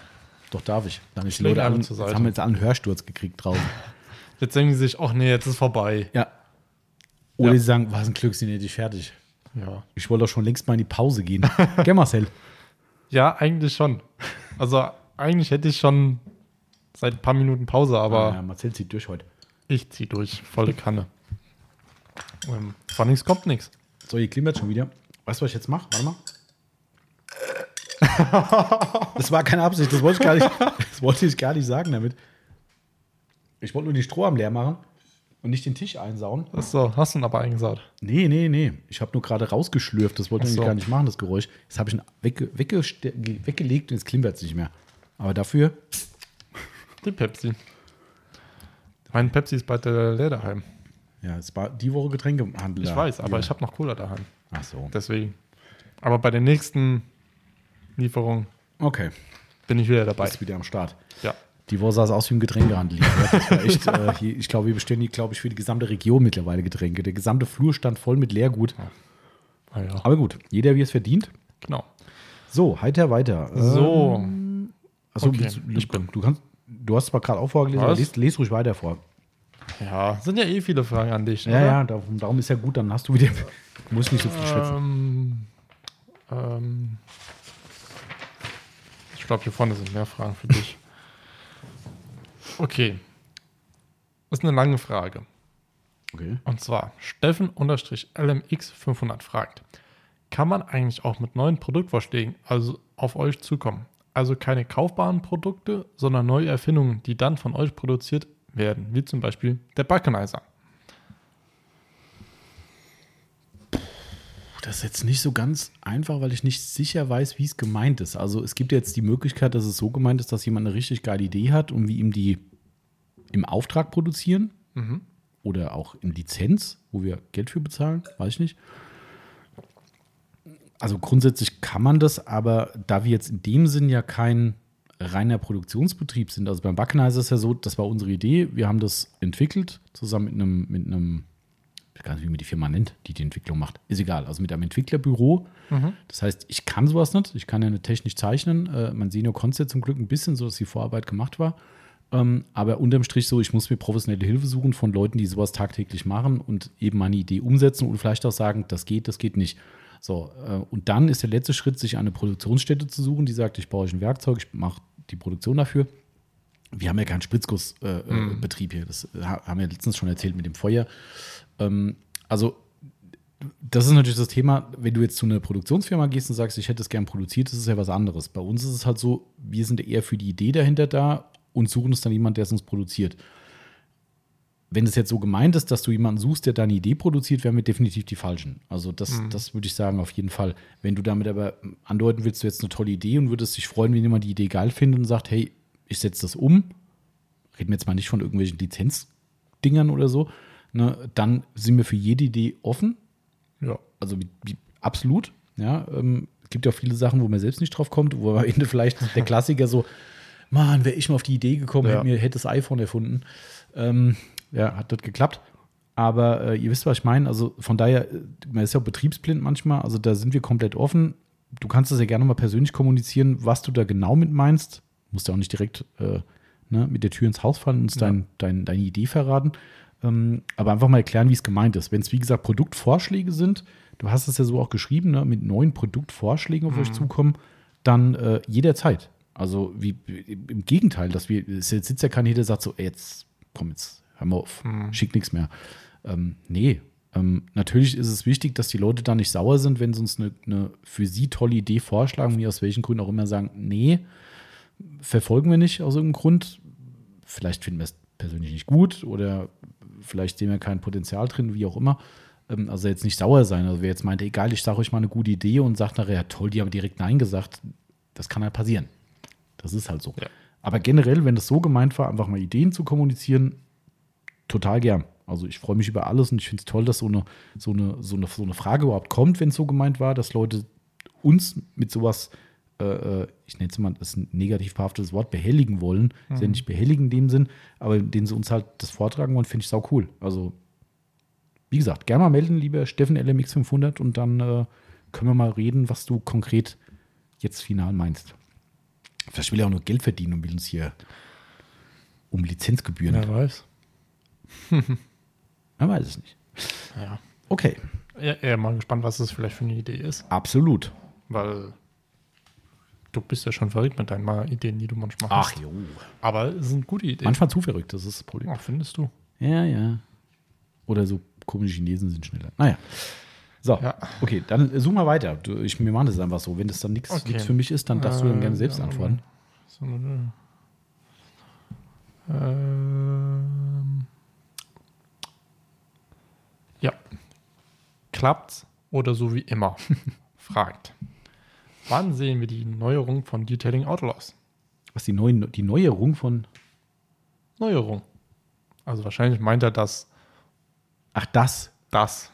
Doch darf ich. Dann ist die Schläge Leute alle jetzt haben wir jetzt einen Hörsturz gekriegt draußen. (laughs) Jetzt denken sie sich, ach nee, jetzt ist vorbei. Ja. Oder Ja. sie sagen, was ein Glück, sind endlich fertig. Ja. Ich wollte doch schon längst mal in die Pause gehen. (laughs) Gell, Marcel? Ja, eigentlich schon. Also eigentlich hätte ich schon seit ein paar Minuten Pause, aber Ah, ja, Marcel zieht durch heute. ich zieh durch. Volle Kanne. Ähm, von nichts kommt nichts. So, ihr klimpert schon wieder. Weißt du, was ich jetzt mache? Warte mal. (laughs) Das war keine Absicht, das wollte ich gar nicht, das wollte ich gar nicht sagen damit. Ich wollte nur den Strohhalm leer machen und nicht den Tisch einsauen. Achso, hast du ihn aber eingesaut. Nee, nee, nee. Ich habe nur gerade rausgeschlürft. Das wollte ich so. gar nicht machen, das Geräusch. Jetzt habe ich ihn wegge weggeste- ge- weggelegt und jetzt klimpert es nicht mehr. Aber dafür, Die Pepsi. Mein Pepsi ist bei der Lederheim. ja, es war die Woche Getränkehandel. Ich weiß, aber Ja. ich habe noch Cola daheim. Ach so. Deswegen. Aber bei der nächsten Lieferung Okay, bin ich wieder dabei. ist wieder am Start. Ja. Die Woche sah es aus wie ein Getränkehandel. echt, (laughs) äh, hier, ich glaube, wir bestellen hier, glaube ich, für die gesamte Region mittlerweile Getränke. Der gesamte Flur stand voll mit Leergut. Ah, ja. Aber gut, jeder wie es verdient. Genau. So, heiter weiter. So. Achso, okay, du, du kannst, du hast zwar gerade auch vorgelesen, aber Was? les, les ruhig weiter vor. Ja, sind ja eh viele Fragen an dich. Ja, oder? ja, darum, darum ist ja gut, dann hast du wieder, du musst nicht so viel schwätzen. Ähm, ähm, ich glaube, hier vorne sind mehr Fragen für dich. (laughs) Okay. Das ist eine lange Frage. Okay. Und zwar Steffen-LMX500 fragt: Kann man eigentlich auch mit neuen Produktvorschlägen also auf euch zukommen? Also keine kaufbaren Produkte, sondern neue Erfindungen, die dann von euch produziert werden, wie zum Beispiel der Backenizer. Das ist jetzt nicht so ganz einfach, weil ich nicht sicher weiß, wie es gemeint ist. Also es gibt jetzt die Möglichkeit, dass es so gemeint ist, dass jemand eine richtig geile Idee hat und wir ihm die im Auftrag produzieren Mhm. oder auch in Lizenz, wo wir Geld für bezahlen, weiß ich nicht. Also grundsätzlich kann man das, aber da wir jetzt in dem Sinn ja kein reiner Produktionsbetrieb sind, also beim Backenizer ist es ja so, das war unsere Idee, wir haben das entwickelt, zusammen mit einem, mit einem, ich weiß gar nicht, wie man die Firma nennt, die die Entwicklung macht, ist egal, also mit einem Entwicklerbüro. Das heißt, ich kann sowas nicht, ich kann ja nicht technisch zeichnen, äh, mein Senior konnte es ja zum Glück ein bisschen, so dass die Vorarbeit gemacht war. Ähm, aber unterm Strich so, ich muss mir professionelle Hilfe suchen von Leuten, die sowas tagtäglich machen und eben meine Idee umsetzen und vielleicht auch sagen, das geht, das geht nicht. So, äh, und dann ist der letzte Schritt, sich eine Produktionsstätte zu suchen, die sagt, ich baue euch ein Werkzeug, ich mache die Produktion dafür. Wir haben ja keinen Spritzgussbetrieb äh, äh, Betrieb hier. Das äh, ha- haben wir letztens schon erzählt mit dem Feuer. Ähm, also, das ist natürlich das Thema, wenn du jetzt zu einer Produktionsfirma gehst und sagst, ich hätte es gern produziert, das ist ja was anderes. Bei uns ist es halt so, wir sind eher für die Idee dahinter da und suchen uns dann jemanden, der es uns produziert. Wenn es jetzt so gemeint ist, dass du jemanden suchst, der deine Idee produziert, wären wir definitiv die Falschen. Also das, das würde ich sagen, auf jeden Fall. Wenn du damit aber andeuten willst, du jetzt eine tolle Idee und würdest dich freuen, wenn jemand die Idee geil findet und sagt, hey, ich setze das um, reden wir jetzt mal nicht von irgendwelchen Lizenzdingern oder so, ne, dann sind wir für jede Idee offen Ja. also wie, wie, absolut. Ja, ähm, es gibt ja auch viele Sachen, wo man selbst nicht drauf kommt, wo am Ende vielleicht der (laughs) Klassiker so, Mann, wäre ich mal auf die Idee gekommen, Ja. hätte mir hätte das iPhone erfunden. Ähm, ja, hat das geklappt. Aber äh, ihr wisst, was ich meine. Also von daher, äh, man ist ja auch betriebsblind manchmal. Also da sind wir komplett offen. Du kannst das ja gerne mal persönlich kommunizieren, was du da genau mit meinst. Musst ja auch nicht direkt äh, ne, mit der Tür ins Haus fallen und uns Ja. dein, dein, deine Idee verraten. Ähm, aber einfach mal erklären, wie es gemeint ist. Wenn es, wie gesagt, Produktvorschläge sind, du hast es ja so auch geschrieben, ne, mit neuen Produktvorschlägen auf euch zukommen, dann äh, jederzeit. Also wie im Gegenteil, dass wir, es sitzt ja keiner hier, der sagt so, ey, jetzt komm jetzt, hör mal auf, schick nichts mehr. Ähm, nee, ähm, natürlich ist es wichtig, dass die Leute da nicht sauer sind, wenn sie uns eine, eine für sie tolle Idee vorschlagen, wie aus welchen Gründen auch immer sagen, nee, verfolgen wir nicht aus irgendeinem Grund. Vielleicht finden wir es persönlich nicht gut oder vielleicht sehen wir kein Potenzial drin, wie auch immer. Ähm, also jetzt nicht sauer sein. Also wer jetzt meinte, egal, ich sage euch mal eine gute Idee und sagt nachher, ja toll, die haben direkt Nein gesagt, das kann halt passieren. Das ist halt so. Ja. Aber generell, wenn das so gemeint war, einfach mal Ideen zu kommunizieren, total gern. Also ich freue mich über alles und ich finde es toll, dass so eine, so, eine, so, eine, so eine Frage überhaupt kommt, wenn es so gemeint war, dass Leute uns mit sowas, äh, äh, ich nenne es mal, das ist ein negativ behaftetes Wort, behelligen wollen. Ist ja nicht behelligen in dem Sinn, aber denen sie uns halt das vortragen wollen, finde ich sau cool. Also, wie gesagt, gerne mal melden, lieber Steffen LMX 500 und dann äh, können wir mal reden, was du konkret jetzt final meinst. Vielleicht will er auch nur Geld verdienen und will uns hier um Lizenzgebühren. Wer weiß. (laughs) Man weiß es nicht. Ja. Okay, Eher, eher mal gespannt, was das vielleicht für eine Idee ist. absolut. Weil du bist ja schon verrückt mit deinen mal Ideen, die du manchmal Ach hast. jo. Aber es sind gute Ideen. Manchmal zu verrückt, das ist das Problem. Ach, findest du? Ja, ja. Oder so komische Chinesen sind schneller. Naja. So, Ja. okay, dann äh, such mal weiter. Du, ich, mir macht es einfach so. Wenn das dann nichts Okay. für mich ist, dann darfst du dann Äh, gerne selbst ja, antworten. So, ne. Ja. Klappt's oder so wie immer? (laughs) Fragt. Wann sehen wir die Neuerung von Detailing Outlaws? Was die, neuen, die Neuerung von. Neuerung. Also wahrscheinlich meint er das, Ach, das. das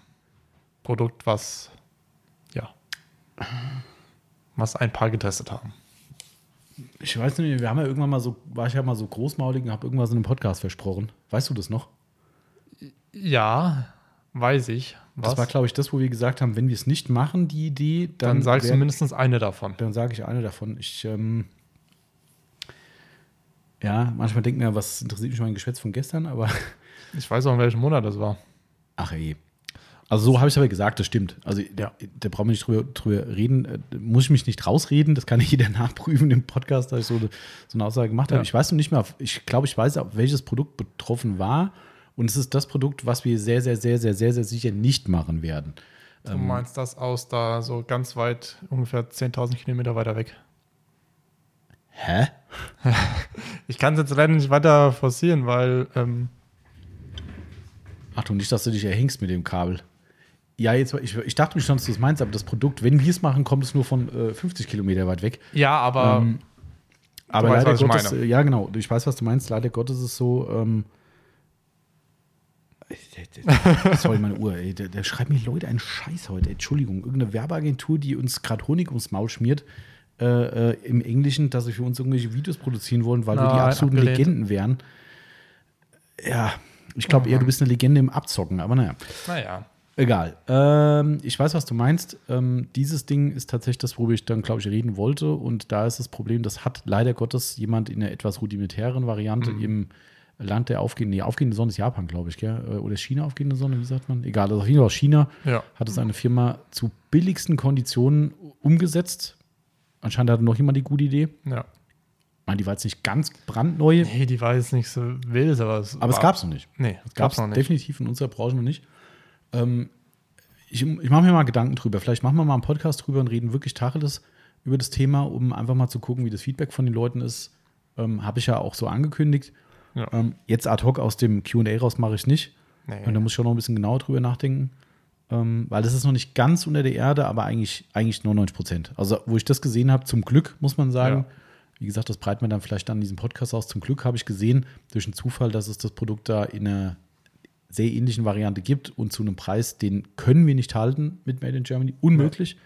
Produkt, was ja, was ein paar getestet haben. Ich weiß nicht, wir haben ja irgendwann mal so, war ich ja mal so großmaulig und habe irgendwas in einem Podcast versprochen. Weißt du das noch? Ja, weiß ich. Was? Das war, glaube ich, das, wo wir gesagt haben, wenn wir es nicht machen, die Idee, dann, Dann sagst du wär- mindestens eine davon. Dann sage ich eine davon. Ich, ähm, ja, manchmal denkt mir, was interessiert mich mein Geschwätz von gestern, aber (laughs) Ich weiß auch, in welchem Monat das war. ach ey. Also so habe ich es aber gesagt, das stimmt. Also Ja. da brauchen wir nicht drüber, drüber reden. Äh, muss ich mich nicht rausreden, das kann jeder (laughs) nachprüfen im Podcast, dass ich so eine, so eine Aussage gemacht habe. Ja. Ich weiß noch nicht mehr, ich glaube, ich weiß, auf welches Produkt betroffen war. Und es ist das Produkt, was wir sehr, sehr, sehr, sehr, sehr, sehr sicher nicht machen werden. Du meinst das aus da so ganz weit, ungefähr 10.000 Kilometer weiter weg. Hä? (laughs) Ich kann es jetzt leider nicht weiter forcieren, weil ähm, Achtung, nicht, dass du dich erhängst mit dem Kabel. Ja, jetzt, ich, ich dachte mir schon, dass du es meinst, aber das Produkt, wenn wir es machen, kommt es nur von äh, 50 Kilometer weit weg. ja, aber Ähm, Aber weißt, leider Gottes, äh, ja genau, ich weiß, was du meinst. Leider Gottes ist es so, ähm, sorry, meine Uhr, ey, der, der schreibt mir Leute einen Scheiß heute. Entschuldigung, irgendeine Werbeagentur, die uns gerade Honig ums Maul schmiert, äh, äh, im Englischen, dass sie für uns irgendwelche Videos produzieren wollen, weil wir die absoluten abgelehnt. Legenden wären. Ja, ich glaube eher, du bist eine Legende im Abzocken, aber naja. naja. Egal. Ähm, ich weiß, was du meinst. Ähm, dieses Ding ist tatsächlich das, worüber ich dann, glaube ich, reden wollte. Und da ist das Problem, das hat leider Gottes jemand in einer etwas rudimentären Variante im Land der aufgehenden, nee, aufgehende Sonne ist Japan, glaube ich, gell? Äh, Oder China aufgehende Sonne, wie sagt man? Egal, also auf jeden Fall aus China Ja. hat es eine Firma zu billigsten Konditionen umgesetzt. Anscheinend hatte noch jemand die gute Idee. Ja. Ich meine, die war jetzt nicht ganz brandneu, Nee, die war jetzt nicht so wild, aber es aber es war- gab es noch nicht. Nee, es gab es noch nicht. definitiv in unserer Branche noch nicht. Ähm, ich ich mache mir mal Gedanken drüber. Vielleicht machen wir mal einen Podcast drüber und reden wirklich Tacheles über das Thema, um einfach mal zu gucken, wie das Feedback von den Leuten ist. Ähm, Habe ich ja auch so angekündigt. Ja. Ähm, jetzt ad hoc aus dem QA raus mache ich nicht. Nee. Und da muss ich schon noch ein bisschen genauer drüber nachdenken. Ähm, weil das ist noch nicht ganz unter der Erde, aber eigentlich, eigentlich 99 Prozent. Also, wo ich das gesehen habe, zum Glück, muss man sagen. Ja. Wie gesagt, das breiten wir dann vielleicht in diesem Podcast aus. Zum Glück habe ich gesehen, durch einen Zufall, dass es das Produkt da in einer sehr ähnlichen Variante gibt und zu einem Preis, den können wir nicht halten mit Made in Germany. Unmöglich.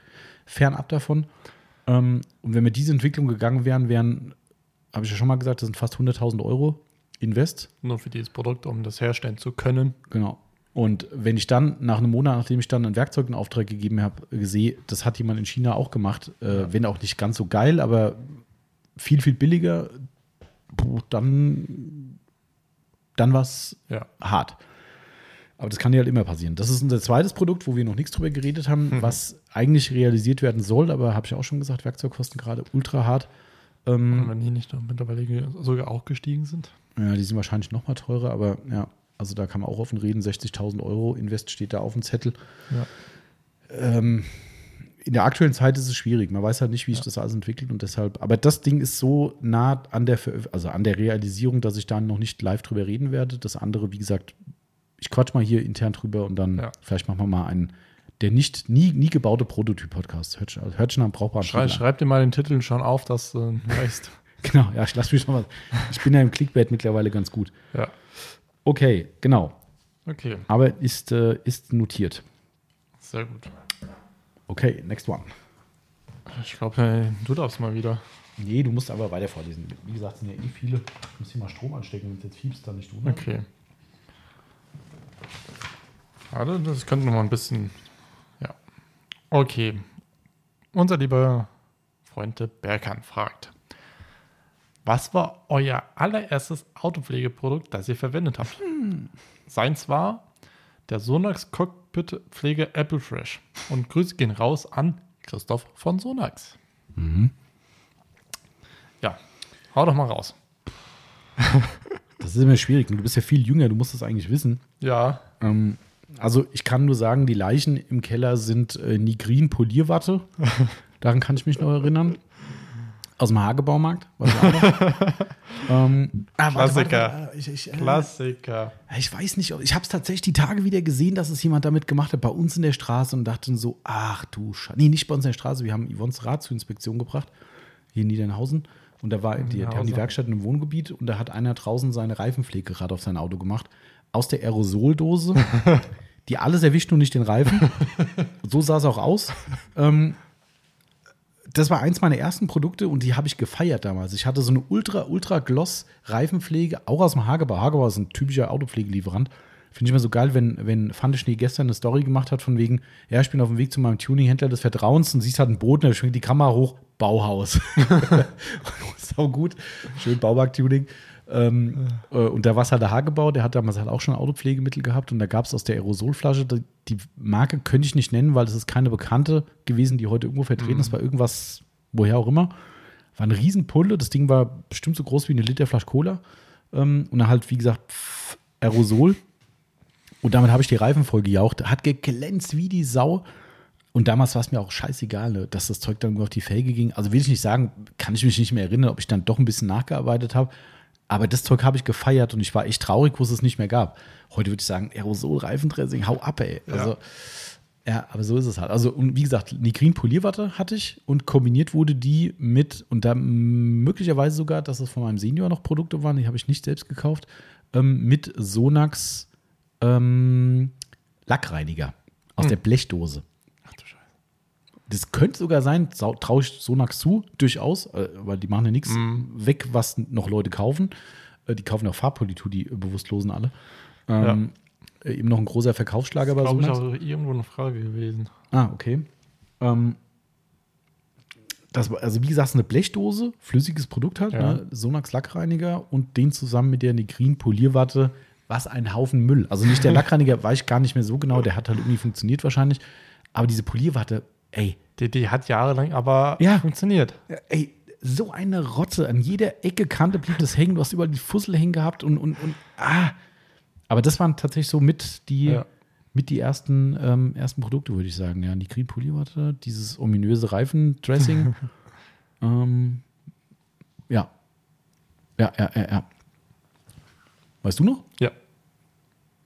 Fernab davon. Ähm, und wenn wir diese Entwicklung gegangen wären, wären habe ich ja schon mal gesagt, das sind fast 100.000 Euro Invest. Nur für dieses Produkt, um das herstellen zu können. Genau. Und wenn ich dann nach einem Monat, nachdem ich dann ein Werkzeug in Auftrag gegeben habe, sehe, das hat jemand in China auch gemacht, äh, wenn auch nicht ganz so geil, aber viel, viel billiger, dann, dann war es Ja. hart. Aber das kann ja halt immer passieren. Das ist unser zweites Produkt, wo wir noch nichts drüber geredet haben, Mhm. (laughs) was eigentlich realisiert werden soll, aber habe ich auch schon gesagt, Werkzeugkosten gerade ultra hart. Ähm, Und wenn die nicht noch mittlerweile sogar auch gestiegen sind. ja, die sind wahrscheinlich noch mal teurer, aber ja, also da kann man auch offen reden. 60.000 Euro Invest steht da auf dem Zettel. Ja. Ähm, in der aktuellen Zeit ist es schwierig. Man weiß halt nicht, wie sich Ja. das alles entwickelt und deshalb. Aber das Ding ist so nah an der, also an der Realisierung, dass ich da noch nicht live drüber reden werde. Das andere, wie gesagt, ich quatsch mal hier intern drüber und dann Ja. vielleicht machen wir mal einen, der nicht nie, nie gebaute Prototyp-Podcast. Hört, schon- hört schon am brauchbaren Schrei, schreib dir mal den Titel schon auf, dass du äh, (laughs) weißt. Genau, ja, ich lass mich schon mal. Ich bin ja im Clickbait mittlerweile ganz gut. ja. Okay, genau. Okay, Aber ist, äh, ist notiert. sehr gut. Okay, next one. Ich glaube, du darfst mal wieder. Nee, du musst aber weiter vorlesen. Wie gesagt, es sind ja eh viele. Ich muss hier mal Strom anstecken, wenn es jetzt fiebst, dann nicht du. ne? Okay. Warte, das könnte noch mal ein bisschen. Okay. Unser lieber Freund Berkan fragt: Was war euer allererstes Autopflegeprodukt, das ihr verwendet habt? Seins war der Sonax Cockpit Pflege Apple Fresh. Und Grüße gehen raus an Christoph von Sonax. Ja, hau doch mal raus. (laughs) Das ist immer schwierig. Du bist ja viel jünger, du musst das eigentlich wissen. Ja, Ähm, also ich kann nur sagen, die Leichen im Keller sind äh, Nigrin Polierwatte. (laughs) Daran kann ich mich noch erinnern. Aus dem Hagebaumarkt. (laughs) Ähm, ah, warte, Klassiker. warte, warte, ich, ich, äh, Klassiker. Ich weiß nicht, ich habe es tatsächlich die Tage wieder gesehen, dass es jemand damit gemacht hat, bei uns in der Straße und dachte so, ach du Scheiße. Nee, nicht bei uns in der Straße, wir haben Yvonne's Rad zur Inspektion gebracht, hier in Niedernhausen. Und da war die, die haben die. Werkstatt im Wohngebiet und da hat einer draußen seine Reifenpflege gerade auf sein Auto gemacht. Aus der Aerosoldose, (laughs) die alles erwischt und nicht den Reifen. so sah es auch aus. Ähm, das war eins meiner ersten Produkte und die habe ich gefeiert damals. Ich hatte so eine ultra, ultra gloss Reifenpflege, auch aus dem Hagebau. Hagebau ist ein typischer Autopflegelieferant. Finde ich immer so geil, wenn, wenn Fante Schnee gestern eine Story gemacht hat, von wegen, ja, ich bin auf dem Weg zu meinem Tuninghändler des Vertrauens und siehst halt einen Boden, da schwingt die Kamera hoch, Bauhaus. (laughs) (laughs) Sau gut. Schön Baumarkt-Tuning. Ähm, äh, und da war es halt der Hagebau, der hat damals halt auch schon Autopflegemittel gehabt und da gab es aus der Aerosolflasche, die, die Marke könnte ich nicht nennen, weil das ist keine bekannte gewesen, die heute irgendwo vertreten ist, war irgendwas, woher auch immer. War eine Riesenpulle, das Ding war bestimmt so groß wie eine Literflasche Cola. Ähm, und dann halt, wie gesagt, pff, Aerosol. Und damit habe ich die Reifen voll gejaucht. Hat geglänzt wie die Sau. Und damals war es mir auch scheißegal, ne, dass das Zeug dann nur auf die Felge ging. Also will ich nicht sagen, kann ich mich nicht mehr erinnern, ob ich dann doch ein bisschen nachgearbeitet habe. Aber das Zeug habe ich gefeiert und ich war echt traurig, wo es es nicht mehr gab. Heute würde ich sagen, Aerosol, Reifendressing, hau ab, ey. Also, ja. aber so ist es halt. Also, und wie gesagt, Nigrin Polierwatte hatte ich und kombiniert wurde die mit, und da möglicherweise sogar, dass es von meinem Senior noch Produkte waren, die habe ich nicht selbst gekauft, ähm, mit Sonax ähm, Lackreiniger aus der Blechdose. Das könnte sogar sein, traue ich Sonax zu, durchaus, äh, weil die machen ja nichts weg, was noch Leute kaufen. Äh, die kaufen auch Farbpolitur, die Bewusstlosen alle. Ähm, äh, eben noch ein großer Verkaufsschlager bei Glaube ich Sonax. auch irgendwo eine Frage gewesen. Ah, okay. Ähm, das also wie gesagt, es ist eine Blechdose, flüssiges Produkt halt, Ja. ne? Sonax Lackreiniger und den zusammen mit der Nigrin Polierwatte, was ein Haufen Müll. Also nicht der (laughs) Lackreiniger, weiß ich gar nicht mehr so genau, der hat halt irgendwie funktioniert wahrscheinlich, aber diese Polierwatte, ey, Die, die hat jahrelang aber Ja. funktioniert. ey, so eine Rotze, an jeder Ecke, Kante blieb das hängen, du hast überall die Fussel hängen gehabt und, und, und ah. Aber das waren tatsächlich so mit die, Ja. mit die ersten, ähm, ersten Produkte, würde ich sagen. Ja, die Green Polierwatte, dieses ominöse Reifendressing. (laughs) ähm, ja. Ja, ja, ja, ja. Weißt du noch? Ja.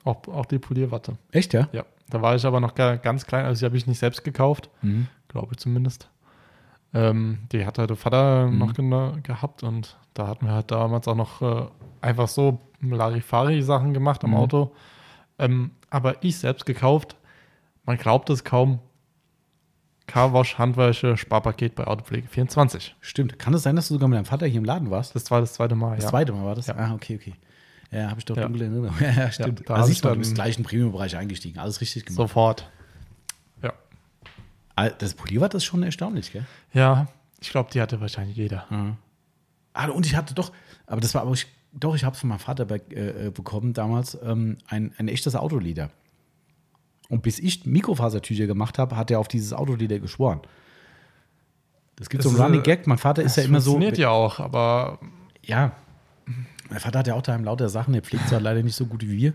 Auch, auch die Polierwatte. Echt, ja? Ja. Da war ich aber noch ga- ganz klein, also die habe ich nicht selbst gekauft, Mhm. glaube ich zumindest. Ähm, die hat halt der Vater noch gena- gehabt und da hatten wir halt damals auch noch äh, einfach so Larifari-Sachen gemacht am Mhm. Auto. Ähm, aber ich selbst gekauft, man glaubt es kaum, Carwash Handwäsche Sparpaket bei Autopflege 24. Stimmt. Kann es sein, dass du sogar mit deinem Vater hier im Laden warst? Das war das zweite Mal, Das ja. zweite Mal war das? Ja. Ah, okay, okay. Ja, habe ich doch Ja. dunkle Erinnerung. (laughs) Ja, stimmt. Ja, da hab siehst ich du, du dann- bist gleich im Premium-Bereich eingestiegen. Alles richtig gemacht. Sofort. Ja. Ah, Das Polierbad ist schon erstaunlich, gell? Ja, ich glaube, die hatte wahrscheinlich jeder. Ah, und ich hatte doch, aber das war aber ich, doch, ich habe es von meinem Vater bei, äh, äh, bekommen damals, ähm, ein, ein echtes Autoleder. Und bis ich Mikrofasertücher gemacht habe, hat er auf dieses Autoleder geschworen. Das gibt Das so einen ist, Running äh, Gag. Mein Vater ist Das ja immer so. funktioniert ja auch, aber Ja. Mein Vater hat ja auch daheim lauter Sachen, der pflegt es halt leider nicht so gut wie wir.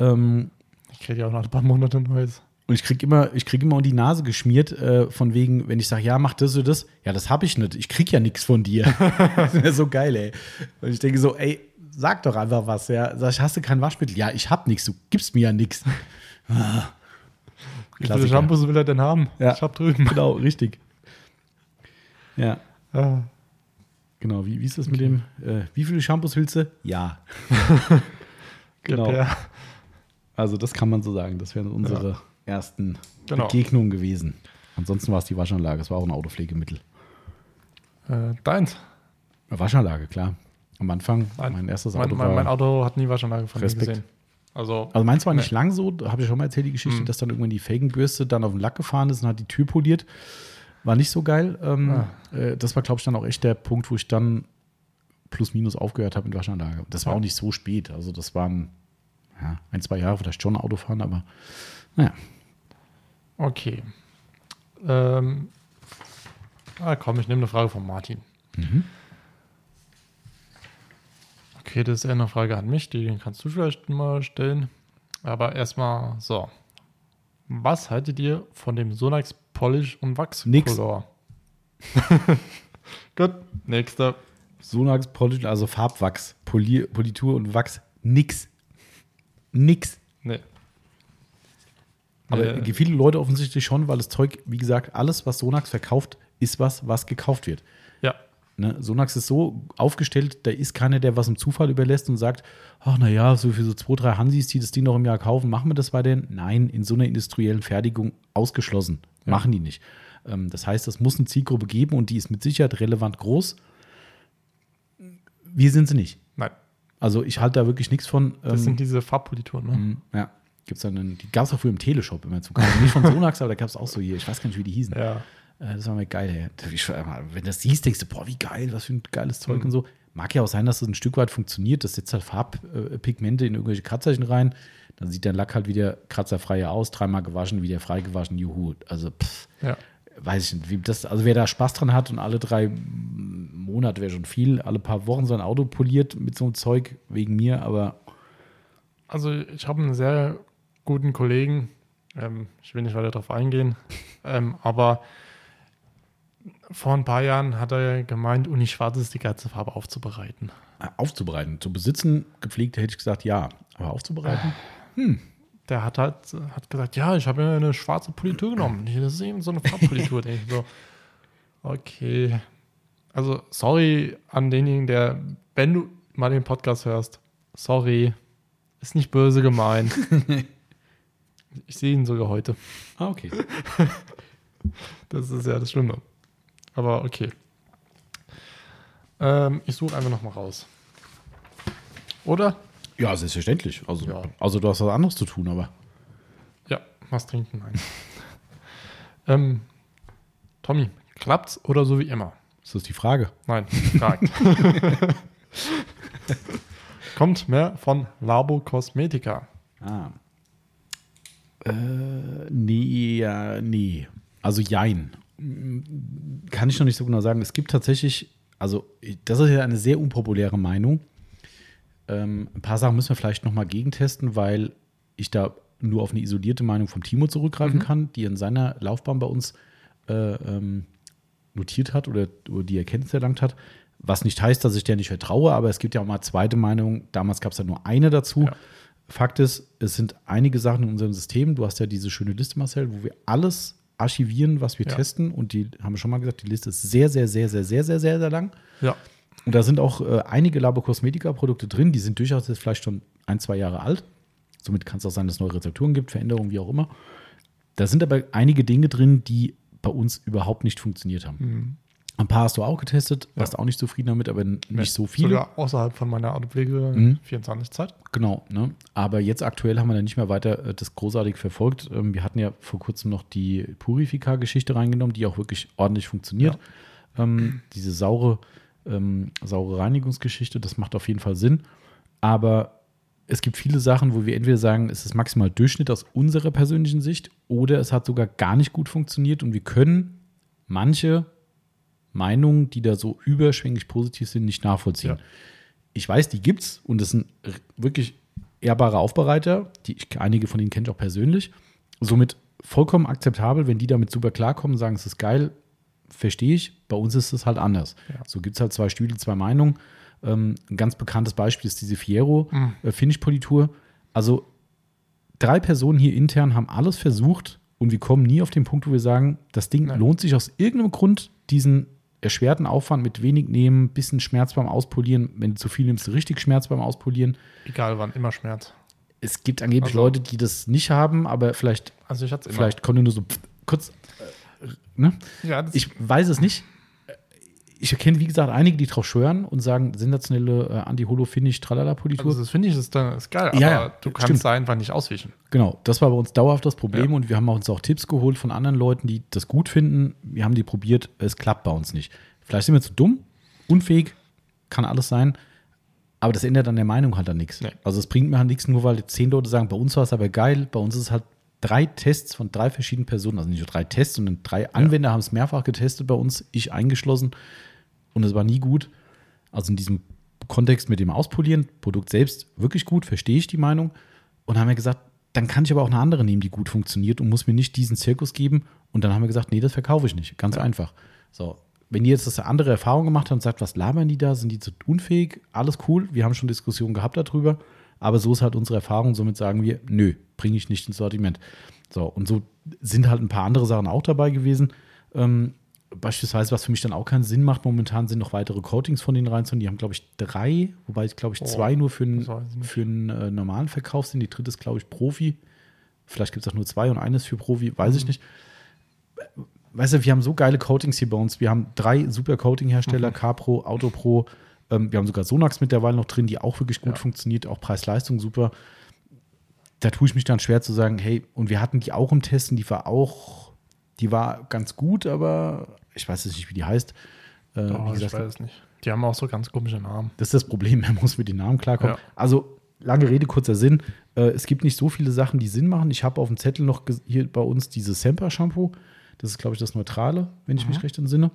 Ähm, ich kriege ja auch nach ein paar Monaten neues. und ich krieg immer, ich krieg immer um die Nase geschmiert, äh, von wegen, wenn ich sage, ja, mach das oder das, ja, das habe ich nicht. Ich krieg ja nichts von dir. (laughs) das wäre so geil, ey. Und ich denke so, ey, sag doch einfach was, ja. Sag ich, hast du kein Waschmittel? Ja, ich hab nichts, du gibst mir ja nichts. (laughs) Ah. Wie viele. Shampoos will er denn haben? Ja. Ich hab drüben. Genau, richtig. Ja, Ah, genau. Wie, wie ist das mit dem, äh, wie viele Shampoos willst du? Ja. (laughs) genau. ja. Also das kann man so sagen. Das wären unsere ersten Genau. Begegnungen gewesen. Ansonsten war es die Waschanlage. Es war auch ein Autopflegemittel. Äh, deins. Waschanlage, klar. Am Anfang, Mein- mein erstes Mein, Auto mein, war... mein Auto hat nie Waschanlage von Respekt. mir gesehen. Also, also meins war nicht lang so, da habe ich schon mal erzählt, die Geschichte, Mhm. dass dann irgendwann die Felgenbürste dann auf den Lack gefahren ist und hat die Tür poliert. War nicht so geil. Ähm, Ah. äh, das war, glaube ich, dann auch echt der Punkt, wo ich dann plus minus aufgehört habe mit Waschanlage. Das war auch nicht so spät. Also das waren ja, ein, zwei Jahre vielleicht schon Autofahren, aber naja. okay. Ähm, ah, komm, ich nehme eine Frage von Martin. Mhm. Okay, das ist eher eine Frage an mich, die kannst du vielleicht mal stellen. Aber erstmal so. Was haltet ihr von dem Sonax Polish und Wachs Nix. (laughs) Gut, nächster. Sonax Polish, also Farbwachs, Polier, Politur und Wachs, nix. Nix. Nee. Aber Äh, viele Leute offensichtlich schon, weil das Zeug, wie gesagt, alles, was Sonax verkauft, ist was, was gekauft wird. ja, Ne? Sonax ist so aufgestellt, da ist keiner, der was im Zufall überlässt und sagt, ach naja, so für so zwei, drei Hansis, die das Ding noch im Jahr kaufen, machen wir das bei denen? Nein, in so einer industriellen Fertigung ausgeschlossen. Ja. Machen die nicht. Ähm, das heißt, es muss eine Zielgruppe geben und die ist mit Sicherheit relevant groß. Wir sind sie nicht. nein. Also ich halte da wirklich nichts von. Das ähm, sind diese Farbpolituren, ne? Mhm, Ja. Gibt's dann einen, die gab es auch früher im Teleshop immer zu kaufen. Nicht von Sonax, (laughs) aber da gab es auch so hier. Ich weiß gar nicht, wie die hießen. Ja. Äh, Das war mir geil, ey. Wenn du das siehst, denkst du, boah, wie geil, was für ein geiles Zeug Mhm. und so. Mag ja auch sein, dass das ein Stück weit funktioniert. Das setzt halt Farbpigmente in irgendwelche Kratzerchen rein. Dann sieht der Lack halt wieder kratzerfreier aus, dreimal gewaschen, wieder frei gewaschen, juhu. Also, pff, Ja. weiß ich nicht, wie das, also wer da Spaß dran hat und alle drei Monate wäre schon viel, alle paar Wochen sein Auto poliert mit so einem Zeug wegen mir, aber Also ich habe einen sehr guten Kollegen, ähm, ich will nicht weiter darauf eingehen, ähm, aber vor ein paar Jahren hat er gemeint, Uni Schwarz ist die geilste Farbe aufzubereiten. äh, aufzubereiten. Zu besitzen, gepflegt, hätte ich gesagt, ja. Aber aufzubereiten? Der hat halt hat gesagt, ja, ich habe mir eine schwarze Politur genommen. (clears throat) Das ist eben so eine Farbpolitur. Denke ich so, okay. Also sorry an denjenigen, der, wenn du mal den Podcast hörst, sorry, ist nicht böse gemeint. (laughs) ich sehe ihn sogar heute. Ah, okay. (laughs) Das ist ja das Schlimme. Aber okay. Ähm, ich suche einfach nochmal raus. Oder? Ja, selbstverständlich. Also, Ja. also du hast was anderes zu tun, aber. Ja, was trinken, nein. (laughs) ähm, Tommy, klappt's oder so wie immer? Ist das die Frage? Nein, fragt. (laughs) Kommt mehr von Labo Cosmetica. Ah. Äh, nee, ja, nee. Also jein. Kann ich noch nicht so genau sagen. Es gibt tatsächlich, also das ist ja eine sehr unpopuläre Meinung. Ähm, ein paar Sachen müssen wir vielleicht noch mal gegentesten, weil ich da nur auf eine isolierte Meinung vom Timo zurückgreifen kann, die in seiner Laufbahn bei uns äh, ähm, notiert hat oder, oder die Erkenntnis erlangt hat. Was nicht heißt, dass ich der nicht vertraue, aber es gibt ja auch mal zweite Meinung. Damals gab es ja nur eine dazu. Ja. Fakt ist, es sind einige Sachen in unserem System. Du hast ja diese schöne Liste, Marcel, wo wir alles archivieren, was wir Ja. testen. Und die haben wir schon mal gesagt, die Liste ist sehr, sehr, sehr, sehr, sehr, sehr, sehr, sehr lang. Ja, Und da sind auch äh, einige Labo Cosmetica Produkte drin, die sind durchaus jetzt vielleicht schon ein, zwei Jahre alt. Somit kann es auch sein, dass es neue Rezepturen gibt, Veränderungen, wie auch immer. Da sind aber einige Dinge drin, die bei uns überhaupt nicht funktioniert haben. Mhm. Ein paar hast du auch getestet, Ja. warst auch nicht zufrieden damit, aber nicht so viele. Sogar außerhalb von meiner Autopflege Mhm. 24 Zeit. Genau, ne? aber jetzt aktuell haben wir da nicht mehr weiter äh, das großartig verfolgt. Ähm, wir hatten ja vor kurzem noch die Purifica-Geschichte reingenommen, die auch wirklich ordentlich funktioniert. Ähm, diese saure, ähm, saure Reinigungsgeschichte, das macht auf jeden Fall Sinn. Aber es gibt viele Sachen, wo wir entweder sagen, es ist maximal Durchschnitt aus unserer persönlichen Sicht oder es hat sogar gar nicht gut funktioniert und wir können manche Meinungen, die da so überschwänglich positiv sind, nicht nachvollziehen. Ja. Ich weiß, die gibt's und das sind wirklich ehrbare Aufbereiter. Die, ich, einige von denen kenne ich auch persönlich. Somit vollkommen akzeptabel, wenn die damit super klarkommen, sagen, es ist geil, verstehe ich. Bei uns ist es halt anders. Ja. So gibt es halt zwei Stühle, zwei Meinungen. Ähm, ein ganz bekanntes Beispiel ist diese Fiero Mhm. äh, Finish-Politur. Also drei Personen hier intern haben alles versucht und wir kommen nie auf den Punkt, wo wir sagen, das Ding Nein. lohnt sich aus irgendeinem Grund, diesen erschwerten Aufwand mit wenig nehmen, bisschen Schmerz beim Auspolieren. Wenn du zu viel nimmst, richtig Schmerz beim Auspolieren. Egal wann, immer Schmerz. Es gibt angeblich Also- Leute, die das nicht haben, aber vielleicht, Also ich immer. vielleicht konnte nur so kurz. Äh, ne? Ja, Ich weiß es nicht. Ich kenne, wie gesagt, einige, die drauf schwören und sagen, sensationelle äh, Anti-Holo-Finish-Tralala-Politur. also das finde ich, das ist, dann, ist geil, aber Ja, ja, du kannst stimmt. da einfach nicht auswischen. Genau, das war bei uns dauerhaft das Problem Ja. und wir haben uns auch Tipps geholt von anderen Leuten, die das gut finden. Wir haben die probiert, es klappt bei uns nicht. Vielleicht sind wir zu dumm, unfähig, kann alles sein, aber das ändert an der Meinung halt dann nichts. Nee. Also es bringt mir halt nichts, nur weil zehn Leute sagen, bei uns war es aber geil, bei uns ist es halt drei Tests von drei verschiedenen Personen, also nicht nur drei Tests, sondern drei Anwender haben es mehrfach getestet bei uns, ich eingeschlossen und es war nie gut. Also in diesem Kontext mit dem Auspolieren, Produkt selbst wirklich gut, verstehe ich die Meinung. Und haben wir gesagt, dann kann ich aber auch eine andere nehmen, die gut funktioniert und muss mir nicht diesen Zirkus geben. Und dann haben wir gesagt, nee, das verkaufe ich nicht. Ganz einfach. So, wenn ihr jetzt das eine andere Erfahrung gemacht habt und sagt, was labern die da, sind die zu unfähig, alles cool. Wir haben schon Diskussionen gehabt darüber. Aber so ist halt unsere Erfahrung. Somit sagen wir, nö, bringe ich nicht ins Sortiment. So, und so sind halt ein paar andere Sachen auch dabei gewesen. Ähm, beispielsweise, was für mich dann auch keinen Sinn macht, momentan sind noch weitere Coatings von denen reinzuholen. Die haben, glaube ich, drei, wobei ich, glaube ich, Oh, zwei nur für, einen- für einen äh, normalen Verkauf sind. Die dritte ist, glaube ich, Profi. Vielleicht gibt es auch nur zwei und eines für Profi, weiß Mhm. ich nicht. Weißt du, wir haben so geile Coatings hier bei uns. Wir haben drei super Coating-Hersteller, Mhm. Capro, Autopro. Ähm, wir haben sogar Sonax mittlerweile noch drin, die auch wirklich gut Ja. funktioniert, auch Preis-Leistung super. Da tue ich mich dann schwer zu sagen, hey, und wir hatten die auch im Testen, die war auch, die war ganz gut, aber ich weiß jetzt nicht, wie die heißt. Äh, Oh, wie ich gesagt, weiß es nicht. Die haben auch so ganz komische Namen. das ist das Problem, man (laughs) muss mit den Namen klarkommen. Ja. Also, lange Rede, kurzer Sinn. Äh, es gibt nicht so viele Sachen, die Sinn machen. Ich habe auf dem Zettel noch hier bei uns dieses Semper-Shampoo. Das ist, glaube ich, das Neutrale, wenn ich mich recht entsinne.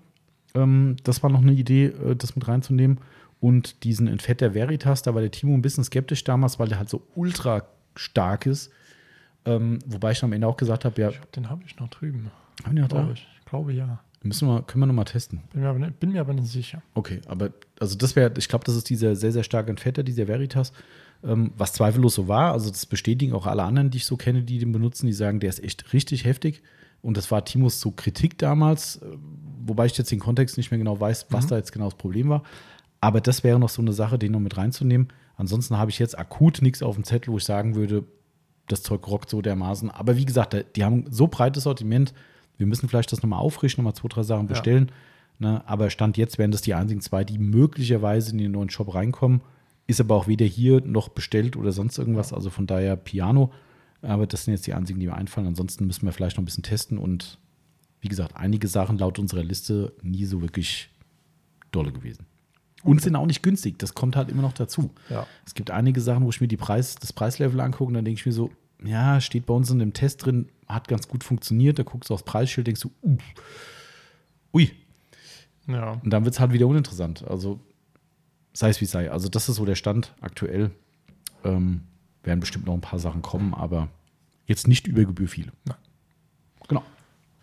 Ähm, das war noch eine Idee, äh, das mit reinzunehmen. Und diesen Entfetter Veritas, da war der Timo ein bisschen skeptisch damals, weil der halt so ultra stark ist. Ähm, wobei ich dann am Ende auch gesagt habe, ja, Ich glaub, den habe ich noch drüben. haben die noch da? Glaube ich. Ich glaube ja. Müssen wir, können wir noch mal testen. Bin mir aber nicht, bin mir aber nicht sicher. Okay, aber also das wäre, ich glaube, das ist dieser sehr, sehr starke Entfetter, dieser Veritas, ähm, was zweifellos so war. Also das bestätigen auch alle anderen, die ich so kenne, die den benutzen, die sagen, der ist echt richtig heftig. Und das war Timos so Kritik damals, äh, wobei ich jetzt den Kontext nicht mehr genau weiß, was da jetzt genau das Problem war. Aber das wäre noch so eine Sache, den noch mit reinzunehmen. Ansonsten habe ich jetzt akut nichts auf dem Zettel, wo ich sagen würde, das Zeug rockt so dermaßen. Aber wie gesagt, die haben so breites Sortiment. Wir müssen vielleicht das nochmal auffrischen, nochmal zwei, drei Sachen Ja. bestellen. Ne? Aber Stand jetzt wären das die einzigen zwei, die möglicherweise in den neuen Shop reinkommen. Ist aber auch weder hier noch bestellt oder sonst irgendwas. Also von daher Piano. Aber das sind jetzt die einzigen, die mir einfallen. Ansonsten müssen wir vielleicht noch ein bisschen testen. Und wie gesagt, einige Sachen laut unserer Liste nie so wirklich dolle gewesen. Und sind auch nicht günstig. Das kommt halt immer noch dazu. Ja. Es gibt einige Sachen, wo ich mir die Preis, das Preislevel angucke und dann denke ich mir so, ja, steht bei uns in dem Test drin, hat ganz gut funktioniert. Da guckst du aufs Preisschild, denkst du, uh, ui. Ja. Und dann wird es halt wieder uninteressant. Also sei es wie sei. Also das ist so der Stand aktuell. Ähm, werden bestimmt noch ein paar Sachen kommen, aber jetzt nicht über Gebühr viele. Nein. Genau.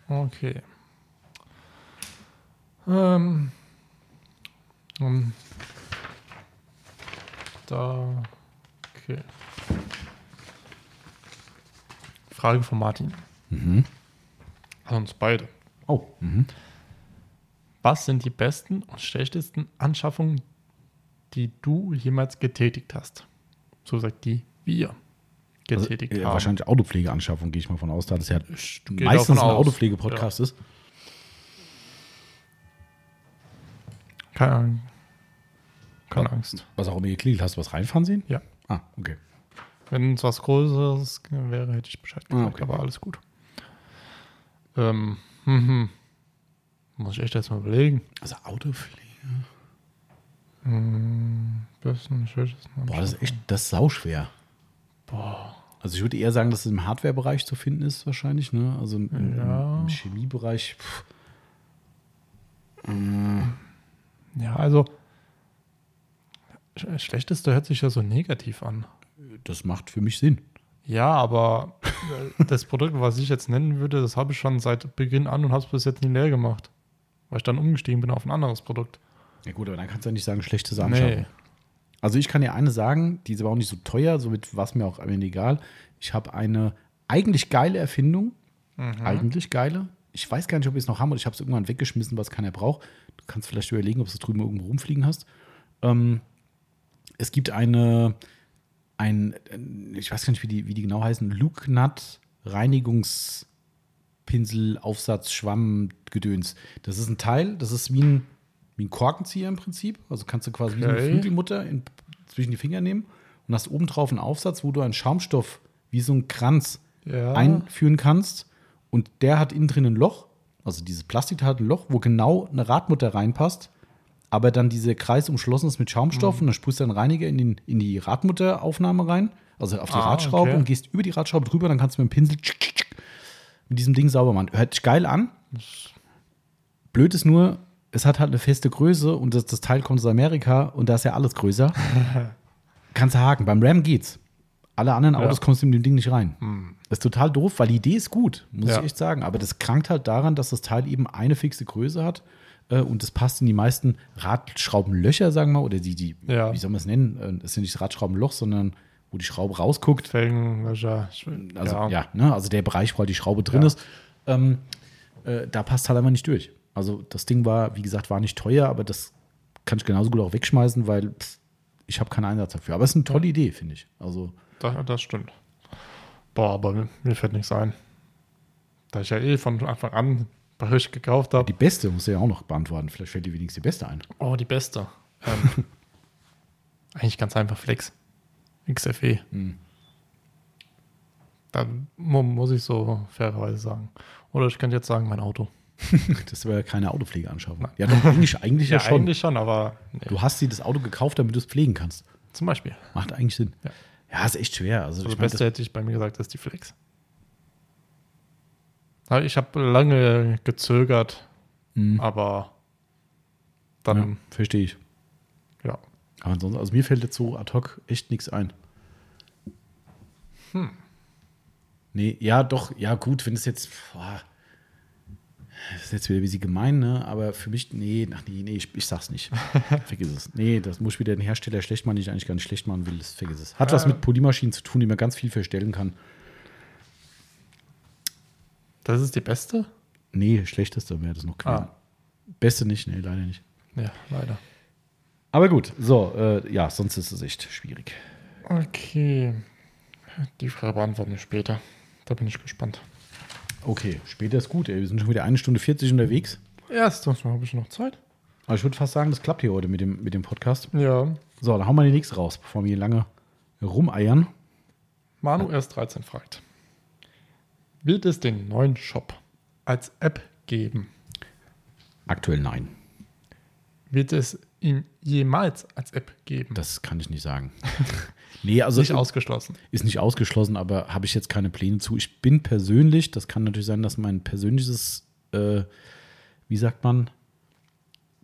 Okay. Ähm, um, da. Okay. Frage von Martin. Mhm. An uns beide. Oh, mhm. Was sind die besten und schlechtesten Anschaffungen, die du jemals getätigt hast? So sagt die wir getätigt also, haben. wahrscheinlich Autopflegeanschaffung, gehe ich mal von aus, da das ja gehe meistens ein. Autopflege-Podcast ist. Keine, keine Angst. Was auch immer geklingelt. Hast du was reinfahren sehen? Ja. Ah, okay. Wenn es was Größeres wäre, hätte ich Bescheid gesagt, Ah, okay. aber alles gut. Ähm, hm, hm. Muss ich echt erstmal überlegen. Also Autopflege. Hm, besten, schlechtesten Boah, das ist echt, das ist sauschwer. Boah. Also ich würde eher sagen, dass es im Hardware-Bereich zu finden ist wahrscheinlich, ne? Also im, Ja. im Chemiebereich. Pff. Ja, also sch- schlechteste hört sich ja so negativ an. Das macht für mich Sinn. Ja, aber äh, das Produkt, was ich jetzt nennen würde, das habe ich schon seit Beginn an und habe es bis jetzt nie leer gemacht. Weil ich dann umgestiegen bin auf ein anderes Produkt. Ja gut, aber dann kannst du ja nicht sagen, schlechtes Anschaffen. Nee. Also ich kann dir eine sagen, die ist aber auch nicht so teuer, somit war es mir auch am Ende egal. Ich habe eine eigentlich geile Erfindung. Eigentlich geile. Ich weiß gar nicht, ob wir es noch haben oder ich habe es irgendwann weggeschmissen, was keiner braucht. Du kannst vielleicht überlegen, ob du es drüben irgendwo rumfliegen hast. Ähm, es gibt eine, ein, äh, ich weiß gar nicht, wie die, wie die genau heißen, Lugnut Reinigungspinsel, Aufsatz, Schwamm, Gedöns. Das ist ein Teil, das ist wie ein, wie ein Korkenzieher im Prinzip. Also kannst du quasi wie so eine Okay. Flügelmutter in, zwischen die Finger nehmen und hast obendrauf einen Aufsatz, wo du einen Schaumstoff wie so einen Kranz Ja. einführen kannst. Und der hat innen drin ein Loch, also dieses Plastik hat ein Loch, wo genau eine Radmutter reinpasst, aber dann dieser Kreis umschlossen ist mit Schaumstoff Mhm. und dann sprühst du einen Reiniger in, den, in die Radmutteraufnahme rein, also auf die Ah, Radschraube okay. und gehst über die Radschraube drüber, dann kannst du mit dem Pinsel mit diesem Ding sauber machen. Hört sich geil an. Blöd ist nur, es hat halt eine feste Größe und das, das Teil kommt aus Amerika und da ist ja alles größer. (laughs) Kannst du haken. Beim Ram geht's. Alle anderen Ja. Autos kommst du mit dem Ding nicht rein. Hm. Das ist total doof, weil die Idee ist gut, muss Ja. ich echt sagen. Aber das krankt halt daran, dass das Teil eben eine fixe Größe hat äh, und das passt in die meisten Radschraubenlöcher, sagen wir mal, oder die, die Ja. wie soll man es nennen? Äh, Das ist ja nicht Radschraubenloch, sondern wo die Schraube rausguckt. Felgenlöcher. Also ja, ne? also der Bereich, wo halt die Schraube drin ist, ähm, äh, da passt halt einfach nicht durch. Also das Ding war, wie gesagt, war nicht teuer, aber das kann ich genauso gut auch wegschmeißen, weil pff, ich habe keinen Einsatz dafür. Aber es ist eine tolle Idee, finde ich. Also Das, das stimmt. Boah, aber mir, mir fällt nichts ein. Da ich ja eh von Anfang an bei euch gekauft habe. die beste musst du ja auch noch beantworten. Vielleicht fällt dir wenigstens die beste ein. Oh, die beste. Ähm, (laughs) eigentlich ganz einfach Flex. XFE. Hm. Dann mu muss ich so fairerweise sagen. Oder ich könnte jetzt sagen, mein Auto. (laughs) Das wäre keine Autopflege anschaffen. Ja, doch, eigentlich, eigentlich (laughs) ja, schon. eigentlich schon, aber nee. Du hast dir das Auto gekauft, damit du es pflegen kannst. zum Beispiel. Macht eigentlich Sinn. Ja. Ja, ist echt schwer. Also, Also ich das mein, Beste hätte ich bei mir gesagt, das ist die Flex. Ich habe lange gezögert, Mhm. aber das, ja, dann, verstehe ich. ja. Aber ansonsten, also mir fällt jetzt so ad hoc echt nichts ein. Hm. Nee, ja, doch, ja, gut, wenn es jetzt. Boah, das ist jetzt wieder ein bisschen gemein, ne? Aber für mich, nee, ach nee, nee, ich, ich sag's nicht. (laughs) vergiss es. Nee, das muss wieder den Hersteller schlecht machen, den ich eigentlich gar nicht schlecht machen will. Das vergiss es. Hat was Ja. mit Polymaschinen zu tun, die man ganz viel verstellen kann. Das ist die beste? Nee, schlechteste wäre das noch gewesen. Ah. Beste nicht, nee, leider nicht. Ja, leider. Aber gut, so, äh, ja, sonst ist es echt schwierig. Okay. Die Frage beantworten wir später. Da bin ich gespannt. Okay, später ist gut, ey. Wir sind schon wieder eine Stunde 40 unterwegs. Erst habe ich noch Zeit. Aber ich würde fast sagen, das klappt hier heute mit dem, mit dem Podcast. Ja. So, dann hauen wir die nächste raus, bevor wir hier lange rumeiern. Manu erst 13 fragt. Wird es den neuen Shop als App geben? Aktuell nein. Wird es ihn jemals als App geben? Das kann ich nicht sagen. (laughs) nee, also nicht ausgeschlossen. ist nicht ausgeschlossen, aber habe ich jetzt keine Pläne zu. Ich bin persönlich, das kann natürlich sein, dass mein persönliches, äh, wie sagt man,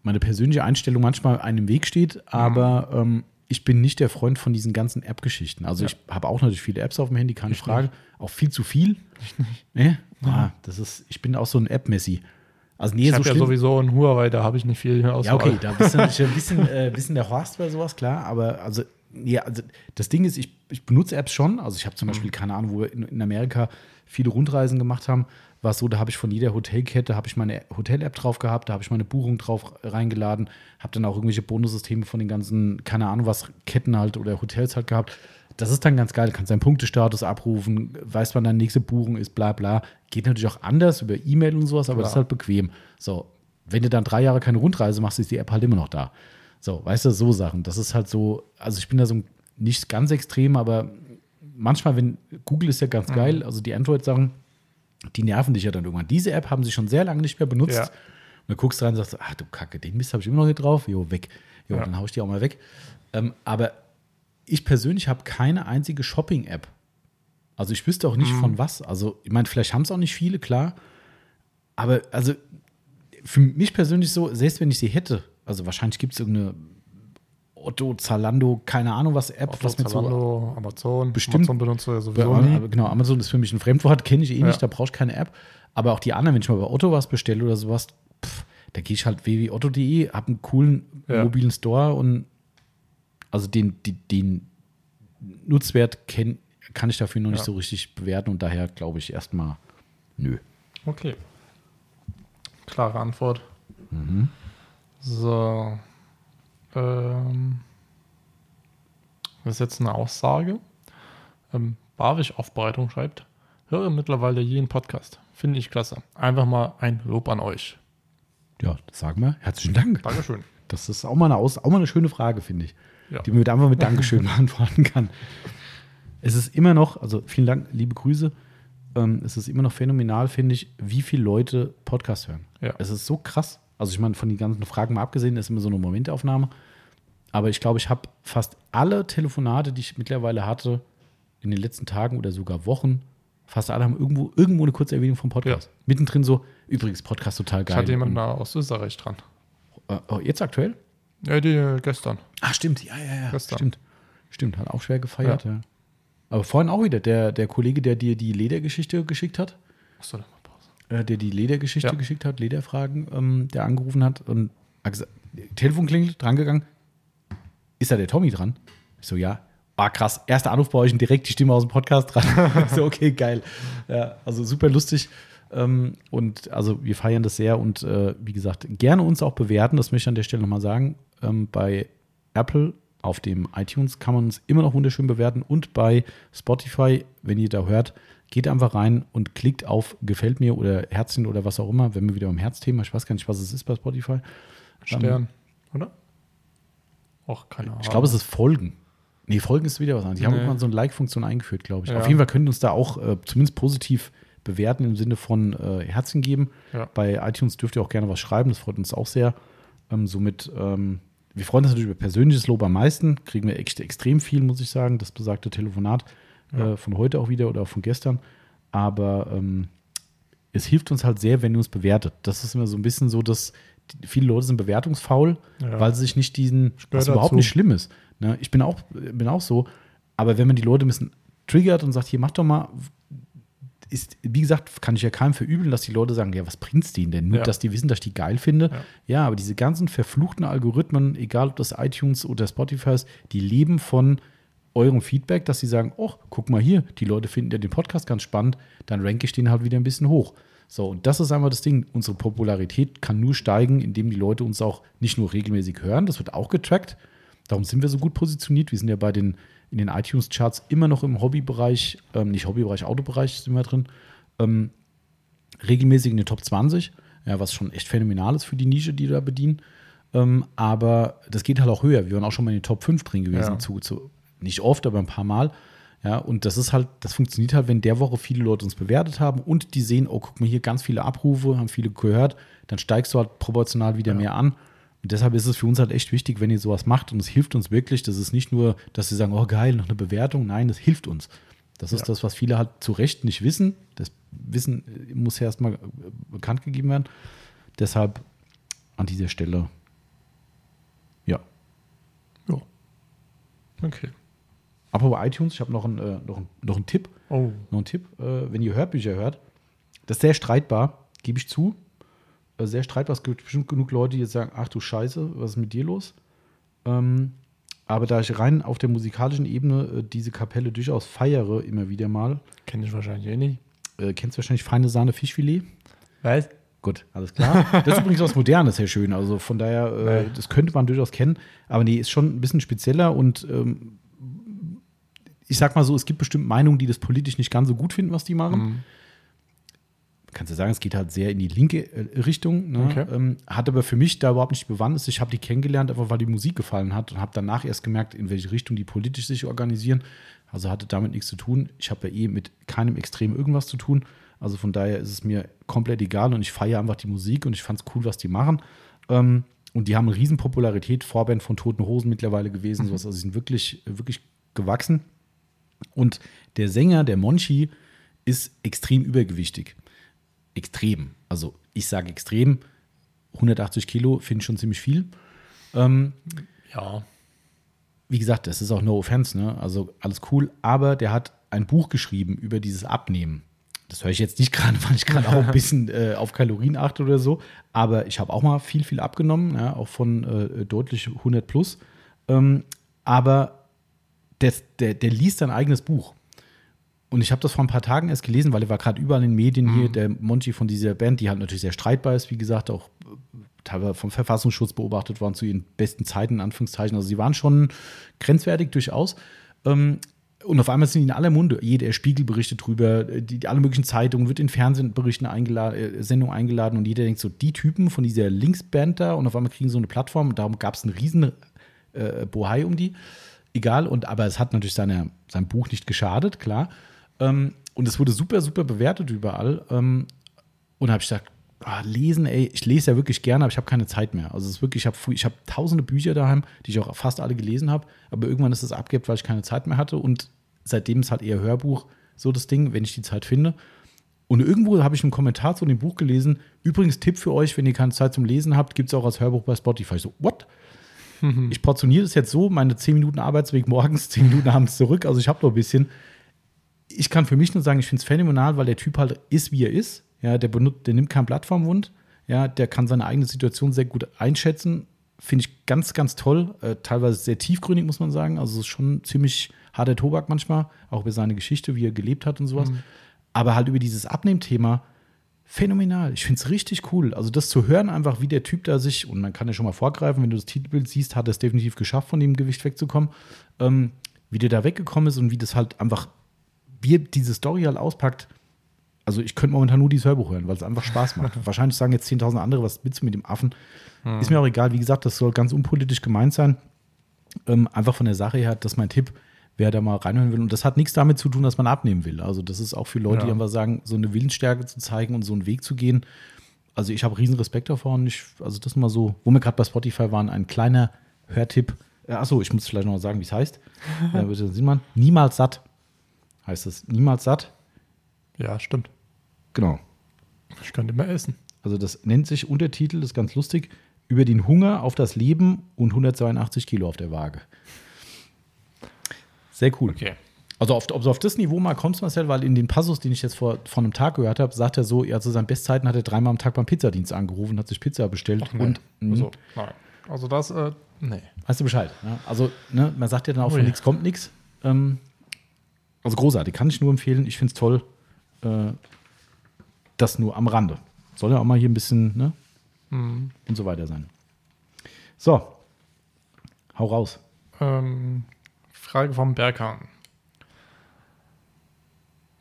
meine persönliche Einstellung manchmal einem im Weg steht, aber ähm, ich bin nicht der Freund von diesen ganzen App-Geschichten. Also Ja. ich habe auch natürlich viele Apps auf dem Handy, keine Ich Frage. Auch viel zu viel. Nee? Ah, das ist, ich bin auch so ein App-Messi. Also nee, Ich so habe ja sowieso einen Huawei, da habe ich nicht viel Auswahl. Ja, okay, da bist du natürlich ein bisschen, äh, bisschen der Horst bei sowas, klar. Aber also, ja, also das Ding ist, ich, ich benutze Apps schon. Also ich habe zum Beispiel, keine Ahnung, wo wir in, in Amerika viele Rundreisen gemacht haben, war es so, da habe ich von jeder Hotelkette, habe ich meine Hotel-App drauf gehabt, da habe ich meine Buchung drauf reingeladen, habe dann auch irgendwelche Bonussysteme von den ganzen, keine Ahnung was, Ketten halt oder Hotels halt gehabt. Das ist dann ganz geil, du kannst deinen Punktestatus abrufen, weißt, wann deine nächste Buchung ist, bla bla. Geht natürlich auch anders über E-Mail und sowas, aber das ist Klar. halt bequem. So, wenn du dann drei Jahre keine Rundreise machst, ist die App halt immer noch da. So, weißt du, so Sachen. Das ist halt so, also ich bin da so nicht ganz extrem, aber manchmal, wenn Google ist ja ganz Mhm. geil, also die Android-Sachen, die nerven dich ja dann irgendwann. Diese App haben sie schon sehr lange nicht mehr benutzt. Ja. Und dann guckst du rein und sagst, ach du Kacke, den Mist habe ich immer noch nicht drauf. Jo, weg. Jo, Ja. dann hau ich die auch mal weg. Ähm, aber ich persönlich habe keine einzige Shopping-App. Also ich wüsste auch nicht Mhm. von was. Also ich meine, vielleicht haben es auch nicht viele, klar. Aber also für mich persönlich so, selbst wenn ich sie hätte, also wahrscheinlich gibt es irgendeine Otto, Zalando, keine Ahnung was App, Otto, was mit so Zalando, Amazon. Bestimmt. Amazon benutzt du ja ja, sowieso nie. aber genau, Amazon ist für mich ein Fremdwort, kenne ich eh Ja. nicht, da brauche ich keine App. Aber auch die anderen, wenn ich mal bei Otto was bestelle oder sowas, pff, da gehe ich halt www.otto.de, habe einen coolen Ja. mobilen Store und also den, die, den Nutzwert kenn, kann ich dafür noch nicht Ja. so richtig bewerten und daher glaube ich erstmal, nö. Okay. Klare Antwort. Mhm. So. Ähm, das ist jetzt eine Aussage. Ähm, Barwig Aufbereitung schreibt: Höre mittlerweile jeden Podcast. Finde ich klasse. Einfach mal ein Lob an euch. Ja, sag mal, herzlichen Dank. Dankeschön. Das ist auch mal eine, Aus auch mal eine schöne Frage, finde ich. Ja. Die man mit einfach mit Dankeschön (laughs) beantworten kann. Es ist immer noch, also vielen Dank, liebe Grüße. Ähm, es ist immer noch phänomenal, finde ich, wie viele Leute Podcast hören. Ja. Es ist so krass. Also ich meine, von den ganzen Fragen mal abgesehen, ist immer so eine Momentaufnahme. Aber ich glaube, ich habe fast alle Telefonate, die ich mittlerweile hatte, in den letzten Tagen oder sogar Wochen, fast alle haben irgendwo, irgendwo eine kurze Erwähnung vom Podcast. Mittendrin so, übrigens, Podcast total Ich geil. hatte jemanden aus Österreich dran. äh, oh, jetzt aktuell? Ja, die äh, gestern. Ach, stimmt, ja, ja, ja. Gestern. Stimmt. Stimmt, hat auch schwer gefeiert, ja. Aber vorhin auch wieder, der, der Kollege, der dir die Ledergeschichte geschickt hat, Achso. Äh, der die Ledergeschichte Ja. geschickt hat, Lederfragen, ähm, der angerufen hat und hat gesagt, Telefon klingelt, drangegangen. Ist da der Tommy dran? Ich so, ja. Ah, krass. Erster Anruf bei euch und direkt die Stimme aus dem Podcast dran. (laughs) so, okay, geil. Ja, also super lustig. Ähm, und also wir feiern das sehr und äh, wie gesagt, gerne uns auch bewerten, das möchte ich an der Stelle nochmal sagen. Ähm, bei Apple auf dem iTunes kann man uns immer noch wunderschön bewerten und bei Spotify, wenn ihr da hört, geht einfach rein und klickt auf Gefällt mir oder Herzchen oder was auch immer, wenn wir wieder beim Herzthema, ich weiß gar nicht, was es ist bei Spotify. Stern, oder? Och, keine Ahnung. Ich glaube, es ist Folgen. Nee, Folgen ist wieder was anderes. Die haben Nee. irgendwann so eine Like-Funktion eingeführt, glaube ich. Ja. Auf jeden Fall könnt ihr uns da auch äh, zumindest positiv bewerten im Sinne von äh, Herzchen geben. Ja. Bei iTunes dürft ihr auch gerne was schreiben, das freut uns auch sehr. Ähm, somit, ähm, wir freuen uns natürlich über persönliches Lob am meisten. Kriegen wir echt extrem viel, muss ich sagen, das besagte Telefonat Ja. äh, von heute auch wieder oder auch von gestern. Aber ähm, es hilft uns halt sehr, wenn ihr uns bewertet. Das ist immer so ein bisschen so, dass viele Leute sind bewertungsfaul, Ja. weil sie sich nicht diesen, Stört was überhaupt dazu. nicht schlimm ist. Ne? Ich bin auch, bin auch so, aber wenn man die Leute ein bisschen triggert und sagt, hier, mach doch mal, ist, wie gesagt, kann ich ja keinem verübeln, dass die Leute sagen, ja, was bringt's denen denn? Nur, Ja. dass die wissen, dass ich die geil finde. Ja. Ja. aber diese ganzen verfluchten Algorithmen, egal ob das iTunes oder Spotify ist, die leben von eurem Feedback, dass sie sagen, oh, guck mal hier, die Leute finden ja den Podcast ganz spannend, dann ranke ich den halt wieder ein bisschen hoch. So, und das ist einfach das Ding. Unsere Popularität kann nur steigen, indem die Leute uns auch nicht nur regelmäßig hören, das wird auch getrackt. Darum sind wir so gut positioniert. Wir sind ja bei den, in den iTunes-Charts immer noch im Hobbybereich, ähm, nicht Hobbybereich, Autobereich sind wir drin. Ähm, regelmäßig in den Top 20, ja, was schon echt phänomenal ist für die Nische, die wir da bedienen. Ähm, aber das geht halt auch höher. Wir waren auch schon mal in den Top 5 drin gewesen, Ja. zu, zu, nicht oft, aber ein paar Mal. Ja, und das ist halt, das funktioniert halt, wenn der Woche viele Leute uns bewertet haben und die sehen, oh, guck mal hier, ganz viele Abrufe, haben viele gehört, dann steigst du halt proportional wieder Ja. mehr an. Und deshalb ist es für uns halt echt wichtig, wenn ihr sowas macht und es hilft uns wirklich. Das ist nicht nur, dass sie sagen, oh geil, noch eine Bewertung. Nein, das hilft uns. Das ist Ja. das, was viele halt zu Recht nicht wissen. Das Wissen muss ja erstmal äh, bekannt gegeben werden. Deshalb an dieser Stelle, ja. Ja. Okay. Apropos iTunes, ich habe noch, einen, äh, noch, einen, noch einen Tipp. Oh. Noch ein Tipp, äh, wenn ihr Hörbücher hört, das ist sehr streitbar, gebe ich zu. Äh, sehr streitbar. Es gibt bestimmt genug Leute, die jetzt sagen, ach du Scheiße, was ist mit dir los? Ähm, aber da ich rein auf der musikalischen Ebene äh, diese Kapelle durchaus feiere, immer wieder mal, Kenne ich wahrscheinlich eh nicht. äh, kennst du wahrscheinlich feine Sahne Fischfilet? Was? Gut, alles klar. Das ist übrigens was Modernes, sehr schön. Also von daher, äh, das könnte man durchaus kennen. Aber nee, ist schon ein bisschen spezieller und ähm, ich sag mal so, es gibt bestimmt Meinungen, die das politisch nicht ganz so gut finden, was die machen. Mhm. kannst du sagen, es geht halt sehr in die linke äh, Richtung. Ne? Okay. Ähm, hat aber für mich da überhaupt nicht Bewandtnis. Ich habe die kennengelernt, einfach weil die Musik gefallen hat und habe danach erst gemerkt, in welche Richtung die politisch sich organisieren. Also hatte damit nichts zu tun. Ich habe ja eh mit keinem Extrem irgendwas zu tun. Also von daher ist es mir komplett egal und ich feiere einfach die Musik und ich fand es cool, was die machen. Ähm, und die haben eine riesen Popularität, Vorband von Toten Hosen mittlerweile gewesen. Sowas. Also sie sind wirklich, wirklich gewachsen. Und der Sänger, der Monchi, ist extrem übergewichtig. Extrem. Also ich sage extrem. 180 Kilo finde ich schon ziemlich viel. Ähm, Ja. wie gesagt, das ist auch no offense, ne? Also alles cool. Aber der hat ein Buch geschrieben über dieses Abnehmen. Das höre ich jetzt nicht (laughs) gerade, weil ich gerade auch ein bisschen äh, auf Kalorien achte oder so. Aber ich habe auch mal viel, viel abgenommen, ja, auch von äh, deutlich 100 plus. Ähm, aber der, der, der liest sein eigenes Buch. Und ich habe das vor ein paar Tagen erst gelesen, weil er war gerade überall in den Medien hier, der Monchi von dieser Band, die halt natürlich sehr streitbar ist, wie gesagt, auch äh, teilweise vom Verfassungsschutz beobachtet worden zu ihren besten Zeiten, in Anführungszeichen. Also sie waren schon grenzwertig durchaus. Ähm, und auf einmal sind die in aller Munde. Jeder Spiegel berichtet drüber, die, die alle möglichen Zeitungen, wird in Fernsehberichten eingeladen, äh, Sendungen eingeladen und jeder denkt so, die Typen von dieser Linksband da und auf einmal kriegen so eine Plattform und darum gab es einen riesen äh, Bohai um die. Egal, und aber es hat natürlich seine, sein Buch nicht geschadet, klar. Ähm, und es wurde super, super bewertet überall. Ähm, und habe ich gesagt, ah, lesen, ey, ich lese ja wirklich gerne, aber ich habe keine Zeit mehr. Also es ist wirklich, ich habe ich hab tausende Bücher daheim, die ich auch fast alle gelesen habe, aber irgendwann ist es abgehebt, weil ich keine Zeit mehr hatte und seitdem ist halt eher Hörbuch so das Ding, wenn ich die Zeit finde. Und irgendwo habe ich einen Kommentar zu dem Buch gelesen. Übrigens, Tipp für euch, wenn ihr keine Zeit zum Lesen habt, gibt es auch als Hörbuch bei Spotify. Ich so, what? (laughs) Ich portioniere das jetzt so, meine 10 Minuten Arbeitsweg morgens, (laughs) 10 Minuten abends zurück. Also ich habe noch ein bisschen. Ich kann für mich nur sagen, ich finde es phänomenal, weil der Typ halt ist, wie er ist. Ja, der, benutzt, der nimmt kein Blatt vom Mund. Ja, der kann seine eigene Situation sehr gut einschätzen. Finde ich ganz, ganz toll. Äh, teilweise sehr tiefgründig, muss man sagen. Also es ist schon ziemlich harter Tobak manchmal, auch über seine Geschichte, wie er gelebt hat und sowas. Aber halt über dieses Abnehmthema phänomenal. Ich finde es richtig cool. Also das zu hören, einfach wie der Typ da sich, und man kann ja schon mal vorgreifen, wenn du das Titelbild siehst, hat er es definitiv geschafft, von dem Gewicht wegzukommen. Ähm, wie der da weggekommen ist und wie das halt einfach, wie diese Story halt auspackt. Also ich könnte momentan nur dieses Hörbuch hören, weil es einfach Spaß macht. (laughs) Wahrscheinlich sagen jetzt 10.000 andere, was willst du mit dem Affen? Ist mir auch egal. Wie gesagt, das soll ganz unpolitisch gemeint sein. Ähm, einfach von der Sache her, das ist mein Tipp, wer da mal reinhören will. Und das hat nichts damit zu tun, dass man abnehmen will. Also das ist auch für Leute, die Ja. einfach sagen, so eine Willensstärke zu zeigen und so einen Weg zu gehen. Also ich habe riesen Respekt davor und ich, also das mal so, wo wir gerade bei Spotify waren, ein kleiner Hörtipp. Äh, achso, ich muss vielleicht noch mal sagen, wie es heißt. (laughs) bitte sieht man. Niemals satt heißt es. Niemals satt. Ja, stimmt. Genau. Ich könnte mehr essen. Also das nennt sich Untertitel, das ist ganz lustig, über den Hunger auf das Leben und 182 Kilo auf der Waage. Sehr cool. Okay. Also auf, ob du auf das Niveau mal kommst, Marcel, weil in den Passus, den ich jetzt vor, vor einem Tag gehört habe, sagt er so, ja, zu seinen Bestzeiten hat er dreimal am Tag beim Pizzadienst angerufen, hat sich Pizza bestellt nee. und Also, nein. Also das, äh, nee. weißt du Bescheid. Ne? Also ne, man sagt ja dann auch, Oh von ja. nichts kommt nichts. Ähm, also großartig, kann ich nur empfehlen. Ich finde es toll. Äh, das nur am Rande. Soll ja auch mal hier ein bisschen ne, Mhm. und so weiter sein. So, hau raus. Ähm, Frage vom Berghahn.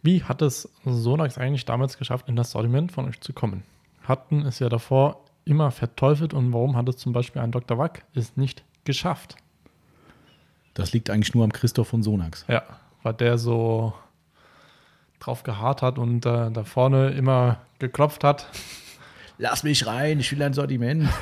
Wie hat es Sonax eigentlich damals geschafft, in das Sortiment von euch zu kommen? Hatten es ja davor immer verteufelt und warum hat es zum Beispiel ein Dr. Wack es nicht geschafft? Das liegt eigentlich nur am Christoph von Sonax. Ja, weil der so drauf geharrt hat und äh, da vorne immer geklopft hat. Lass mich rein, ich will ein Sortiment. (laughs)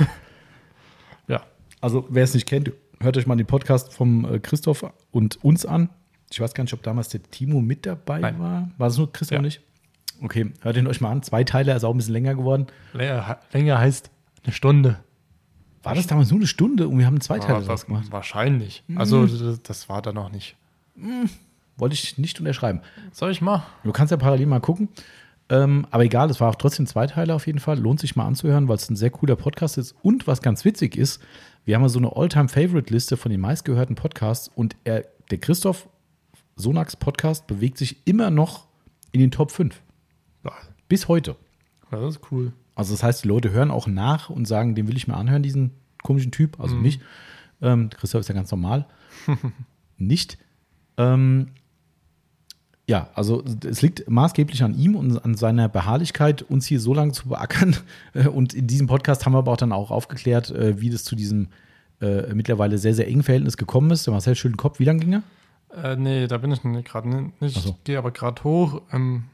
Ja, Also, wer es nicht kennt, hört euch mal den Podcast vom äh, Christoph und uns an. Ich weiß gar nicht, ob damals der Timo mit dabei Nein. war. War es nur Christoph Ja. nicht? Okay, hört ihn euch mal an. Zwei Teile, ist auch ein bisschen länger geworden. länger, heißt eine Stunde. War das damals nur eine Stunde und wir haben zwei Teile draus gemacht? Wahrscheinlich. Also das, das war da noch nicht. Wollte ich nicht unterschreiben. Soll ich mal? Du kannst ja parallel mal gucken. Ähm, aber egal, es war auch trotzdem zwei Teile auf jeden Fall. Lohnt sich mal anzuhören, weil es ein sehr cooler Podcast ist. Und was ganz witzig ist, wir haben ja so eine All-Time-Favorite-Liste von den meistgehörten Podcasts und er, der Christoph Sonax Podcast bewegt sich immer noch in den Top 5. Ja, Bis heute. das ist cool. Also das heißt, die Leute hören auch nach und sagen, den will ich mir anhören, diesen komischen Typ, also mich. Ähm, Christoph ist ja ganz normal. (laughs) Nicht. Ähm, ja, also es liegt maßgeblich an ihm und an seiner Beharrlichkeit, uns hier so lange zu beackern. Äh, Und in diesem Podcast haben wir aber auch dann auch aufgeklärt, äh, wie das zu diesem äh, mittlerweile sehr, sehr engen Verhältnis gekommen ist. Der Marcel schüttelt den Kopf. Wie lange ging er? Äh, nee, da bin ich gerade nicht. Ich so. gehe aber gerade hoch. Ähm,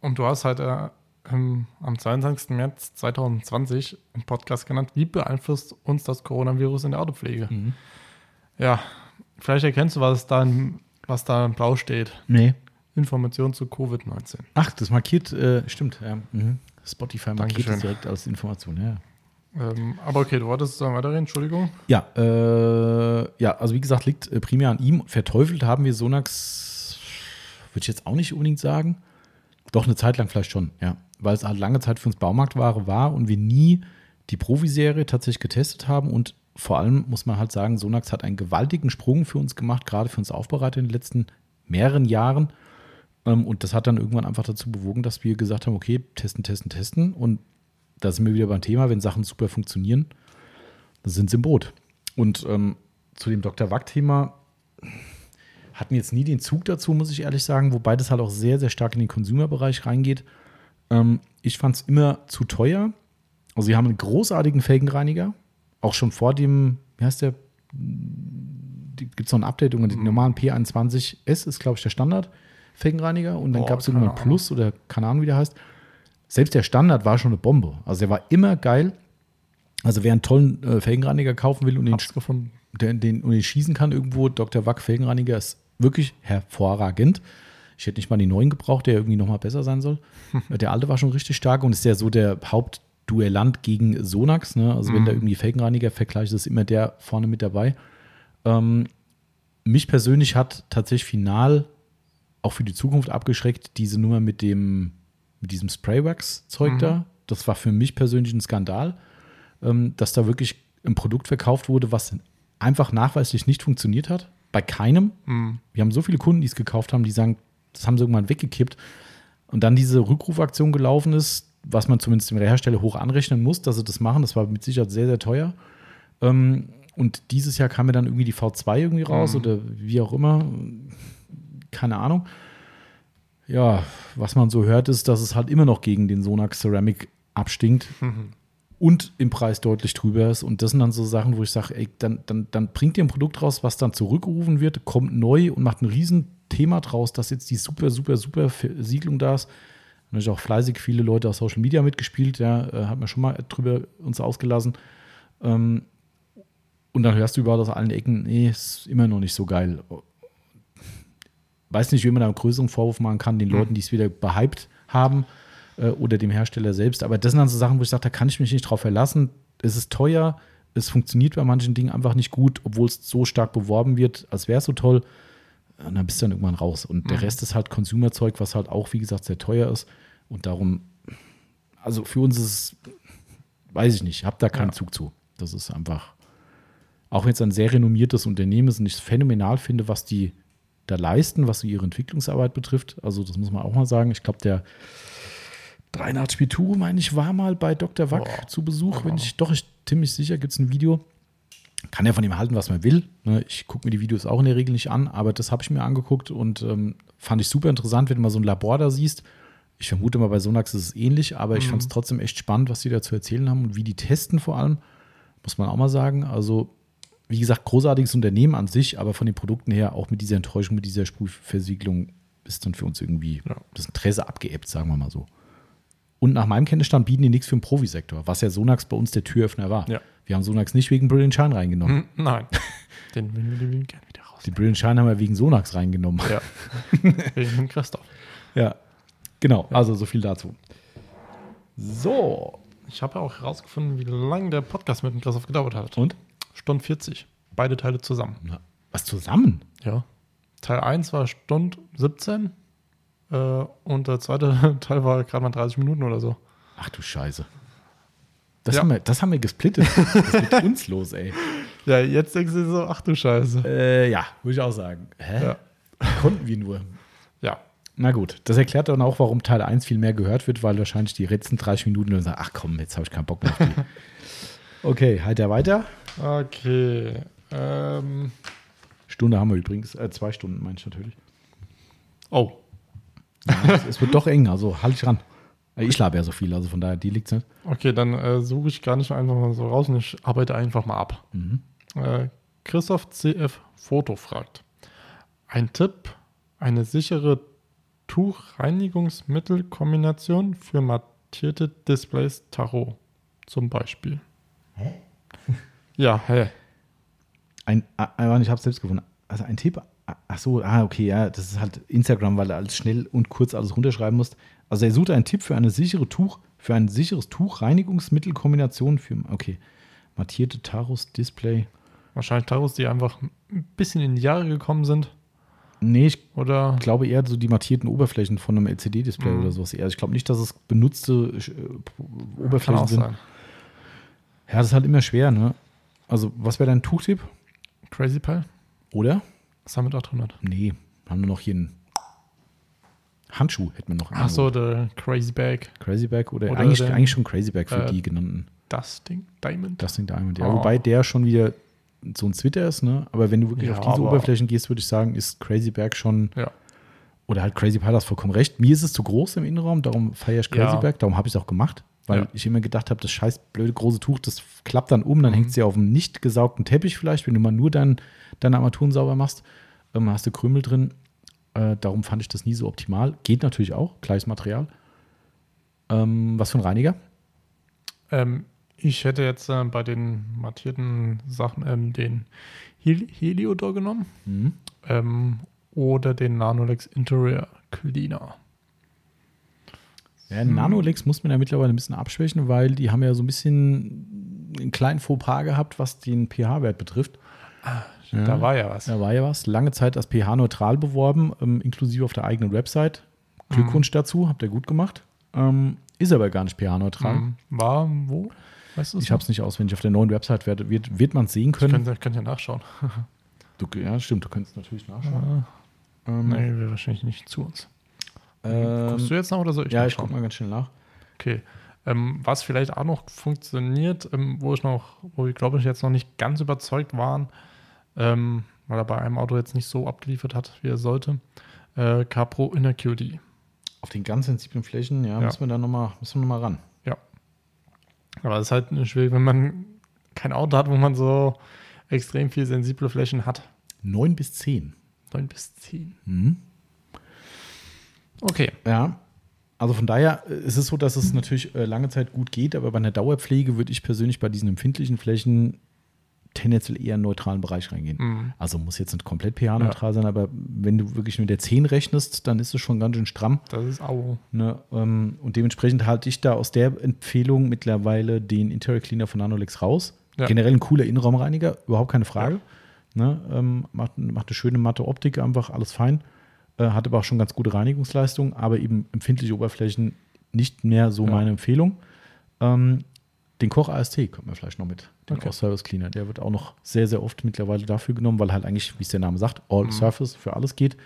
und du hast halt äh, ähm, am 22. März 2020 im Podcast genannt, wie beeinflusst uns das Coronavirus in der Autopflege? Mhm. Ja, vielleicht erkennst du, was da, in, was da Blau steht. Nee. Information zu Covid-19. Ach, das markiert, äh, stimmt. Ja. Mhm. Spotify markiert Dankeschön. das direkt als Information, ja. Ähm, aber okay, du wolltest dann weiterreden, Entschuldigung. Ja, äh, ja, also wie gesagt, liegt äh, primär an ihm. Verteufelt haben wir Sonax, würde ich jetzt auch nicht unbedingt sagen. Doch eine Zeit lang vielleicht schon, ja. Weil es halt lange Zeit für uns Baumarktware war und wir nie die Profiserie tatsächlich getestet haben. Und vor allem muss man halt sagen, Sonax hat einen gewaltigen Sprung für uns gemacht, gerade für uns Aufbereiter in den letzten mehreren Jahren. Ähm, und das hat dann irgendwann einfach dazu bewogen, dass wir gesagt haben, okay, testen, testen, testen. Und da sind wir wieder beim Thema, wenn Sachen super funktionieren, dann sind sie im Boot. Und ähm, zu dem Dr. Wack-Thema hatten jetzt nie den Zug dazu, muss ich ehrlich sagen, wobei das halt auch sehr, sehr stark in den Consumer-Bereich reingeht. Ähm, ich fand es immer zu teuer. Also, sie haben einen großartigen Felgenreiniger, auch schon vor dem, wie heißt der? Gibt es noch ein Update? Und den normalen P21S ist, glaube ich, der Standard-Felgenreiniger. Und dann gab es irgendwann. Plus oder keine Ahnung, wie der heißt. Selbst der Standard war schon eine Bombe. Also, der war immer geil. Also, wer einen tollen äh, Felgenreiniger kaufen will und den gefunden. der, den, und den schießen kann irgendwo. Dr. Wack Felgenreiniger ist wirklich hervorragend. Ich hätte nicht mal den neuen gebraucht, der irgendwie nochmal besser sein soll. (laughs) der alte war schon richtig stark und ist ja so der Hauptduellant gegen Sonax. Ne? Also, wenn da irgendwie Felgenreiniger vergleicht, ist immer der vorne mit dabei. Ähm, mich persönlich hat tatsächlich final auch für die Zukunft abgeschreckt, diese Nummer mit dem, mit diesem Spraywax-Zeug da. Das war für mich persönlich ein Skandal, ähm, dass da wirklich ein Produkt verkauft wurde, was einfach nachweislich nicht funktioniert hat. Bei keinem. Wir haben so viele Kunden, die es gekauft haben, die sagen, das haben sie irgendwann weggekippt. Und dann diese Rückrufaktion gelaufen ist, was man zumindest dem Hersteller hoch anrechnen muss, dass sie das machen. Das war mit Sicherheit sehr, sehr teuer. Ähm, und dieses Jahr kam mir dann irgendwie die V2 irgendwie raus oder wie auch immer. Keine Ahnung. Ja, was man so hört, ist, dass es halt immer noch gegen den Sonax Ceramic abstinkt und im Preis deutlich drüber ist. Und das sind dann so Sachen, wo ich sage, ey, dann, dann, dann bringt ihr ein Produkt raus, was dann zurückgerufen wird, kommt neu und macht ein Riesenthema draus, dass jetzt die super, super, super Versiegelung da ist. Da haben auch fleißig viele Leute aus Social Media mitgespielt, ja, äh, hat man schon mal drüber uns ausgelassen. Ähm, und dann hörst du überall aus allen Ecken, nee, ist immer noch nicht so geil. Weiß nicht, wie man da einen größeren Vorwurf machen kann, den Leuten, die es wieder behypt haben äh, oder dem Hersteller selbst. Aber das sind dann so Sachen, wo ich sage, da kann ich mich nicht drauf verlassen. Es ist teuer, es funktioniert bei manchen Dingen einfach nicht gut, obwohl es so stark beworben wird, als wäre es so toll. Und dann bist du dann irgendwann raus. Und der Rest ist halt Consumerzeug, was halt auch, wie gesagt, sehr teuer ist. Und darum, also für uns ist es, weiß ich nicht, hab da keinen Ja. Zug zu. Das ist einfach, auch wenn es ein sehr renommiertes Unternehmen ist und ich es phänomenal finde, was die da leisten, was so ihre Entwicklungsarbeit betrifft. Also, das muss man auch mal sagen. Ich glaube, der 83 Pituro, meine ich, war mal bei Dr. Wack Boah. zu Besuch. Wenn ich, doch, ich ziemlich sicher, gibt es ein Video. Kann ja von ihm halten, was man will. Ne, Ich gucke mir die Videos auch in der Regel nicht an, aber das habe ich mir angeguckt und ähm, fand ich super interessant, wenn du mal so ein Labor da siehst. Ich vermute mal, bei Sonax ist es ähnlich, aber ich fand es trotzdem echt spannend, was die da zu erzählen haben und wie die testen vor allem. Muss man auch mal sagen. Also, wie gesagt, großartiges Unternehmen an sich, aber von den Produkten her, auch mit dieser Enttäuschung, mit dieser Sprühversiegelung, ist dann für uns irgendwie Ja. das Interesse abgeebbt, sagen wir mal so. Und nach meinem Kenntnisstand bieten die nichts für den Profisektor, was ja Sonax bei uns der Türöffner war. Ja. Wir haben Sonax nicht wegen Brilliant Shine reingenommen. Hm, nein. (laughs) Den würden wir den gerne wieder raus. Den Brilliant Shine haben wir wegen Sonax reingenommen. Ja. (laughs) Wegen dem Christoph. Ja. Genau, also so viel dazu. So. Ich habe ja auch herausgefunden, wie lange der Podcast mit dem Christoph gedauert hat. Und? Stunde 40. Beide Teile zusammen. Na, was zusammen? Ja. Teil 1 war Stunde 17 äh, und der zweite (laughs) Teil war gerade mal 30 Minuten oder so. Ach du Scheiße. Das, Ja. haben, wir, das haben wir gesplittet. Was ist mit uns los, ey? (laughs) Ja, jetzt denkst du dir so, ach du Scheiße. Äh, ja, würde ich auch sagen. Hä? Ja. Konnten wir nur. Ja. Na gut, das erklärt dann auch, warum Teil 1 viel mehr gehört wird, weil wahrscheinlich die letzten 30 Minuten dann sagen, ach komm, jetzt habe ich keinen Bock mehr auf die. (laughs) Okay, halt er weiter. Okay. Ähm, Stunde haben wir übrigens, äh, zwei Stunden meine ich natürlich. oh, Ja, es, es wird doch eng, also halt ich ran. Äh, Ich schlafe ja so viel, also von daher, die liegt nicht. Okay, dann äh, suche ich gar nicht einfach mal so raus und ich arbeite einfach mal ab. Mhm. Äh, Christoph CF Foto fragt. Ein Tipp, eine sichere Tuchreinigungsmittelkombination für mattierte Displays Tarot zum Beispiel. Hä? (laughs) Ja, hä? Ein, ah, ah, ich habe selbst gefunden. Also ein Tipp, ah, ach so, ah, okay, ja, das ist halt Instagram, weil du alles schnell und kurz alles runterschreiben musst. Also er sucht einen Tipp für eine sichere Tuch, für ein sicheres Tuchreinigungsmittelkombination für, okay, mattierte Taros Display. Wahrscheinlich Taros, die einfach ein bisschen in die Jahre gekommen sind. Nee, ich Oder glaube eher so die mattierten Oberflächen von einem LCD-Display Mhm. oder sowas. eher. Ich glaube nicht, dass es benutzte äh, Oberflächen auch sind. sein. Ja, das ist halt immer schwer, ne? Also, was wäre dein Tuchtipp? Crazy Pal? Oder? Summit 800. Nee, haben wir noch hier einen Handschuh, hätten wir noch. Ach so, der Crazy Bag. Crazy Bag oder, Oder eigentlich, eigentlich schon Crazy Bag für äh, die genannten Dusting Diamond. Dusting Diamond. Ja, Oh. wobei der schon wieder so ein Twitter ist, ne? Aber wenn du wirklich Ja, auf diese Oberflächen gehst, würde ich sagen, ist Crazy Bag schon. Ja. Oder halt Crazy Pal, hast vollkommen recht. Mir ist es zu groß im Innenraum, darum feiere ich Crazy Ja. Bag, darum habe ich es auch gemacht, weil Ja. ich immer gedacht habe, das scheiß blöde große Tuch, das klappt dann um, dann Mhm. hängt es ja auf einem nicht gesaugten Teppich vielleicht, wenn du mal nur dein, deine Armaturen sauber machst, ähm, hast du Krümel drin. Äh, darum fand ich das nie so optimal. Geht natürlich auch, gleiches Material. Ähm, was für ein Reiniger? Ähm, ich hätte jetzt äh, bei den mattierten Sachen ähm, den Hel Heliodor genommen Mhm. ähm, oder den Nanolex Interior Cleaner. Ja, Nanolex muss man ja mittlerweile ein bisschen abschwächen, weil die haben ja so ein bisschen einen kleinen Fauxpas gehabt, was den pH-Wert betrifft. Ja. Da war ja was. Da war ja was. Lange Zeit als pH-neutral beworben, ähm, inklusive auf der eigenen Website. Glückwunsch dazu, habt ihr gut gemacht. Ähm, ist aber gar nicht pH-neutral. Ähm, war wo? Weißt Ich habe es nicht auswendig. Auf der neuen Website wird, wird, wird man es sehen Ich können. könnte, könnte ja nachschauen. Du, ja, stimmt, du könntest natürlich nachschauen. Ah, Ähm, nee, wäre wahrscheinlich nicht zu uns. Ähm, Guckst du jetzt nach oder soll ich ja, ich gucke mal ganz schnell nach. Okay. Ähm, was vielleicht auch noch funktioniert, ähm, wo ich noch, wo wir glaube ich jetzt noch nicht ganz überzeugt waren, ähm, weil er bei einem Auto jetzt nicht so abgeliefert hat, wie er sollte, äh, Capro Inner QD. Auf den ganz sensiblen Flächen, ja, Ja. müssen wir da nochmal noch mal ran. Aber es ist halt schwierig, wenn man kein Auto hat, wo man so extrem viel sensible Flächen hat. 9 bis 10. 9 bis 10. Mhm. Okay. Ja, also von daher äh, ist es so, dass es natürlich äh, lange Zeit gut geht, aber bei einer Dauerpflege würde ich persönlich bei diesen empfindlichen Flächen tendenziell eher in einen neutralen Bereich reingehen. Mhm. Also muss jetzt nicht komplett pH-neutral sein, aber wenn du wirklich mit der 10 rechnest, dann ist es schon ganz schön stramm. Das ist auch. Ne? Ähm, Und dementsprechend halte ich da aus der Empfehlung mittlerweile den Interior Cleaner von Nanolex raus. Ja. Generell ein cooler Innenraumreiniger, überhaupt keine Frage. Ne? Ähm, macht, macht eine schöne matte Optik, einfach alles fein. Äh, hat aber auch schon ganz gute Reinigungsleistung, aber eben empfindliche Oberflächen nicht mehr so Ja. meine Empfehlung. Ähm, den Koch AST kommt mir vielleicht noch mit, den Okay. All Service Cleaner. Der wird auch noch sehr, sehr oft mittlerweile dafür genommen, weil halt eigentlich, wie es der Name sagt, All Mhm. Surface für alles geht.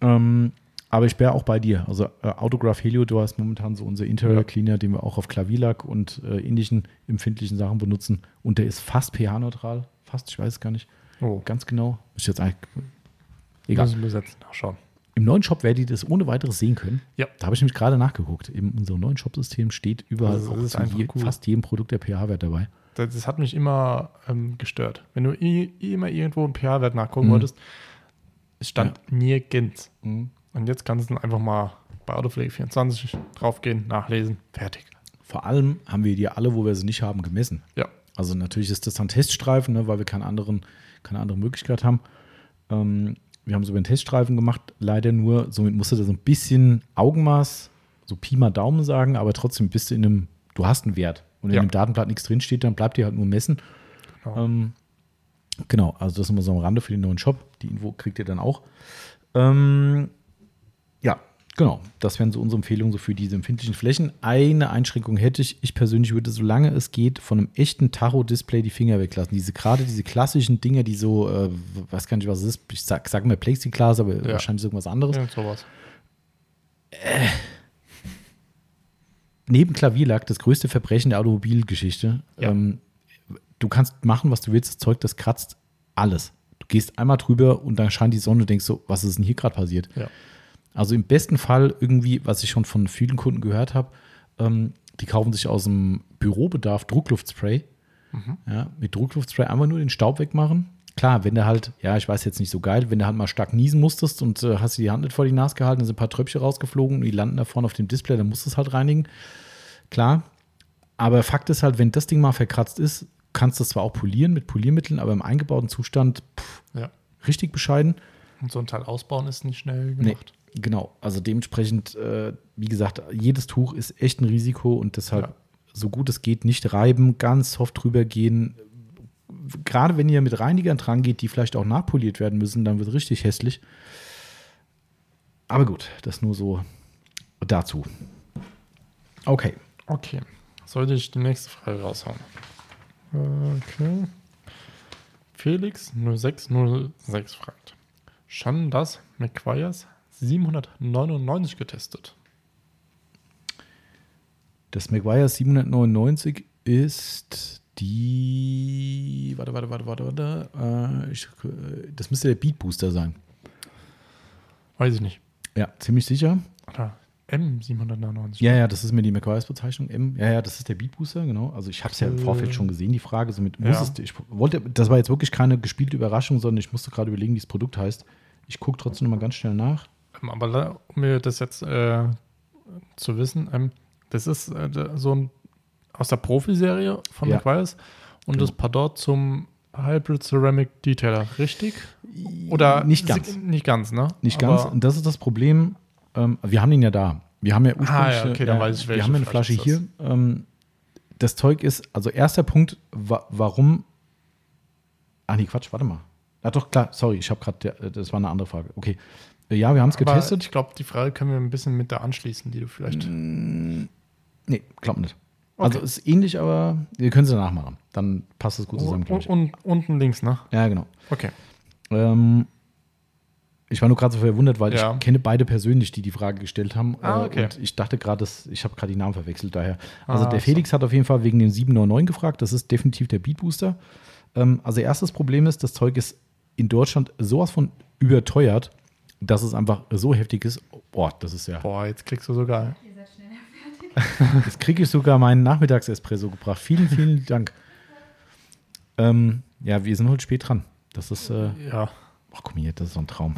Ähm, aber ich wäre auch bei dir. Also äh, Autograph Heliodor ist momentan so unser Interior. Cleaner, den wir auch auf Klavierlack und äh, ähnlichen empfindlichen Sachen benutzen. Und der ist fast pH-neutral. Fast, ich weiß es gar nicht Oh, ganz genau. Ich jetzt eigentlich. Egal. Muss ich besetzen. Nachschauen. Im neuen Shop werdet ihr das ohne weiteres sehen können. Ja. Da habe ich nämlich gerade nachgeguckt. In unserem neuen Shop-System steht überall Also, das ist einfach je, cool. fast jedem Produkt der pH-Wert dabei. Das, das hat mich immer ähm, gestört. Wenn du i- immer irgendwo einen pH-Wert nachgucken Mhm. wolltest, es stand nirgends. Mhm. Und jetzt kannst du dann einfach mal bei Autopflege 24 draufgehen, nachlesen, fertig. Vor allem haben wir die alle, wo wir sie nicht haben, gemessen. Ja. Also natürlich ist das dann Teststreifen, ne, weil wir keinen anderen, keine andere Möglichkeit haben. Ähm, wir haben so einen Teststreifen gemacht, leider nur, somit musst du da so ein bisschen Augenmaß, so Pi mal Daumen sagen, aber trotzdem bist du in einem, du hast einen Wert. Und wenn Ja. im Datenblatt nichts drinsteht, dann bleibt dir halt nur messen. Genau. Ähm, genau, also das ist immer so am Rande für den neuen Shop. Die Info kriegt ihr dann auch. Ähm, genau. Das wären so unsere Empfehlungen so für diese empfindlichen Flächen. Eine Einschränkung hätte ich. Ich persönlich würde, solange es geht, von einem echten Tacho-Display die Finger weglassen. Diese gerade diese klassischen Dinge, die so, äh, weiß gar nicht, was es ist. Ich sag, sag mal Plexiglas, aber Ja. wahrscheinlich irgendwas anderes. Irgend sowas. neben Klavierlack das größte Verbrechen der Automobilgeschichte. Ja. Ähm, du kannst machen, was du willst, das Zeug, das kratzt alles. Du gehst einmal drüber und dann scheint die Sonne und denkst so, was ist denn hier gerade passiert? Ja. Also im besten Fall irgendwie, was ich schon von vielen Kunden gehört habe, ähm, die kaufen sich aus dem Bürobedarf Druckluftspray. Ja, mit Druckluftspray einfach nur den Staub wegmachen. Klar, wenn du halt, ja, ich weiß jetzt nicht so geil, wenn du halt mal stark niesen musstest und äh, hast dir die Hand nicht vor die Nase gehalten, dann sind ein paar Tröpfchen rausgeflogen und die landen da vorne auf dem Display, dann musst du es halt reinigen. Klar. Aber Fakt ist halt, wenn das Ding mal verkratzt ist, kannst du es zwar auch polieren mit Poliermitteln, aber im eingebauten Zustand pff, Ja. richtig bescheiden. Und so ein Teil ausbauen ist nicht schnell Nee, gemacht. Genau. Also dementsprechend, äh, wie gesagt, jedes Tuch ist echt ein Risiko und deshalb, Ja. so gut es geht, nicht reiben, ganz soft drüber gehen. Gerade wenn ihr mit Reinigern dran geht, die vielleicht auch nachpoliert werden müssen, dann wird es richtig hässlich. Aber gut, das nur so dazu. Okay. Okay. Sollte ich die nächste Frage raushauen? Okay. Felix 0606 fragt. Schon das McQuires 799 getestet? Das McGuire 799 ist die. Warte, warte, warte, warte, warte. Äh, ich, äh, das müsste der Beat Booster sein. Weiß ich nicht. Ja, ziemlich sicher. Oder M799. Ja, ja, das ist mir die McGuire's-Bezeichnung. M. Ja, ja, das ist der Beat Booster, genau. Also ich habe es ja im Vorfeld schon gesehen, die Frage. Somit muss Ja. es, ich wollte, das war jetzt wirklich keine gespielte Überraschung, sondern ich musste gerade überlegen, wie das Produkt heißt. Ich gucke trotzdem mal ganz schnell nach. Aber um mir das jetzt äh, zu wissen, ähm, das ist äh, so ein aus der Profiserie von Ja. McQuires und Genau. das Pardot zum Hybrid Ceramic Detailer, richtig? Oder Nicht ganz. Nicht ganz, ne? Nicht ganz. Aber- Und das ist das Problem. Ähm, wir haben den ja da. Wir haben ja ursprünglich, Ah, ja, okay, dann weiß ich, wir welche haben ja eine Flasche hier. Ähm, das Zeug ist, also erster Punkt, wa warum. Ah, nee, Quatsch, warte mal. Ja, doch, klar, sorry, ich habe gerade, das war eine andere Frage. Okay. Äh, Ja, wir haben es getestet. ich glaube, die Frage können wir ein bisschen mit der anschließen, die du vielleicht. Nee, glaub nicht. Also Okay. ist ähnlich, aber wir können sie danach machen. Dann passt es gut zusammen, und, und unten links, ne? Ja, genau. Okay. Ähm, ich war nur gerade so verwundert, weil Ja. ich kenne beide persönlich, die die Frage gestellt haben. Ah, Äh, okay. Und ich dachte gerade, dass- ich habe gerade die Namen verwechselt daher. Also Ah, der so. Felix hat auf jeden Fall wegen dem 799 gefragt. Das ist definitiv der Beat Booster. Ähm, also erstes Problem ist, das Zeug ist in Deutschland sowas von überteuert, dass es einfach so heftig ist. Boah, das ist ja. Boah, jetzt klickst du sogar. (laughs) Jetzt kriege ich sogar meinen Nachmittagsespresso gebracht. Vielen, vielen Dank. Ähm, ja, wir sind heute spät dran. Das ist, äh, Ja. ach komm hier, das ist so ein Traum.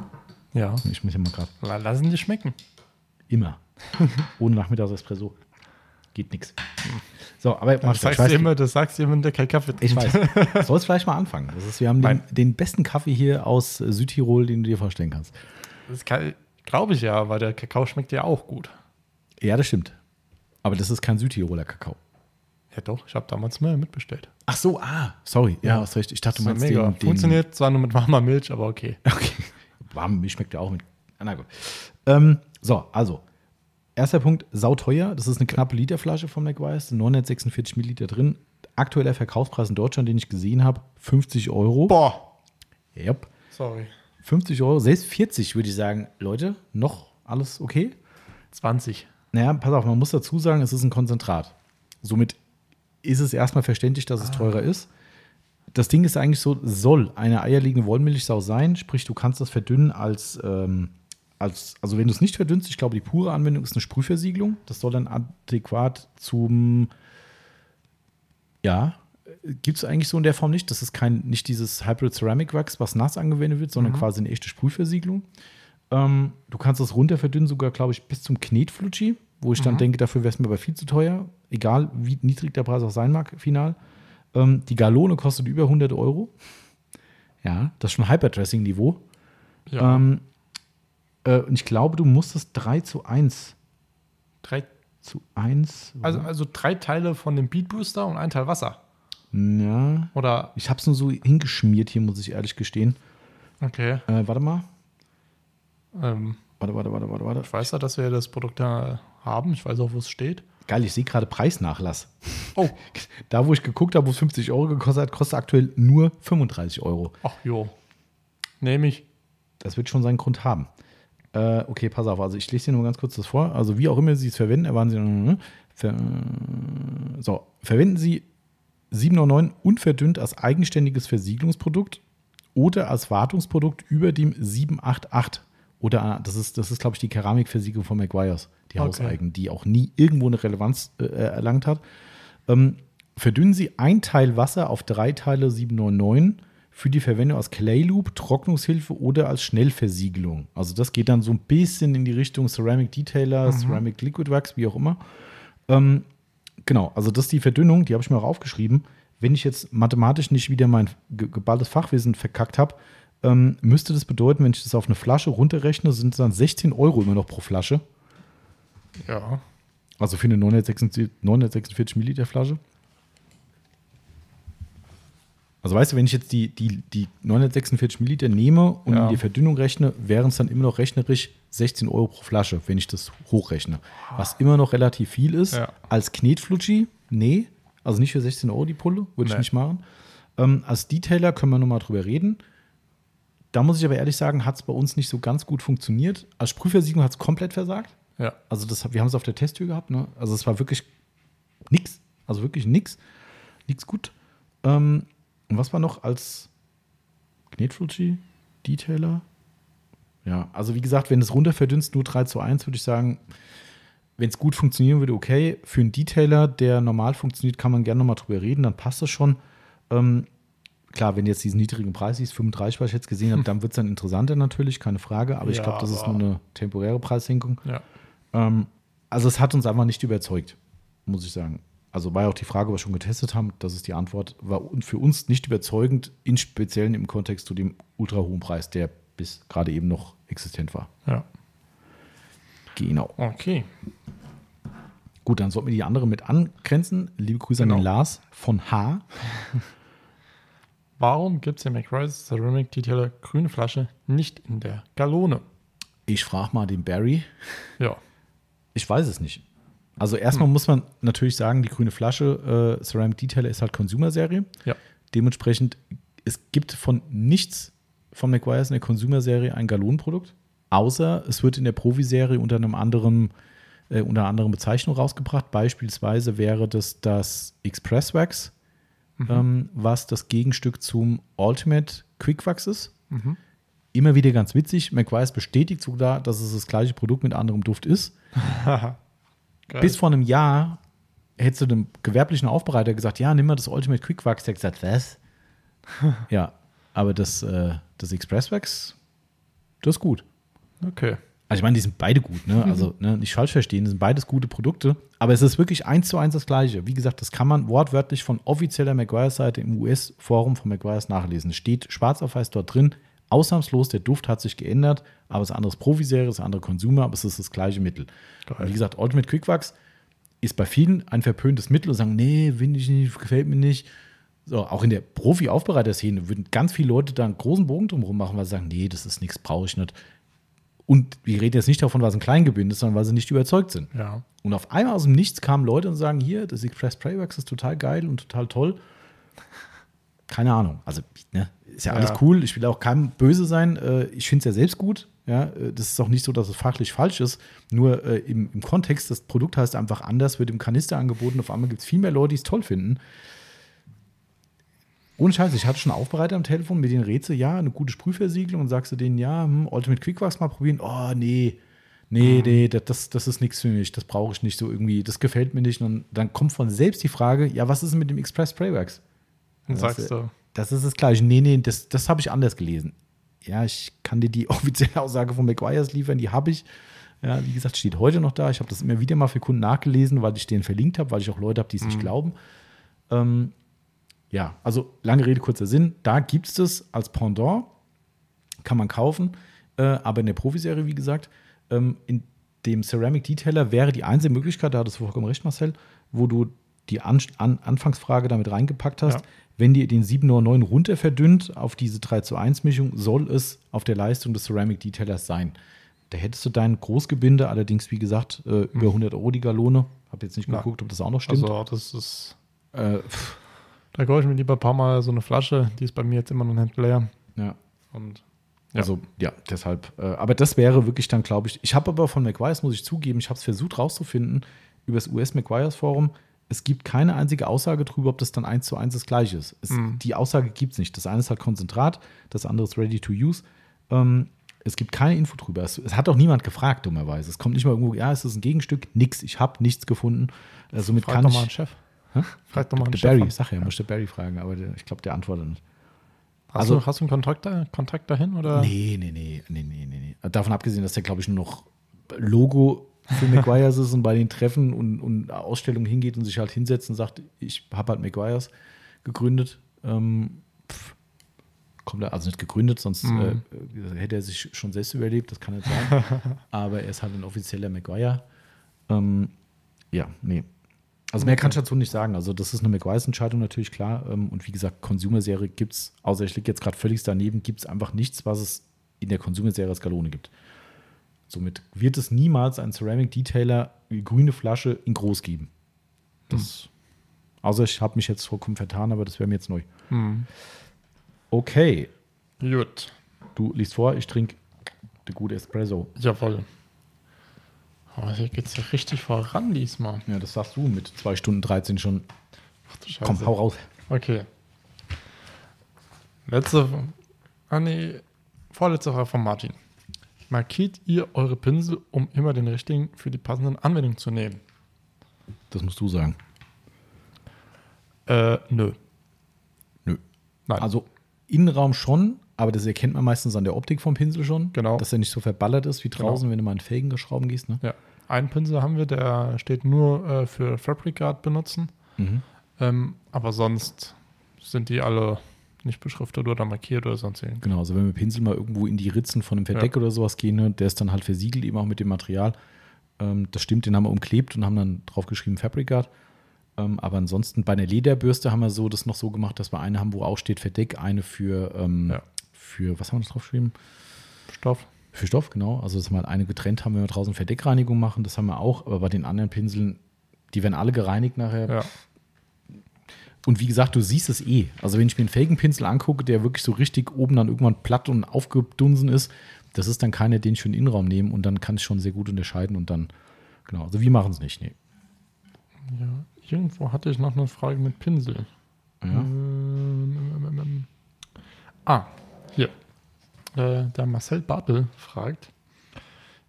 Ja. Ich muss ja mal gerade La- Lassen die schmecken. Immer. (laughs) Ohne Nachmittagsespresso geht nichts. So, aber Das ich sagst, weiß, du immer, das sagst du immer, der kein Kaffee ich trinkt. weiß. Sollst vielleicht mal anfangen. Das ist, wir haben den, den besten Kaffee hier aus Südtirol, den du dir vorstellen kannst. Das glaube ich ja, weil der Kakao schmeckt ja auch gut. Ja, das stimmt. Aber das ist kein Südtiroler Kakao. Ja doch, ich habe damals mehr mitbestellt. Ach so, ah, sorry. Ja, Ja. hast recht. Ich dachte, du meinst mega. den, den. Funktioniert zwar nur mit warmer Milch, aber okay. (laughs) Okay. Warme Milch schmeckt ja auch mit. Ah, Na gut. Ähm, so, also. Erster Punkt, sauteuer. Das ist eine knappe Literflasche von McWise. 946 Milliliter drin. Aktueller Verkaufspreis in Deutschland, den ich gesehen habe, 50 Euro. Boah. Yep. Sorry. 50 Euro, selbst 40 würde ich sagen, Leute, noch alles okay? 20. Naja, pass auf, man muss dazu sagen, es ist ein Konzentrat. Somit ist es erstmal verständlich, dass es teurer ist. Das Ding ist eigentlich so, soll eine eierlegende Wollmilchsau sein, sprich, du kannst das verdünnen als, ähm, als also wenn du es nicht verdünnst, ich glaube, die pure Anwendung ist eine Sprühversiegelung. Das soll dann adäquat zum, ja, gibt es eigentlich so in der Form nicht. Das ist kein, nicht dieses Hybrid Ceramic Wax, was nass angewendet wird, sondern quasi eine echte Sprühversiegelung. Ähm, du kannst das runter verdünnen, sogar, glaube ich, bis zum Knetflutschi, wo ich dann denke, dafür wäre es mir aber viel zu teuer. Egal, wie niedrig der Preis auch sein mag, final. Ähm, die Galone kostet über 100 Euro. Ja, das ist schon Hyperdressing-Niveau. Ja. Ähm, äh, und ich glaube, du musstest 3 zu 1 drei, zu 1. also, also drei Teile von dem Beat Booster und ein Teil Wasser. Ja, Oder, ich habe es nur so hingeschmiert hier, muss ich ehrlich gestehen. okay. Äh, warte mal. Ähm, Warte, warte, warte, warte, warte. ich weiß ja, dass wir das Produkt da haben. Ich weiß auch, wo es steht. Geil, ich sehe gerade Preisnachlass. Oh. (laughs) Da, wo ich geguckt habe, wo es 50 Euro gekostet hat, kostet aktuell nur 35 Euro. Ach jo. Nehme ich. Das wird schon seinen Grund haben. Äh, okay, pass auf. Also ich lese dir nur ganz kurz das vor. Also wie auch immer Sie es verwenden, erwarten Sie. äh, Ver, so, verwenden Sie 799 unverdünnt als eigenständiges Versiegelungsprodukt oder als Wartungsprodukt über dem 788 Oder äh, das ist, das ist glaube ich, die Keramikversiegelung von McGuire's, die Okay. hauseigen, die auch nie irgendwo eine Relevanz äh, erlangt hat. Ähm, verdünnen Sie ein Teil Wasser auf drei Teile 799 für die Verwendung als Clay Loop, Trocknungshilfe oder als Schnellversiegelung. Also das geht dann so ein bisschen in die Richtung Ceramic Detailer, Ceramic Liquid Wax, wie auch immer. Ähm, genau, also das ist die Verdünnung, die habe ich mir auch aufgeschrieben. Wenn ich jetzt mathematisch nicht wieder mein ge geballtes Fachwissen verkackt habe, ähm, müsste das bedeuten, wenn ich das auf eine Flasche runterrechne, sind es dann 16 Euro immer noch pro Flasche. Ja. Also für eine 946, 946 Milliliter Flasche. Also weißt du, wenn ich jetzt die, die, die 946 Milliliter nehme und Ja. in die Verdünnung rechne, wären es dann immer noch rechnerisch 16 Euro pro Flasche, wenn ich das hochrechne. Was immer noch relativ viel ist. Ja. Als Knetflutschi, nee. Also nicht für 16 Euro die Pulle, würde ich Nee. nicht machen. Ähm, als Detailer können wir nochmal drüber reden. Da muss ich aber ehrlich sagen, hat es bei uns nicht so ganz gut funktioniert. Als Sprühversiegelung hat es komplett versagt. Ja. Also das, wir haben es auf der Testtür gehabt, ne? Also es war wirklich nix. Also wirklich nix. Nix gut. Ähm, und was war noch als Knetflutschi? Detailer? Ja, also wie gesagt, wenn es runter verdünnst, nur 3 zu 1, würde ich sagen, wenn es gut funktionieren würde, okay. Für einen Detailer, der normal funktioniert, kann man gerne nochmal drüber reden, dann passt das schon. Ähm, klar, wenn jetzt diesen niedrigen Preis siehst, 35, was ich jetzt gesehen habe, dann wird es dann interessanter natürlich, keine Frage. Aber ich Ja, glaube, das ist nur eine temporäre Preissenkung. Ja. Ähm, also es hat uns einfach nicht überzeugt, muss ich sagen. Also war ja auch die Frage, was wir schon getestet haben, das ist die Antwort, war für uns nicht überzeugend, in speziellen im Kontext zu dem ultra hohen Preis, der bis gerade eben noch existent war. Ja. Genau. Okay. Gut, dann sollten wir die andere mit angrenzen. Liebe Grüße an Genau. den Lars von H. (laughs) Warum gibt es im McRise Ceramic Detailer grüne Flasche nicht in der Galone? Ich frage mal den Barry. Ja. Ich weiß es nicht. Also erstmal muss man natürlich sagen, die grüne Flasche äh, Ceramic Detailer ist halt Consumer-Serie. Ja. Dementsprechend, es gibt von nichts von McGuire's in der Consumer-Serie ein Galonenprodukt, außer es wird in der Profi-Serie unter einem anderen, äh, unter einer anderen Bezeichnung rausgebracht. Beispielsweise wäre das das Express Wax, ähm, was das Gegenstück zum Ultimate Quick Wax ist. Mhm. Immer wieder ganz witzig. McGuire's bestätigt sogar, dass es das gleiche Produkt mit anderem Duft ist. (laughs) Bis vor einem Jahr hättest du dem gewerblichen Aufbereiter gesagt, ja, nimm mal das Ultimate Quick Wax. Der hat gesagt, was? (laughs) ja, aber das, äh, das Express Wax, das ist gut. okay. Also ich meine, die sind beide gut, ne? Also ne, nicht falsch verstehen, das sind beides gute Produkte, aber es ist wirklich eins zu eins das gleiche. Wie gesagt, das kann man wortwörtlich von offizieller McGuire-Seite im US-Forum von McGuire's nachlesen. Es steht schwarz auf weiß dort drin, ausnahmslos, der Duft hat sich geändert, aber das andere ist Profiserie, das andere Consumer, aber es ist das gleiche Mittel. Wie gesagt, Ultimate Quick Wax ist bei vielen ein verpöntes Mittel und sagen, nee, finde ich nicht, gefällt mir nicht. So, auch in der Profi-Aufbereiter-Szene würden ganz viele Leute da einen großen Bogen drumherum machen, weil sie sagen, nee, das ist nichts, brauche ich nicht. Und wir reden jetzt nicht davon, weil es ein Kleingebind ist, sondern weil sie nicht überzeugt sind. Ja. Und auf einmal aus dem Nichts kamen Leute und sagen, hier, das Express Wax ist total geil und total toll. Keine Ahnung. Also, ne, ist ja alles Ja. cool. Ich will auch keinem böse sein. Äh, Ich finde es ja selbst gut. Ja, äh, das ist auch nicht so, dass es fachlich falsch ist. Nur äh, im, im Kontext, das Produkt heißt einfach anders, wird im Kanister angeboten. Auf einmal gibt es viel mehr Leute, die es toll finden. Ohne Scheiß, ich hatte schon Aufbereiter am Telefon, mit denen rätst du, ja, eine gute Sprühversiegelung und sagst du denen, ja, hm, Ultimate Quick Wax mal probieren. Oh, nee, nee, nee, das- das, ist nichts für mich, das brauche ich nicht so irgendwie, das gefällt mir nicht. Und dann kommt von selbst die Frage, ja, was ist denn mit dem Express Spray Wax? Dann Das, sagst du, Das ist das gleiche. Nee, nee, das, das habe ich anders gelesen. Ja, ich kann dir die (laughs) offizielle Aussage von McGuire's liefern, die habe ich. Ja, wie gesagt, steht heute noch da. Ich habe das immer wieder mal für Kunden nachgelesen, weil ich den verlinkt habe, weil ich auch Leute habe, die es nicht glauben. Ähm, ja, also lange Rede, kurzer Sinn. Da gibt es das als Pendant, kann man kaufen, äh, aber in der Profiserie, wie gesagt, ähm, in dem Ceramic Detailer wäre die einzige Möglichkeit, da hattest du vollkommen recht, Marcel, wo du die An An Anfangsfrage damit reingepackt hast. Ja. Wenn dir den 709 runter verdünnt auf diese 3 zu 1 Mischung, soll es auf der Leistung des Ceramic Detailers sein. Da hättest du dein Großgebinde, allerdings, wie gesagt, äh, über 100 Euro die Galone. Habe jetzt nicht geguckt, ob das auch noch stimmt. also das ist, äh, pff, da kaufe ich mir lieber ein paar Mal so eine Flasche, die ist bei mir jetzt immer noch nicht leer. ja. Und Ja. Also ja, deshalb. Äh, aber das wäre wirklich dann, glaube ich. Ich habe aber von McGuire's, muss ich zugeben, ich habe es versucht rauszufinden über das US McGuire's Forum. Es gibt keine einzige Aussage darüber, ob das dann eins zu eins das gleiche ist. Es, Mhm. Die Aussage gibt es nicht. Das eine ist halt Konzentrat, das andere ist Ready to Use. Ähm, Es gibt keine Info drüber. Es, es hat auch niemand gefragt, dummerweise. Es kommt nicht mal irgendwo, ja, es ist ein Gegenstück, nix. Ich habe nichts gefunden. Äh, somit Frag kann doch ich. mal einen Chef. Hä? Frag doch mal Chef. Barry, sag ja, muss der Barry fragen, aber der, ich glaube, der antwortet nicht. Hast, Also- du, hast du einen Kontakt, da, Kontakt dahin? Oder? Nee, nee, nee, nee, nee, nee, nee. Davon abgesehen, dass der, glaube ich, nur noch Logo für McGuire's ist und bei den Treffen und, und Ausstellungen hingeht und sich halt hinsetzt und sagt, ich habe halt McGuire's gegründet. Ähm, pff, kommt er, also nicht gegründet, sonst Mhm. äh, hätte er sich schon selbst überlebt, das kann nicht sein. (laughs) Aber er ist halt ein offizieller McGuire. Ähm, ja, nee. Also mehr kann ich dazu nicht sagen. Also das ist eine McGuire's-Entscheidung natürlich klar. Ähm, und wie gesagt, Consumer-Serie gibt es, außer ich liege jetzt gerade völlig daneben, gibt es einfach nichts, was es in der Consumer-Serie Scalone gibt. Somit wird es niemals einen Ceramic-Detailer wie grüne Flasche in groß geben. Das, Außer ich habe mich jetzt vollkommen vertan, aber das wäre mir jetzt neu. Hm. Okay, Gut. du liest vor, ich trinke der gute Espresso. Jawohl. Aber hier geht es ja richtig voran diesmal. Ja, das sagst du mit 2 Stunden 13 schon. Ach du Scheiße. Komm, hau raus. Okay. Letzte. Ah, nee. Vorletzte Frage von Martin. Markiert ihr eure Pinsel, um immer den richtigen für die passenden Anwendungen zu nehmen? Das musst du sagen. Äh, nö. Nö. Nein. Also Innenraum schon, aber das erkennt man meistens an der Optik vom Pinsel schon. Genau. Dass er nicht so verballert ist wie draußen, wenn du mal in Felgen Schrauben gehst. Ne? ja. Einen Pinsel haben wir, der steht nur äh, für Fabric Art benutzen. Mhm. Ähm, aber sonst sind die alle nicht beschriftet oder markiert oder sonst irgendwas. Genau, also wenn wir Pinsel mal irgendwo in die Ritzen von einem Verdeck oder sowas gehen, ne, der ist dann halt versiegelt eben auch mit dem Material. Ähm, das stimmt, den haben wir umklebt und haben dann draufgeschrieben Fabricard. Ähm, aber ansonsten bei einer Lederbürste haben wir so das noch so gemacht, dass wir eine haben, wo auch steht Verdeck, eine für, ähm, Ja. Für was haben wir da draufgeschrieben? Stoff. Für Stoff, genau. Also dass wir halt eine getrennt haben, wenn wir draußen Verdeckreinigung machen, das haben wir auch. Aber bei den anderen Pinseln, die werden alle gereinigt nachher. Ja. Und wie gesagt, du siehst es eh. Also wenn ich mir einen Felgenpinsel angucke, der wirklich so richtig oben dann irgendwann platt und aufgedunsen ist, das ist dann keiner, den ich für den Innenraum nehme und dann kann ich schon sehr gut unterscheiden und dann, genau, also wir machen es nicht, nee. ja. Irgendwo hatte ich noch eine Frage mit Pinsel. Ja. Ähm, ähm, ähm, ähm. Ah, hier. Äh, der Marcel Bartel fragt,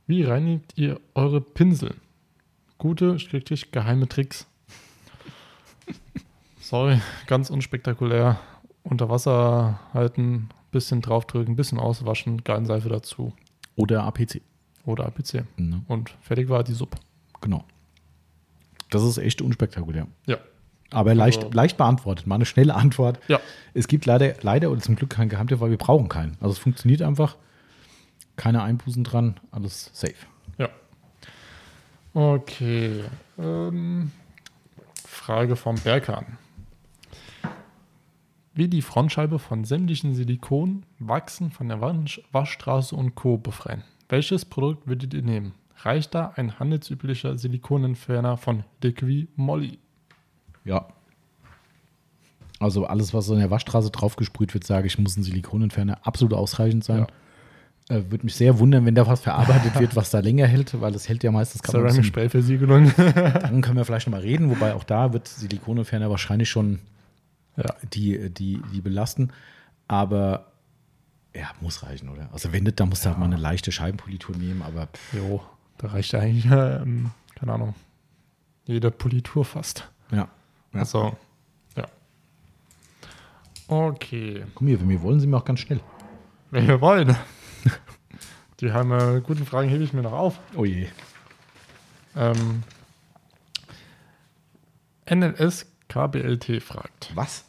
wie reinigt ihr eure Pinsel? Gute, schrägstrich geheime Tricks. (laughs) Sorry, ganz unspektakulär. Unter Wasser halten, bisschen draufdrücken, bisschen auswaschen, Galenseife dazu. Oder APC. Oder APC. Ne? Und fertig war die Suppe. Genau. Das ist echt unspektakulär. Ja. Aber leicht, Also- leicht beantwortet. Mal eine schnelle Antwort. Ja. Es gibt leider, leider oder zum Glück keinen Geheimtipp, weil wir brauchen keinen. Also es funktioniert einfach. Keine Einbußen dran, alles safe. Ja. Okay. Ähm, Frage vom Berkan. Wie die Frontscheibe von sämtlichen Silikonen, Wachsen von der Wasch- Waschstraße und Co. befreien. Welches Produkt würdet ihr nehmen? Reicht da ein handelsüblicher Silikonentferner von Liqui Moly? Ja. Also alles, was so in der Waschstraße draufgesprüht wird, sage ich, muss ein Silikonentferner absolut ausreichend sein. Äh, Würde mich sehr wundern, wenn da was verarbeitet (laughs) wird, was da länger hält, weil es hält ja meistens kann man ein Ceramic bisschen- Sprayversiegelung. (laughs) Dann können wir vielleicht nochmal reden, wobei auch da wird Silikonentferner wahrscheinlich schon ja. die, die, die belasten. Aber ja, muss reichen, oder? Also wenn nicht, dann musst du halt mal eine leichte Scheibenpolitur nehmen, aber pff, Jo, da reicht ja eigentlich, (laughs) ähm, keine Ahnung, jede Politur fast. ja. Ja. Also, ja. Okay. Komm hier, wenn wir wollen, sind wir auch ganz schnell. Wenn wir wollen. (laughs) Die haben äh, guten Fragen hebe ich mir noch auf. Oh je. Ähm, NLS KBLT fragt. Was?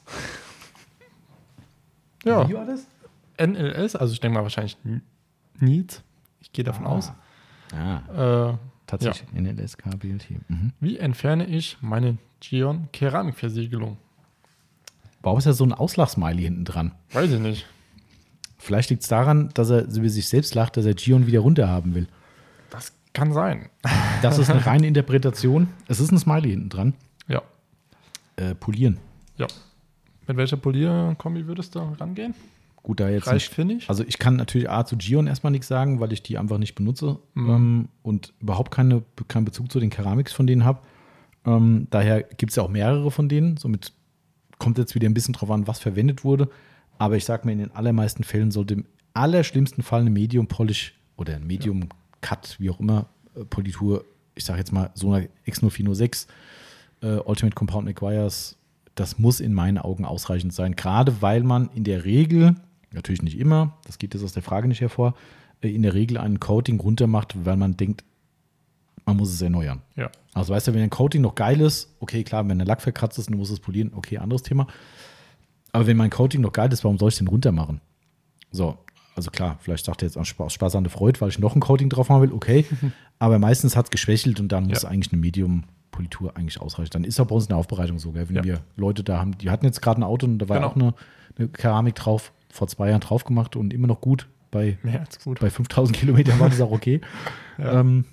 Ja, Wie war das? NLS, also ich denke mal wahrscheinlich Needs. Ich gehe davon Ah. aus. Ah, Äh, tatsächlich. NLSK, BLT. Mhm. wie entferne ich meine Gion Keramikversiegelung? Warum ist da so ein Auslachsmiley hinten dran? Weiß ich nicht. Vielleicht liegt es daran, dass er über sich selbst lacht, dass er Gion wieder runter haben will. Das kann sein. (laughs) Das ist eine reine Interpretation. Es ist ein Smiley hinten dran. Ja, Äh, polieren. ja. Mit welcher Polierkombi würdest du rangehen? Gut, da jetzt Reicht nicht. Finish? Also ich kann natürlich A zu Gion erstmal nichts sagen, weil ich die einfach nicht benutze Mhm. ähm, und überhaupt keine, keinen Bezug zu den Keramiks von denen habe. Ähm, daher gibt es ja auch mehrere von denen. Somit kommt jetzt wieder ein bisschen drauf an, was verwendet wurde. Aber ich sage mir, in den allermeisten Fällen sollte allerschlimmsten Fall eine Medium Polish oder ein Medium Cut, wie auch immer, äh, Politur, ich sage jetzt mal so eine X0406 äh, Ultimate Compound McGuire's, das muss in meinen Augen ausreichend sein. Gerade weil man in der Regel, natürlich nicht immer, das geht jetzt aus der Frage nicht hervor, äh, in der Regel einen Coating runter macht, weil man denkt, man muss es erneuern. Ja. Also weißt du, wenn ein Coating noch geil ist, okay, klar, wenn der Lack verkratzt ist und du musst es polieren, okay, anderes Thema. Aber wenn mein Coating noch geil ist, warum soll ich den runter machen? So, also klar, vielleicht sagt er jetzt aus Spaß, Spaß an der Freude, weil ich noch ein Coating drauf machen will, okay. (laughs) Aber meistens hat es geschwächelt und dann muss Ja. eigentlich eine Medium-Politur eigentlich ausreichen. Dann ist auch bei uns eine Aufbereitung so, gell? wenn Ja. wir Leute da haben, die hatten jetzt gerade ein Auto und da war Genau. auch eine, eine Keramik drauf, vor zwei Jahren drauf gemacht und immer noch gut. Bei, gut. bei 5000 Kilometern war das auch okay. (laughs) Ja. ähm,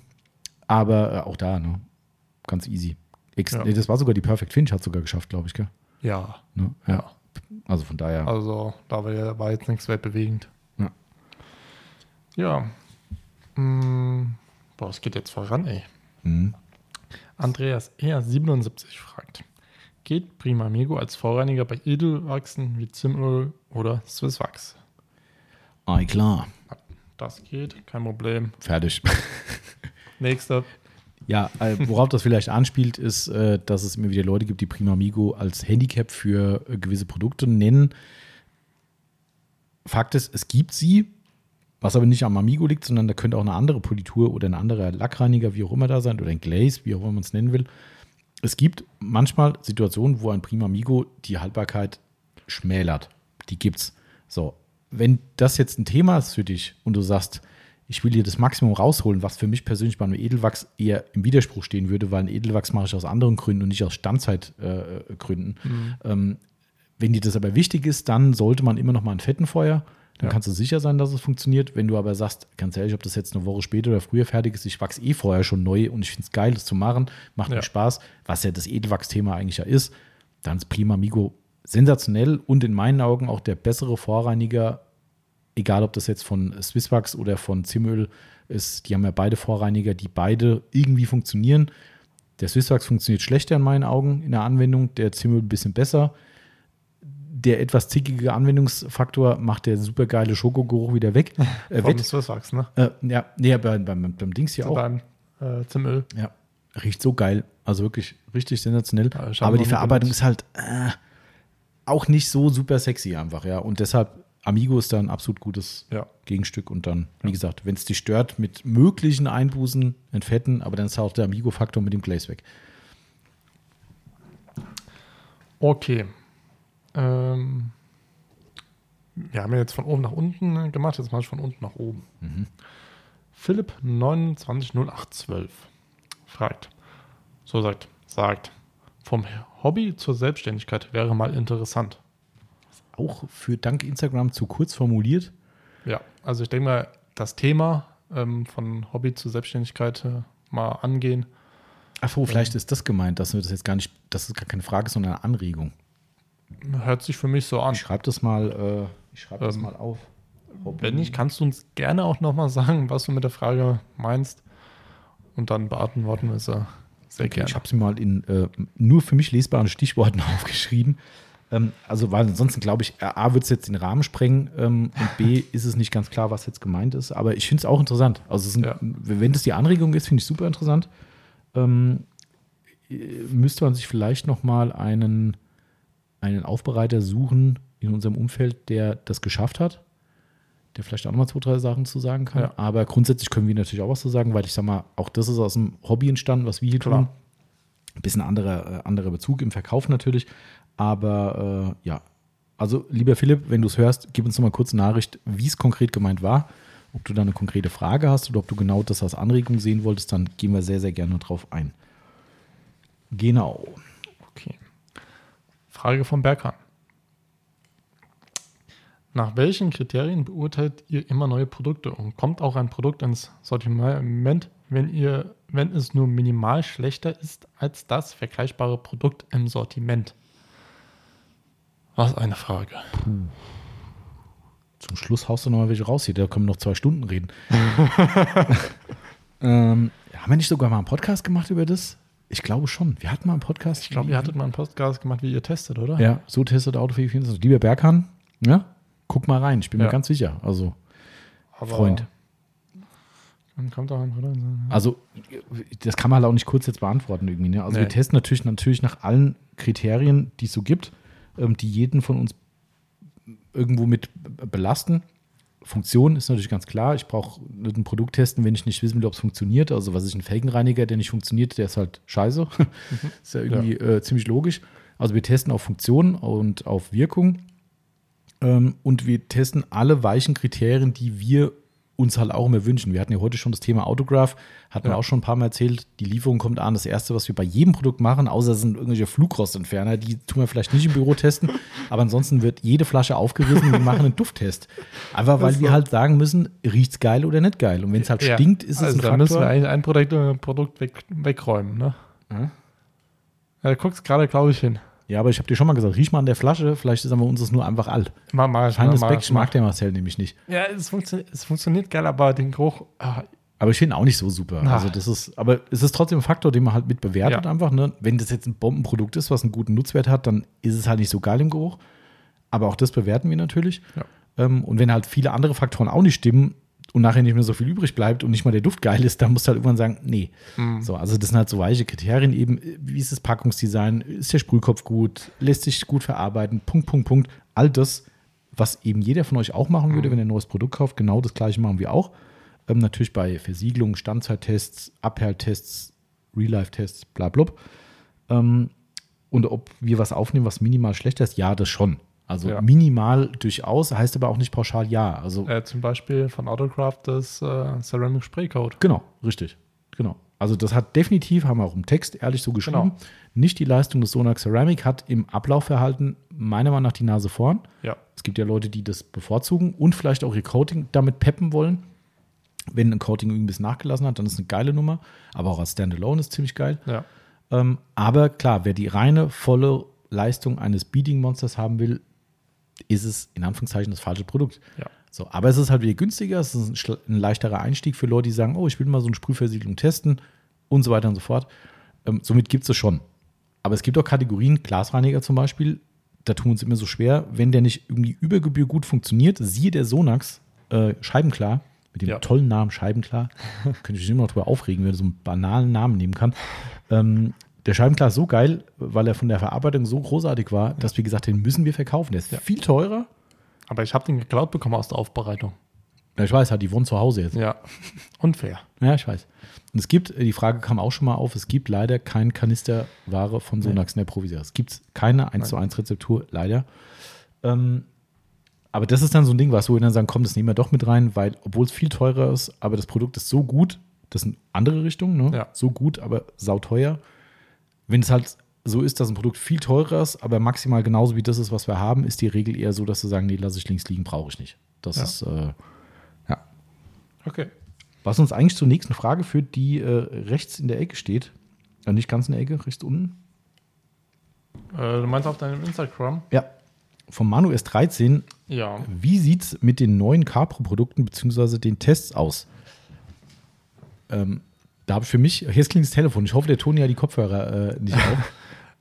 aber äh, auch da, ne? ganz easy. Ex Ja. nee, das war sogar die Perfect Finch, hat sogar geschafft, glaube ich. Gell? Ja. Ne? Ja. Also von daher. Also da war, ja- war jetzt nichts weltbewegend. Ja. Ja. Mm, boah, es geht jetzt voran, ey. Mhm. Andreas R77 fragt: Geht Prima Amigo als Vorreiniger bei Edelwachsen wie Zimöl oder Swisswachs? Ah, klar. Das geht, kein Problem. Fertig. (laughs) Nächster. Ja, äh, worauf das vielleicht anspielt, ist, äh, dass es immer wieder Leute gibt, die Prima Amigo als Handicap für äh, gewisse Produkte nennen. Fakt ist, es gibt sie, was aber nicht am Amigo liegt, sondern da könnte auch eine andere Politur oder ein anderer Lackreiniger, wie auch immer da sein, oder ein Glaze, wie auch immer man es nennen will. Es gibt manchmal Situationen, wo ein Prima Amigo die Haltbarkeit schmälert. Die gibt's. So, wenn das jetzt ein Thema ist für dich und du sagst, ich will hier das Maximum rausholen, was für mich persönlich bei einem Edelwachs eher im Widerspruch stehen würde, weil ein Edelwachs mache ich aus anderen Gründen und nicht aus Standzeitgründen. Äh, Gründen. ähm, wenn dir das aber wichtig ist, dann sollte man immer noch mal ein Fettenfeuer. Dann Ja. kannst du sicher sein, dass es funktioniert. Wenn du aber sagst, ganz ehrlich, ob das jetzt eine Woche später oder früher fertig ist, ich wachse eh vorher schon neu und ich finde es geil, das zu machen, macht Ja. mir Spaß, was ja das Edelwachs-Thema eigentlich ja ist, dann ist Prima Amigo sensationell und in meinen Augen auch der bessere Vorreiniger, egal ob das jetzt von Swisswax oder von Zimöl ist. Die haben ja beide Vorreiniger, die beide irgendwie funktionieren. Der Swisswax funktioniert schlechter in meinen Augen in der Anwendung, der Zimöl ein bisschen besser. Der etwas zickige Anwendungsfaktor macht der supergeile Schokogeruch wieder weg. (laughs) Äh, Von wett. Swisswachs, ne? Äh, ja, nee, beim, beim, beim Dings hier auch. Beim äh, Zimöl. Ja, riecht so geil. Also wirklich richtig sensationell. Ja, Aber die Verarbeitung ist halt äh, auch nicht so super sexy einfach, ja. Und deshalb, Amigo ist da ein absolut gutes Ja. Gegenstück. Und dann, wie gesagt, wenn es dich stört, mit möglichen Einbußen entfetten, aber dann ist auch der Amigo-Faktor mit dem Glaze weg. Okay. Ähm, wir haben ja jetzt von oben nach unten äh, gemacht, jetzt mache ich von unten nach oben. Philipp 290812 fragt, so sagt, sagt, vom Hobby zur Selbstständigkeit wäre mal interessant. Auch für dank Instagram zu kurz formuliert. Ja, also ich denke mal, das Thema ähm, von Hobby zur Selbstständigkeit äh, mal angehen. Ach so, vielleicht ist das gemeint, dass wir das jetzt gar nicht, das ist gar keine Frage, sondern eine Anregung. Hört sich für mich so an. Ich schreibe das mal, äh, ich schreibe das Ähm, mal auf. Wenn nicht, kannst du uns gerne auch nochmal (laughs) sagen, was du mit der Frage meinst. Und dann beantworten wir sie sehr Okay, gerne. ich habe sie mal in äh, nur für mich lesbaren Stichworten (laughs) aufgeschrieben. Ähm, also, weil ansonsten glaube ich, A wird es jetzt den Rahmen sprengen ähm, und B ist es nicht ganz klar, was jetzt gemeint ist. Aber ich finde es auch interessant. Also, es sind, Ja. wenn das die Anregung ist, finde ich super interessant. Ähm, äh, müsste man sich vielleicht noch mal einen, einen Aufbereiter suchen in unserem Umfeld, der das geschafft hat. Der vielleicht auch noch mal zwei, drei Sachen zu sagen kann. Ja. Aber grundsätzlich können wir natürlich auch was zu sagen, weil ich sag mal, auch das ist aus dem Hobby entstanden, was wir hier Klar. tun. Ein bisschen anderer, äh, anderer Bezug im Verkauf natürlich. Aber äh, ja, also lieber Philipp, wenn du es hörst, gib uns noch mal kurz eine Nachricht, wie es konkret gemeint war. Ob du da eine konkrete Frage hast oder ob du genau das als Anregung sehen wolltest, dann gehen wir sehr, sehr gerne drauf ein. Genau. Okay. Frage von Berghahn. Nach welchen Kriterien beurteilt ihr immer neue Produkte und kommt auch ein Produkt ins Sortiment, wenn ihr, wenn es nur minimal schlechter ist als das vergleichbare Produkt im Sortiment? Was eine Frage. Zum Schluss haust du noch mal welche raus hier, da können wir noch zwei Stunden reden. (laughs) ähm, haben wir nicht sogar mal einen Podcast gemacht über das? Ich glaube schon. Wir hatten mal einen Podcast. Ich glaube, ihr hattet mal einen Podcast gemacht, wie ihr testet, oder? Ja, so testet Autofähig 24. Lieber Berghahn, ja, guck mal rein. Ich bin Ja. mir ganz sicher. Also, Aber Freund. Dann kommt auch ein Produkt. Also, das kann man halt auch nicht kurz jetzt beantworten irgendwie. Ne? Also, Nee. wir testen natürlich, natürlich nach allen Kriterien, die es so gibt, die jeden von uns irgendwo mit belasten. Funktion ist natürlich ganz klar. Ich brauche nicht ein Produkt testen, wenn ich nicht wissen will, ob es funktioniert. Also, was ist ein Felgenreiniger, der nicht funktioniert, der ist halt scheiße. (laughs) ist ja irgendwie Äh, ziemlich logisch. Also, wir testen auf Funktion und auf Wirkung. Ähm, und wir testen alle weichen Kriterien, die wir uns halt auch immer wünschen. Wir hatten ja heute schon das Thema Autograph, hatten wir Ja. auch schon ein paar Mal erzählt. Die Lieferung kommt an. Das erste, was wir bei jedem Produkt machen, außer es sind irgendwelche Flugrostentferner, die tun wir vielleicht nicht im Büro testen, (laughs) aber ansonsten wird jede Flasche aufgerissen und wir machen einen Dufttest. Einfach weil wir halt sagen müssen, riecht's geil oder nicht geil. Und wenn es halt Ja. stinkt, ist es also ein da müssen wir eigentlich ein Produkt, äh, Produkt weg, wegräumen, ne? Ja. Ja, du guckst gerade, glaube ich, hin. Ja, aber ich habe dir schon mal gesagt, riech mal an der Flasche, vielleicht ist aber uns das nur einfach alt. Mal, mal, Kein mal, ich mag der Marcel nämlich nicht. Ja, es funktioniert, es funktioniert geil, aber den Geruch, ah, Aber ich finde ihn auch nicht so super. Na. Also das ist, aber es ist trotzdem ein Faktor, den man halt mit bewertet Ja. einfach. Ne? Wenn das jetzt ein Bombenprodukt ist, was einen guten Nutzwert hat, dann ist es halt nicht so geil im Geruch. Aber auch das bewerten wir natürlich. Ja. Ähm, und wenn halt viele andere Faktoren auch nicht stimmen und nachher nicht mehr so viel übrig bleibt und nicht mal der Duft geil ist, dann musst du halt irgendwann sagen, nee. Mhm. So, also das sind halt so weiche Kriterien eben. Wie ist das Packungsdesign? Ist der Sprühkopf gut? Lässt sich gut verarbeiten? Punkt, Punkt, Punkt. All das, was eben jeder von euch auch machen Mhm. würde, wenn er ein neues Produkt kauft. Genau das gleiche machen wir auch. Ähm, natürlich bei Versiegelung, Standzeittests, Abperltests, Real-Life-Tests, bla blub. Ähm, und ob wir was aufnehmen, was minimal schlechter ist, ja, das schon. Also Ja. minimal durchaus, heißt aber auch nicht pauschal ja. Also äh, zum Beispiel von Autograph das äh, Ceramic Spray Coat. genau, richtig. Genau. Also das hat definitiv, haben wir auch im Text ehrlich so geschrieben, Genau. nicht die Leistung des Sonax Ceramic, hat im Ablaufverhalten meiner Meinung nach die Nase vorn. Ja. Es gibt ja Leute, die das bevorzugen und vielleicht auch ihr Coating damit peppen wollen. Wenn ein Coating irgendwie ein bisschen nachgelassen hat, dann ist es eine geile Nummer. Aber auch als Standalone ist ziemlich geil. Ja. Ähm, aber klar, wer die reine, volle Leistung eines Beating Monsters haben will, ist es in Anführungszeichen das falsche Produkt. Ja. So, aber es ist halt wieder günstiger, es ist ein, ein leichterer Einstieg für Leute, die sagen, oh, ich will mal so eine Sprühversiegelung testen und so weiter und so fort. Ähm, somit gibt es es schon. Aber es gibt auch Kategorien, Glasreiniger zum Beispiel, da tun wir uns immer so schwer, wenn der nicht irgendwie über Gebühr gut funktioniert, siehe der Sonax, äh, Scheibenklar, mit dem Ja. tollen Namen Scheibenklar, (laughs) könnte ich mich immer noch drüber aufregen, wenn er so einen banalen Namen nehmen kann. Ähm, der Scheibenklar ist so geil, weil er von der Verarbeitung so großartig war, dass wir gesagt haben, den müssen wir verkaufen. Der ist Ja. viel teurer. Aber ich habe den geklaut bekommen aus der Aufbereitung. Ja, ich weiß, hat die wohnt zu Hause jetzt. Ja. Unfair. Ja, ich weiß. Und es gibt, die Frage kam auch schon mal auf, es gibt leider kein Kanisterware von Sonax in der Provisor. Es gibt keine 1 zu 1 Rezeptur, leider. Ähm, aber das ist dann so ein Ding, was wir dann sagen, komm, das nehmen wir doch mit rein, weil, obwohl es viel teurer ist, aber das Produkt ist so gut, das sind andere Richtungen, ne? Ja. so gut, aber sauteuer. Wenn es halt so ist, dass ein Produkt viel teurer ist, aber maximal genauso wie das ist, was wir haben, ist die Regel eher so, dass sie sagen, nee, lasse ich links liegen, brauche ich nicht. Das Ja. ist, äh, ja. Okay. Was uns eigentlich zur nächsten Frage führt, die äh, rechts in der Ecke steht. Äh, nicht ganz in der Ecke, rechts unten. Äh, du meinst auf deinem Instagram? Ja. Vom Manu S13. Ja. Wie sieht es mit den neuen Capro-Produkten bzw. den Tests aus? Ähm, da habe ich für mich, jetzt klingt das Telefon. Ich hoffe, der Toni ja die Kopfhörer äh, nicht auf. (laughs)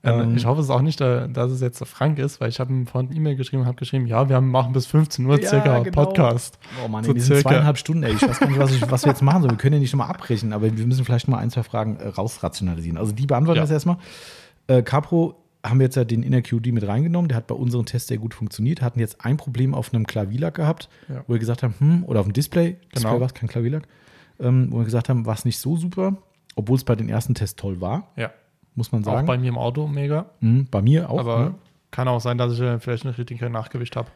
Ähm, Ähm, ich hoffe es auch nicht, dass es jetzt Frank ist, weil ich habe ihm vorhin eine E-Mail geschrieben, habe geschrieben, ja, wir machen bis 15 Uhr Ja, circa genau. Podcast. Oh Mann, So circa. zweieinhalb Stunden, ey. Ich weiß gar nicht, was, ich, was wir jetzt machen sollen. Wir können ja nicht nochmal abbrechen, aber wir müssen vielleicht mal ein, zwei Fragen äh, rausrationalisieren. Also die beantworten Ja. das erstmal. Äh, Capro haben wir jetzt ja den Inner QD mit reingenommen. Der hat bei unseren Tests sehr gut funktioniert. Hatten jetzt ein Problem auf einem Klavierlack gehabt, Ja. wo wir gesagt haben, hm, oder auf dem Display, Display Genau. war es, kein Klavierlack, ähm, wo wir gesagt haben, war es nicht so super, obwohl es bei den ersten Tests toll war, Ja. muss man Auch sagen. bei mir im Auto mega. Hm, bei mir auch. aber ne? kann auch sein, dass ich äh, vielleicht nicht richtig kein Nachgewicht habe.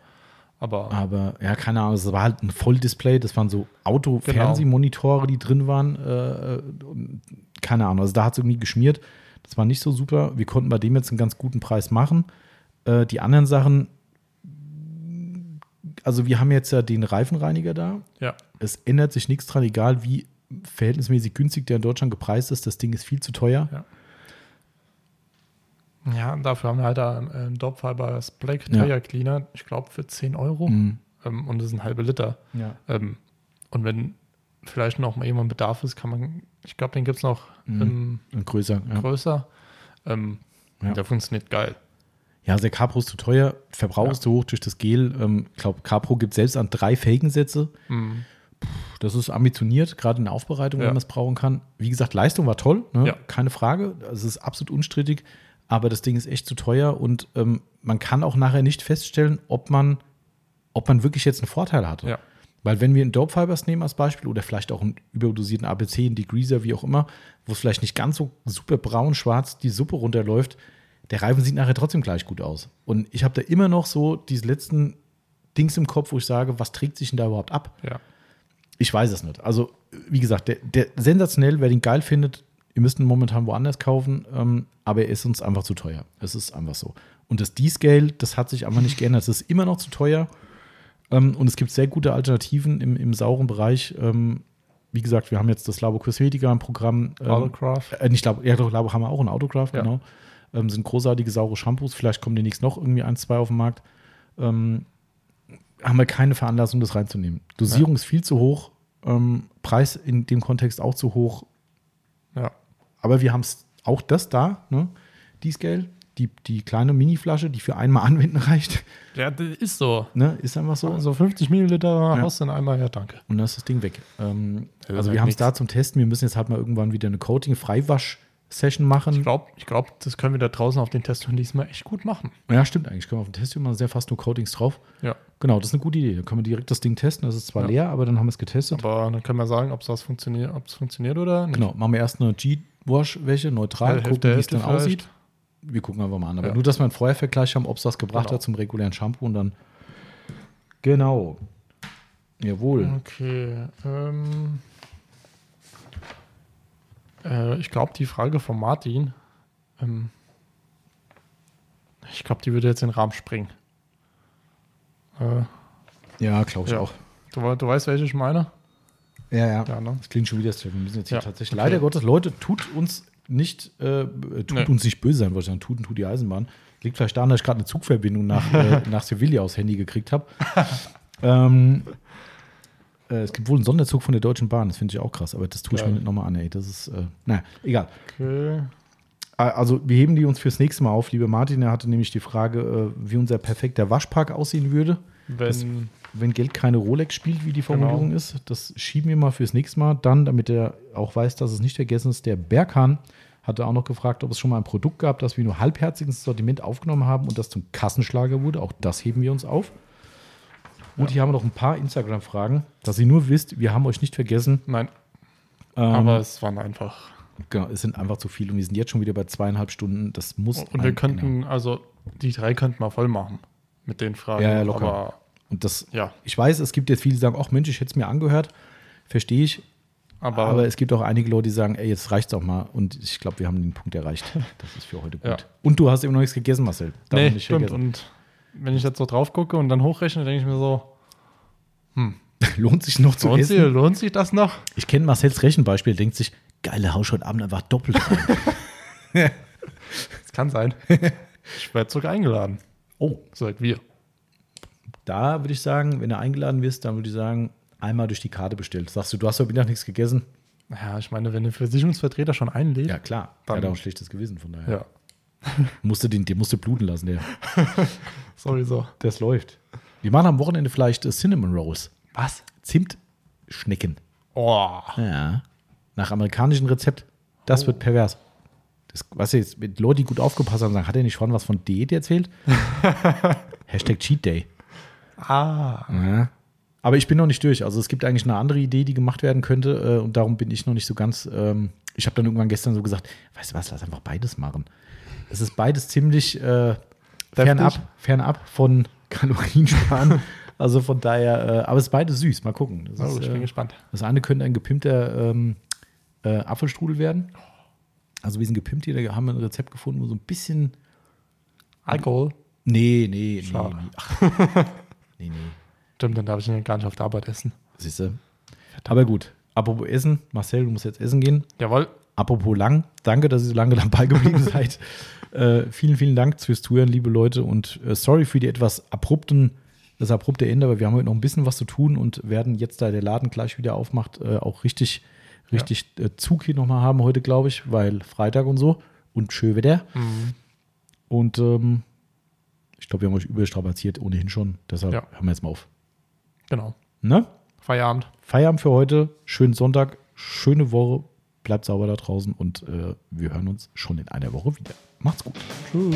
Aber Aber ja, keine Ahnung, es war halt ein Volldisplay, das waren so Genau. Auto-Fernsehmonitore, die drin waren. Äh, und keine Ahnung, also da hat es irgendwie geschmiert. Das war nicht so super. Wir konnten bei dem jetzt einen ganz guten Preis machen. Äh, die anderen Sachen, also wir haben jetzt ja den Reifenreiniger da. ja, Es ändert sich nichts dran, egal wie verhältnismäßig günstig der in Deutschland gepreist ist. Das Ding ist viel zu teuer. Ja. ja, dafür haben wir halt da äh, Dopfiber Black Ja. Tire Cleaner, ich glaube für 10 Euro. Mhm. Ähm, und das ist ein halber Liter. Ja. Ähm, und wenn vielleicht noch mal jemand Bedarf ist, kann man, ich glaube, den gibt es noch Mhm. ähm, größer. Ja. größer. Ähm, Ja. Der funktioniert geil. Ja, also der Capro ist zu teuer, Verbrauch Ja. ist zu hoch durch das Gel. Ähm, Ich glaube, Capro gibt selbst an drei Felgensätze Mhm. Das ist ambitioniert, gerade in der Aufbereitung, Ja. wenn man es brauchen kann. Wie gesagt, Leistung war toll, ne? Ja. keine Frage. Es ist absolut unstrittig, aber das Ding ist echt zu teuer und ähm, man kann auch nachher nicht feststellen, ob man, ob man wirklich jetzt einen Vorteil hatte. Ja. Weil wenn wir einen Dope Fibers nehmen als Beispiel oder vielleicht auch einen überdosierten ABC, einen Degreaser, wie auch immer, wo es vielleicht nicht ganz so super braun, schwarz die Suppe runterläuft, der Reifen sieht nachher trotzdem gleich gut aus. Und ich habe da immer noch so diese letzten Dings im Kopf, wo ich sage, was trägt sich denn da überhaupt ab? Ja. Ich weiß es nicht. Also, wie gesagt, der, der sensationell, wer den geil findet, ihr müsst ihn momentan woanders kaufen, ähm, aber er ist uns einfach zu teuer. Es ist einfach so. Und das D-Scale, das hat sich einfach nicht geändert. Es ist immer noch zu teuer. Ähm, und es gibt sehr gute Alternativen im, im sauren Bereich. Ähm, wie gesagt, wir haben jetzt das Labo Cosmetica im Programm. Ähm, Autocraft. äh, nicht Labo, ja, doch, Labo haben wir auch ein Autograph, Ja. genau. Ähm, sind großartige saure Shampoos. Vielleicht kommen demnächst noch irgendwie ein, zwei auf den Markt. Ähm, haben wir keine Veranlassung, das reinzunehmen. Dosierung ist viel zu hoch. Ähm, Preis in dem Kontext auch zu hoch. Ja. Aber wir haben es auch das da, ne? Die Scale, die, die kleine Mini-Flasche, die für einmal anwenden reicht. Ja, das ist so. Ne? Ist einfach so. So 50 Milliliter haust du in einmal, ja, danke. Und dann ist das Ding weg. Ähm, Ja, also wir haben es da zum Testen. Wir müssen jetzt halt mal irgendwann wieder eine Coating-Freiwasch-Session Ich machen. glaube, ich glaub, das können wir da draußen auf den Tests diesmal echt gut machen. Ja, stimmt eigentlich. Können wir auf dem Test machen, sehr fast nur Coatings drauf. Ja. Genau, das ist eine gute Idee. Dann können wir direkt das Ding testen. Das ist zwar Ja. leer, aber dann haben wir es getestet. Aber dann können wir sagen, ob das funktioniert, es funktioniert oder nicht. Genau, machen wir erst eine G-Wash-Wäsche, neutral, Hälfte, gucken, wie es dann vielleicht. aussieht. Wir gucken einfach mal an. Aber Ja. nur, dass wir einen Vorhervergleich haben, ob es das gebracht Genau. hat zum regulären Shampoo und dann. Genau. Jawohl. Okay. Ähm, äh, ich glaube, die Frage von Martin, ähm, ich glaube, die würde jetzt in den Rahmen springen. Äh, Ja, glaube ich Ja. auch. du, du weißt, welche ich meine? Ja, ja. Ja, ne? Das klingt schon wieder straight. Wir müssen jetzt hier Ja, tatsächlich. okay. Leider Gottes, Leute, tut uns nicht, äh, äh, tut Nee. uns nicht böse sein, wollte ich sagen. Tut und tut die Eisenbahn. Liegt vielleicht daran, dass ich gerade eine Zugverbindung nach, (laughs) äh, nach Sevilla aufs Handy gekriegt habe. (laughs) ähm, äh, es gibt wohl einen Sonderzug von der Deutschen Bahn, das finde ich auch krass, aber das tue ich Geil. mir nicht nochmal an, ey. Das ist, äh, naja, egal. Okay. Äh, Also, wir heben die uns fürs nächste Mal auf. Lieber Martin, er hatte nämlich die Frage, äh, wie unser perfekter Waschpark aussehen würde. Das- Wenn, wenn Geld keine Rolex spielt, wie die Formulierung Genau. ist. Das schieben wir mal fürs nächste Mal. Dann, damit er auch weiß, dass es nicht vergessen ist, der Berghahn hatte auch noch gefragt, ob es schon mal ein Produkt gab, das wir nur halbherzig ins Sortiment aufgenommen haben und das zum Kassenschlager wurde. Auch das heben wir uns auf. Und hier haben wir noch ein paar Instagram-Fragen, dass ihr nur wisst, wir haben euch nicht vergessen. nein, Ähm, aber es waren einfach. genau, es sind einfach zu viel und wir sind jetzt schon wieder bei zweieinhalb Stunden. Das muss. Und wir könnten, also die drei könnten wir voll machen mit den Fragen. Ja, ja, locker. Aber Und das, ja, ich weiß, es gibt jetzt viele, die sagen, ach Mensch, ich hätte es mir angehört. Verstehe ich. aber, Aber es gibt auch einige Leute, die sagen, ey, jetzt reicht's auch mal. Und ich glaube, wir haben den Punkt erreicht. Das ist für heute gut. Ja. Und du hast immer noch nichts gegessen, Marcel. Darf nee, stimmt. Und wenn ich jetzt so drauf gucke und dann hochrechne, denke ich mir so, (laughs) Lohnt sich noch zu lohnt, sich, essen? lohnt sich das noch? Ich kenne Marcels Rechenbeispiel, denkt sich, geile Haus heute Abend einfach doppelt rein. (laughs) Das kann sein. ich werde sogar eingeladen. oh, Sagt wir. da würde ich sagen, wenn du eingeladen wirst, dann würde ich sagen, einmal durch die Karte bestellt. Sagst du, du hast heute Mittag nichts gegessen? Ja, ich meine, wenn der Versicherungsvertreter schon einlädt, Ja, klar. Dann- hat auch ein schlechtes Gewissen, von daher. ja, Musste den, den musste bluten lassen, der. (laughs) sowieso. Das läuft. Wir machen am Wochenende vielleicht äh, Cinnamon Rolls. Was? Zimtschnecken. Oh, Ja. Nach amerikanischem Rezept. Das wird pervers. Das, was jetzt mit Leute, die gut aufgepasst haben, sagen, hat er nicht vorhin was von Diät erzählt? (laughs) Hashtag Cheat Day. ah, Ja. Aber ich bin noch nicht durch. Also es gibt eigentlich eine andere Idee, die gemacht werden könnte. Äh, und darum bin ich noch nicht so ganz. Ähm, ich habe dann irgendwann gestern so gesagt, weißt du was, lass einfach beides machen. Es ist beides ziemlich äh, fernab, fernab von Kaloriensparen. (laughs) also von daher, äh, aber es ist beides süß. Mal gucken. Das, oh, ist, ich bin äh, gespannt. das eine könnte ein gepimpter ähm, äh, Apfelstrudel werden. Also wir sind gepimpt hier, da haben wir ein Rezept gefunden, wo so ein bisschen. Alkohol. Nee, nee, nee. Schade. Nee, (laughs) nee, nee. Stimmt, dann darf ich ihn gar nicht auf der Arbeit essen. Siehst du. Aber gut. Apropos Essen, Marcel, du musst jetzt essen gehen. Jawohl. Apropos lang, danke, dass ihr so lange dabei geblieben (laughs) seid. Äh, vielen, vielen Dank fürs Zuhören, liebe Leute. Und äh, sorry für die etwas abrupten, das abrupte Ende, aber wir haben heute noch ein bisschen was zu tun und werden jetzt, da der Laden gleich wieder aufmacht, äh, auch richtig, richtig äh, Zug hier nochmal haben heute, glaube ich, weil Freitag und so und schön Wetter. Mhm. Und ähm, ich glaube, wir haben euch überstrapaziert ohnehin schon. Deshalb Ja. hören wir jetzt mal auf. Genau. Ne? Feierabend. Feierabend für heute. Schönen Sonntag, schöne Woche. Bleibt sauber da draußen und äh, wir hören uns schon in einer Woche wieder. Macht's gut. Tschüss.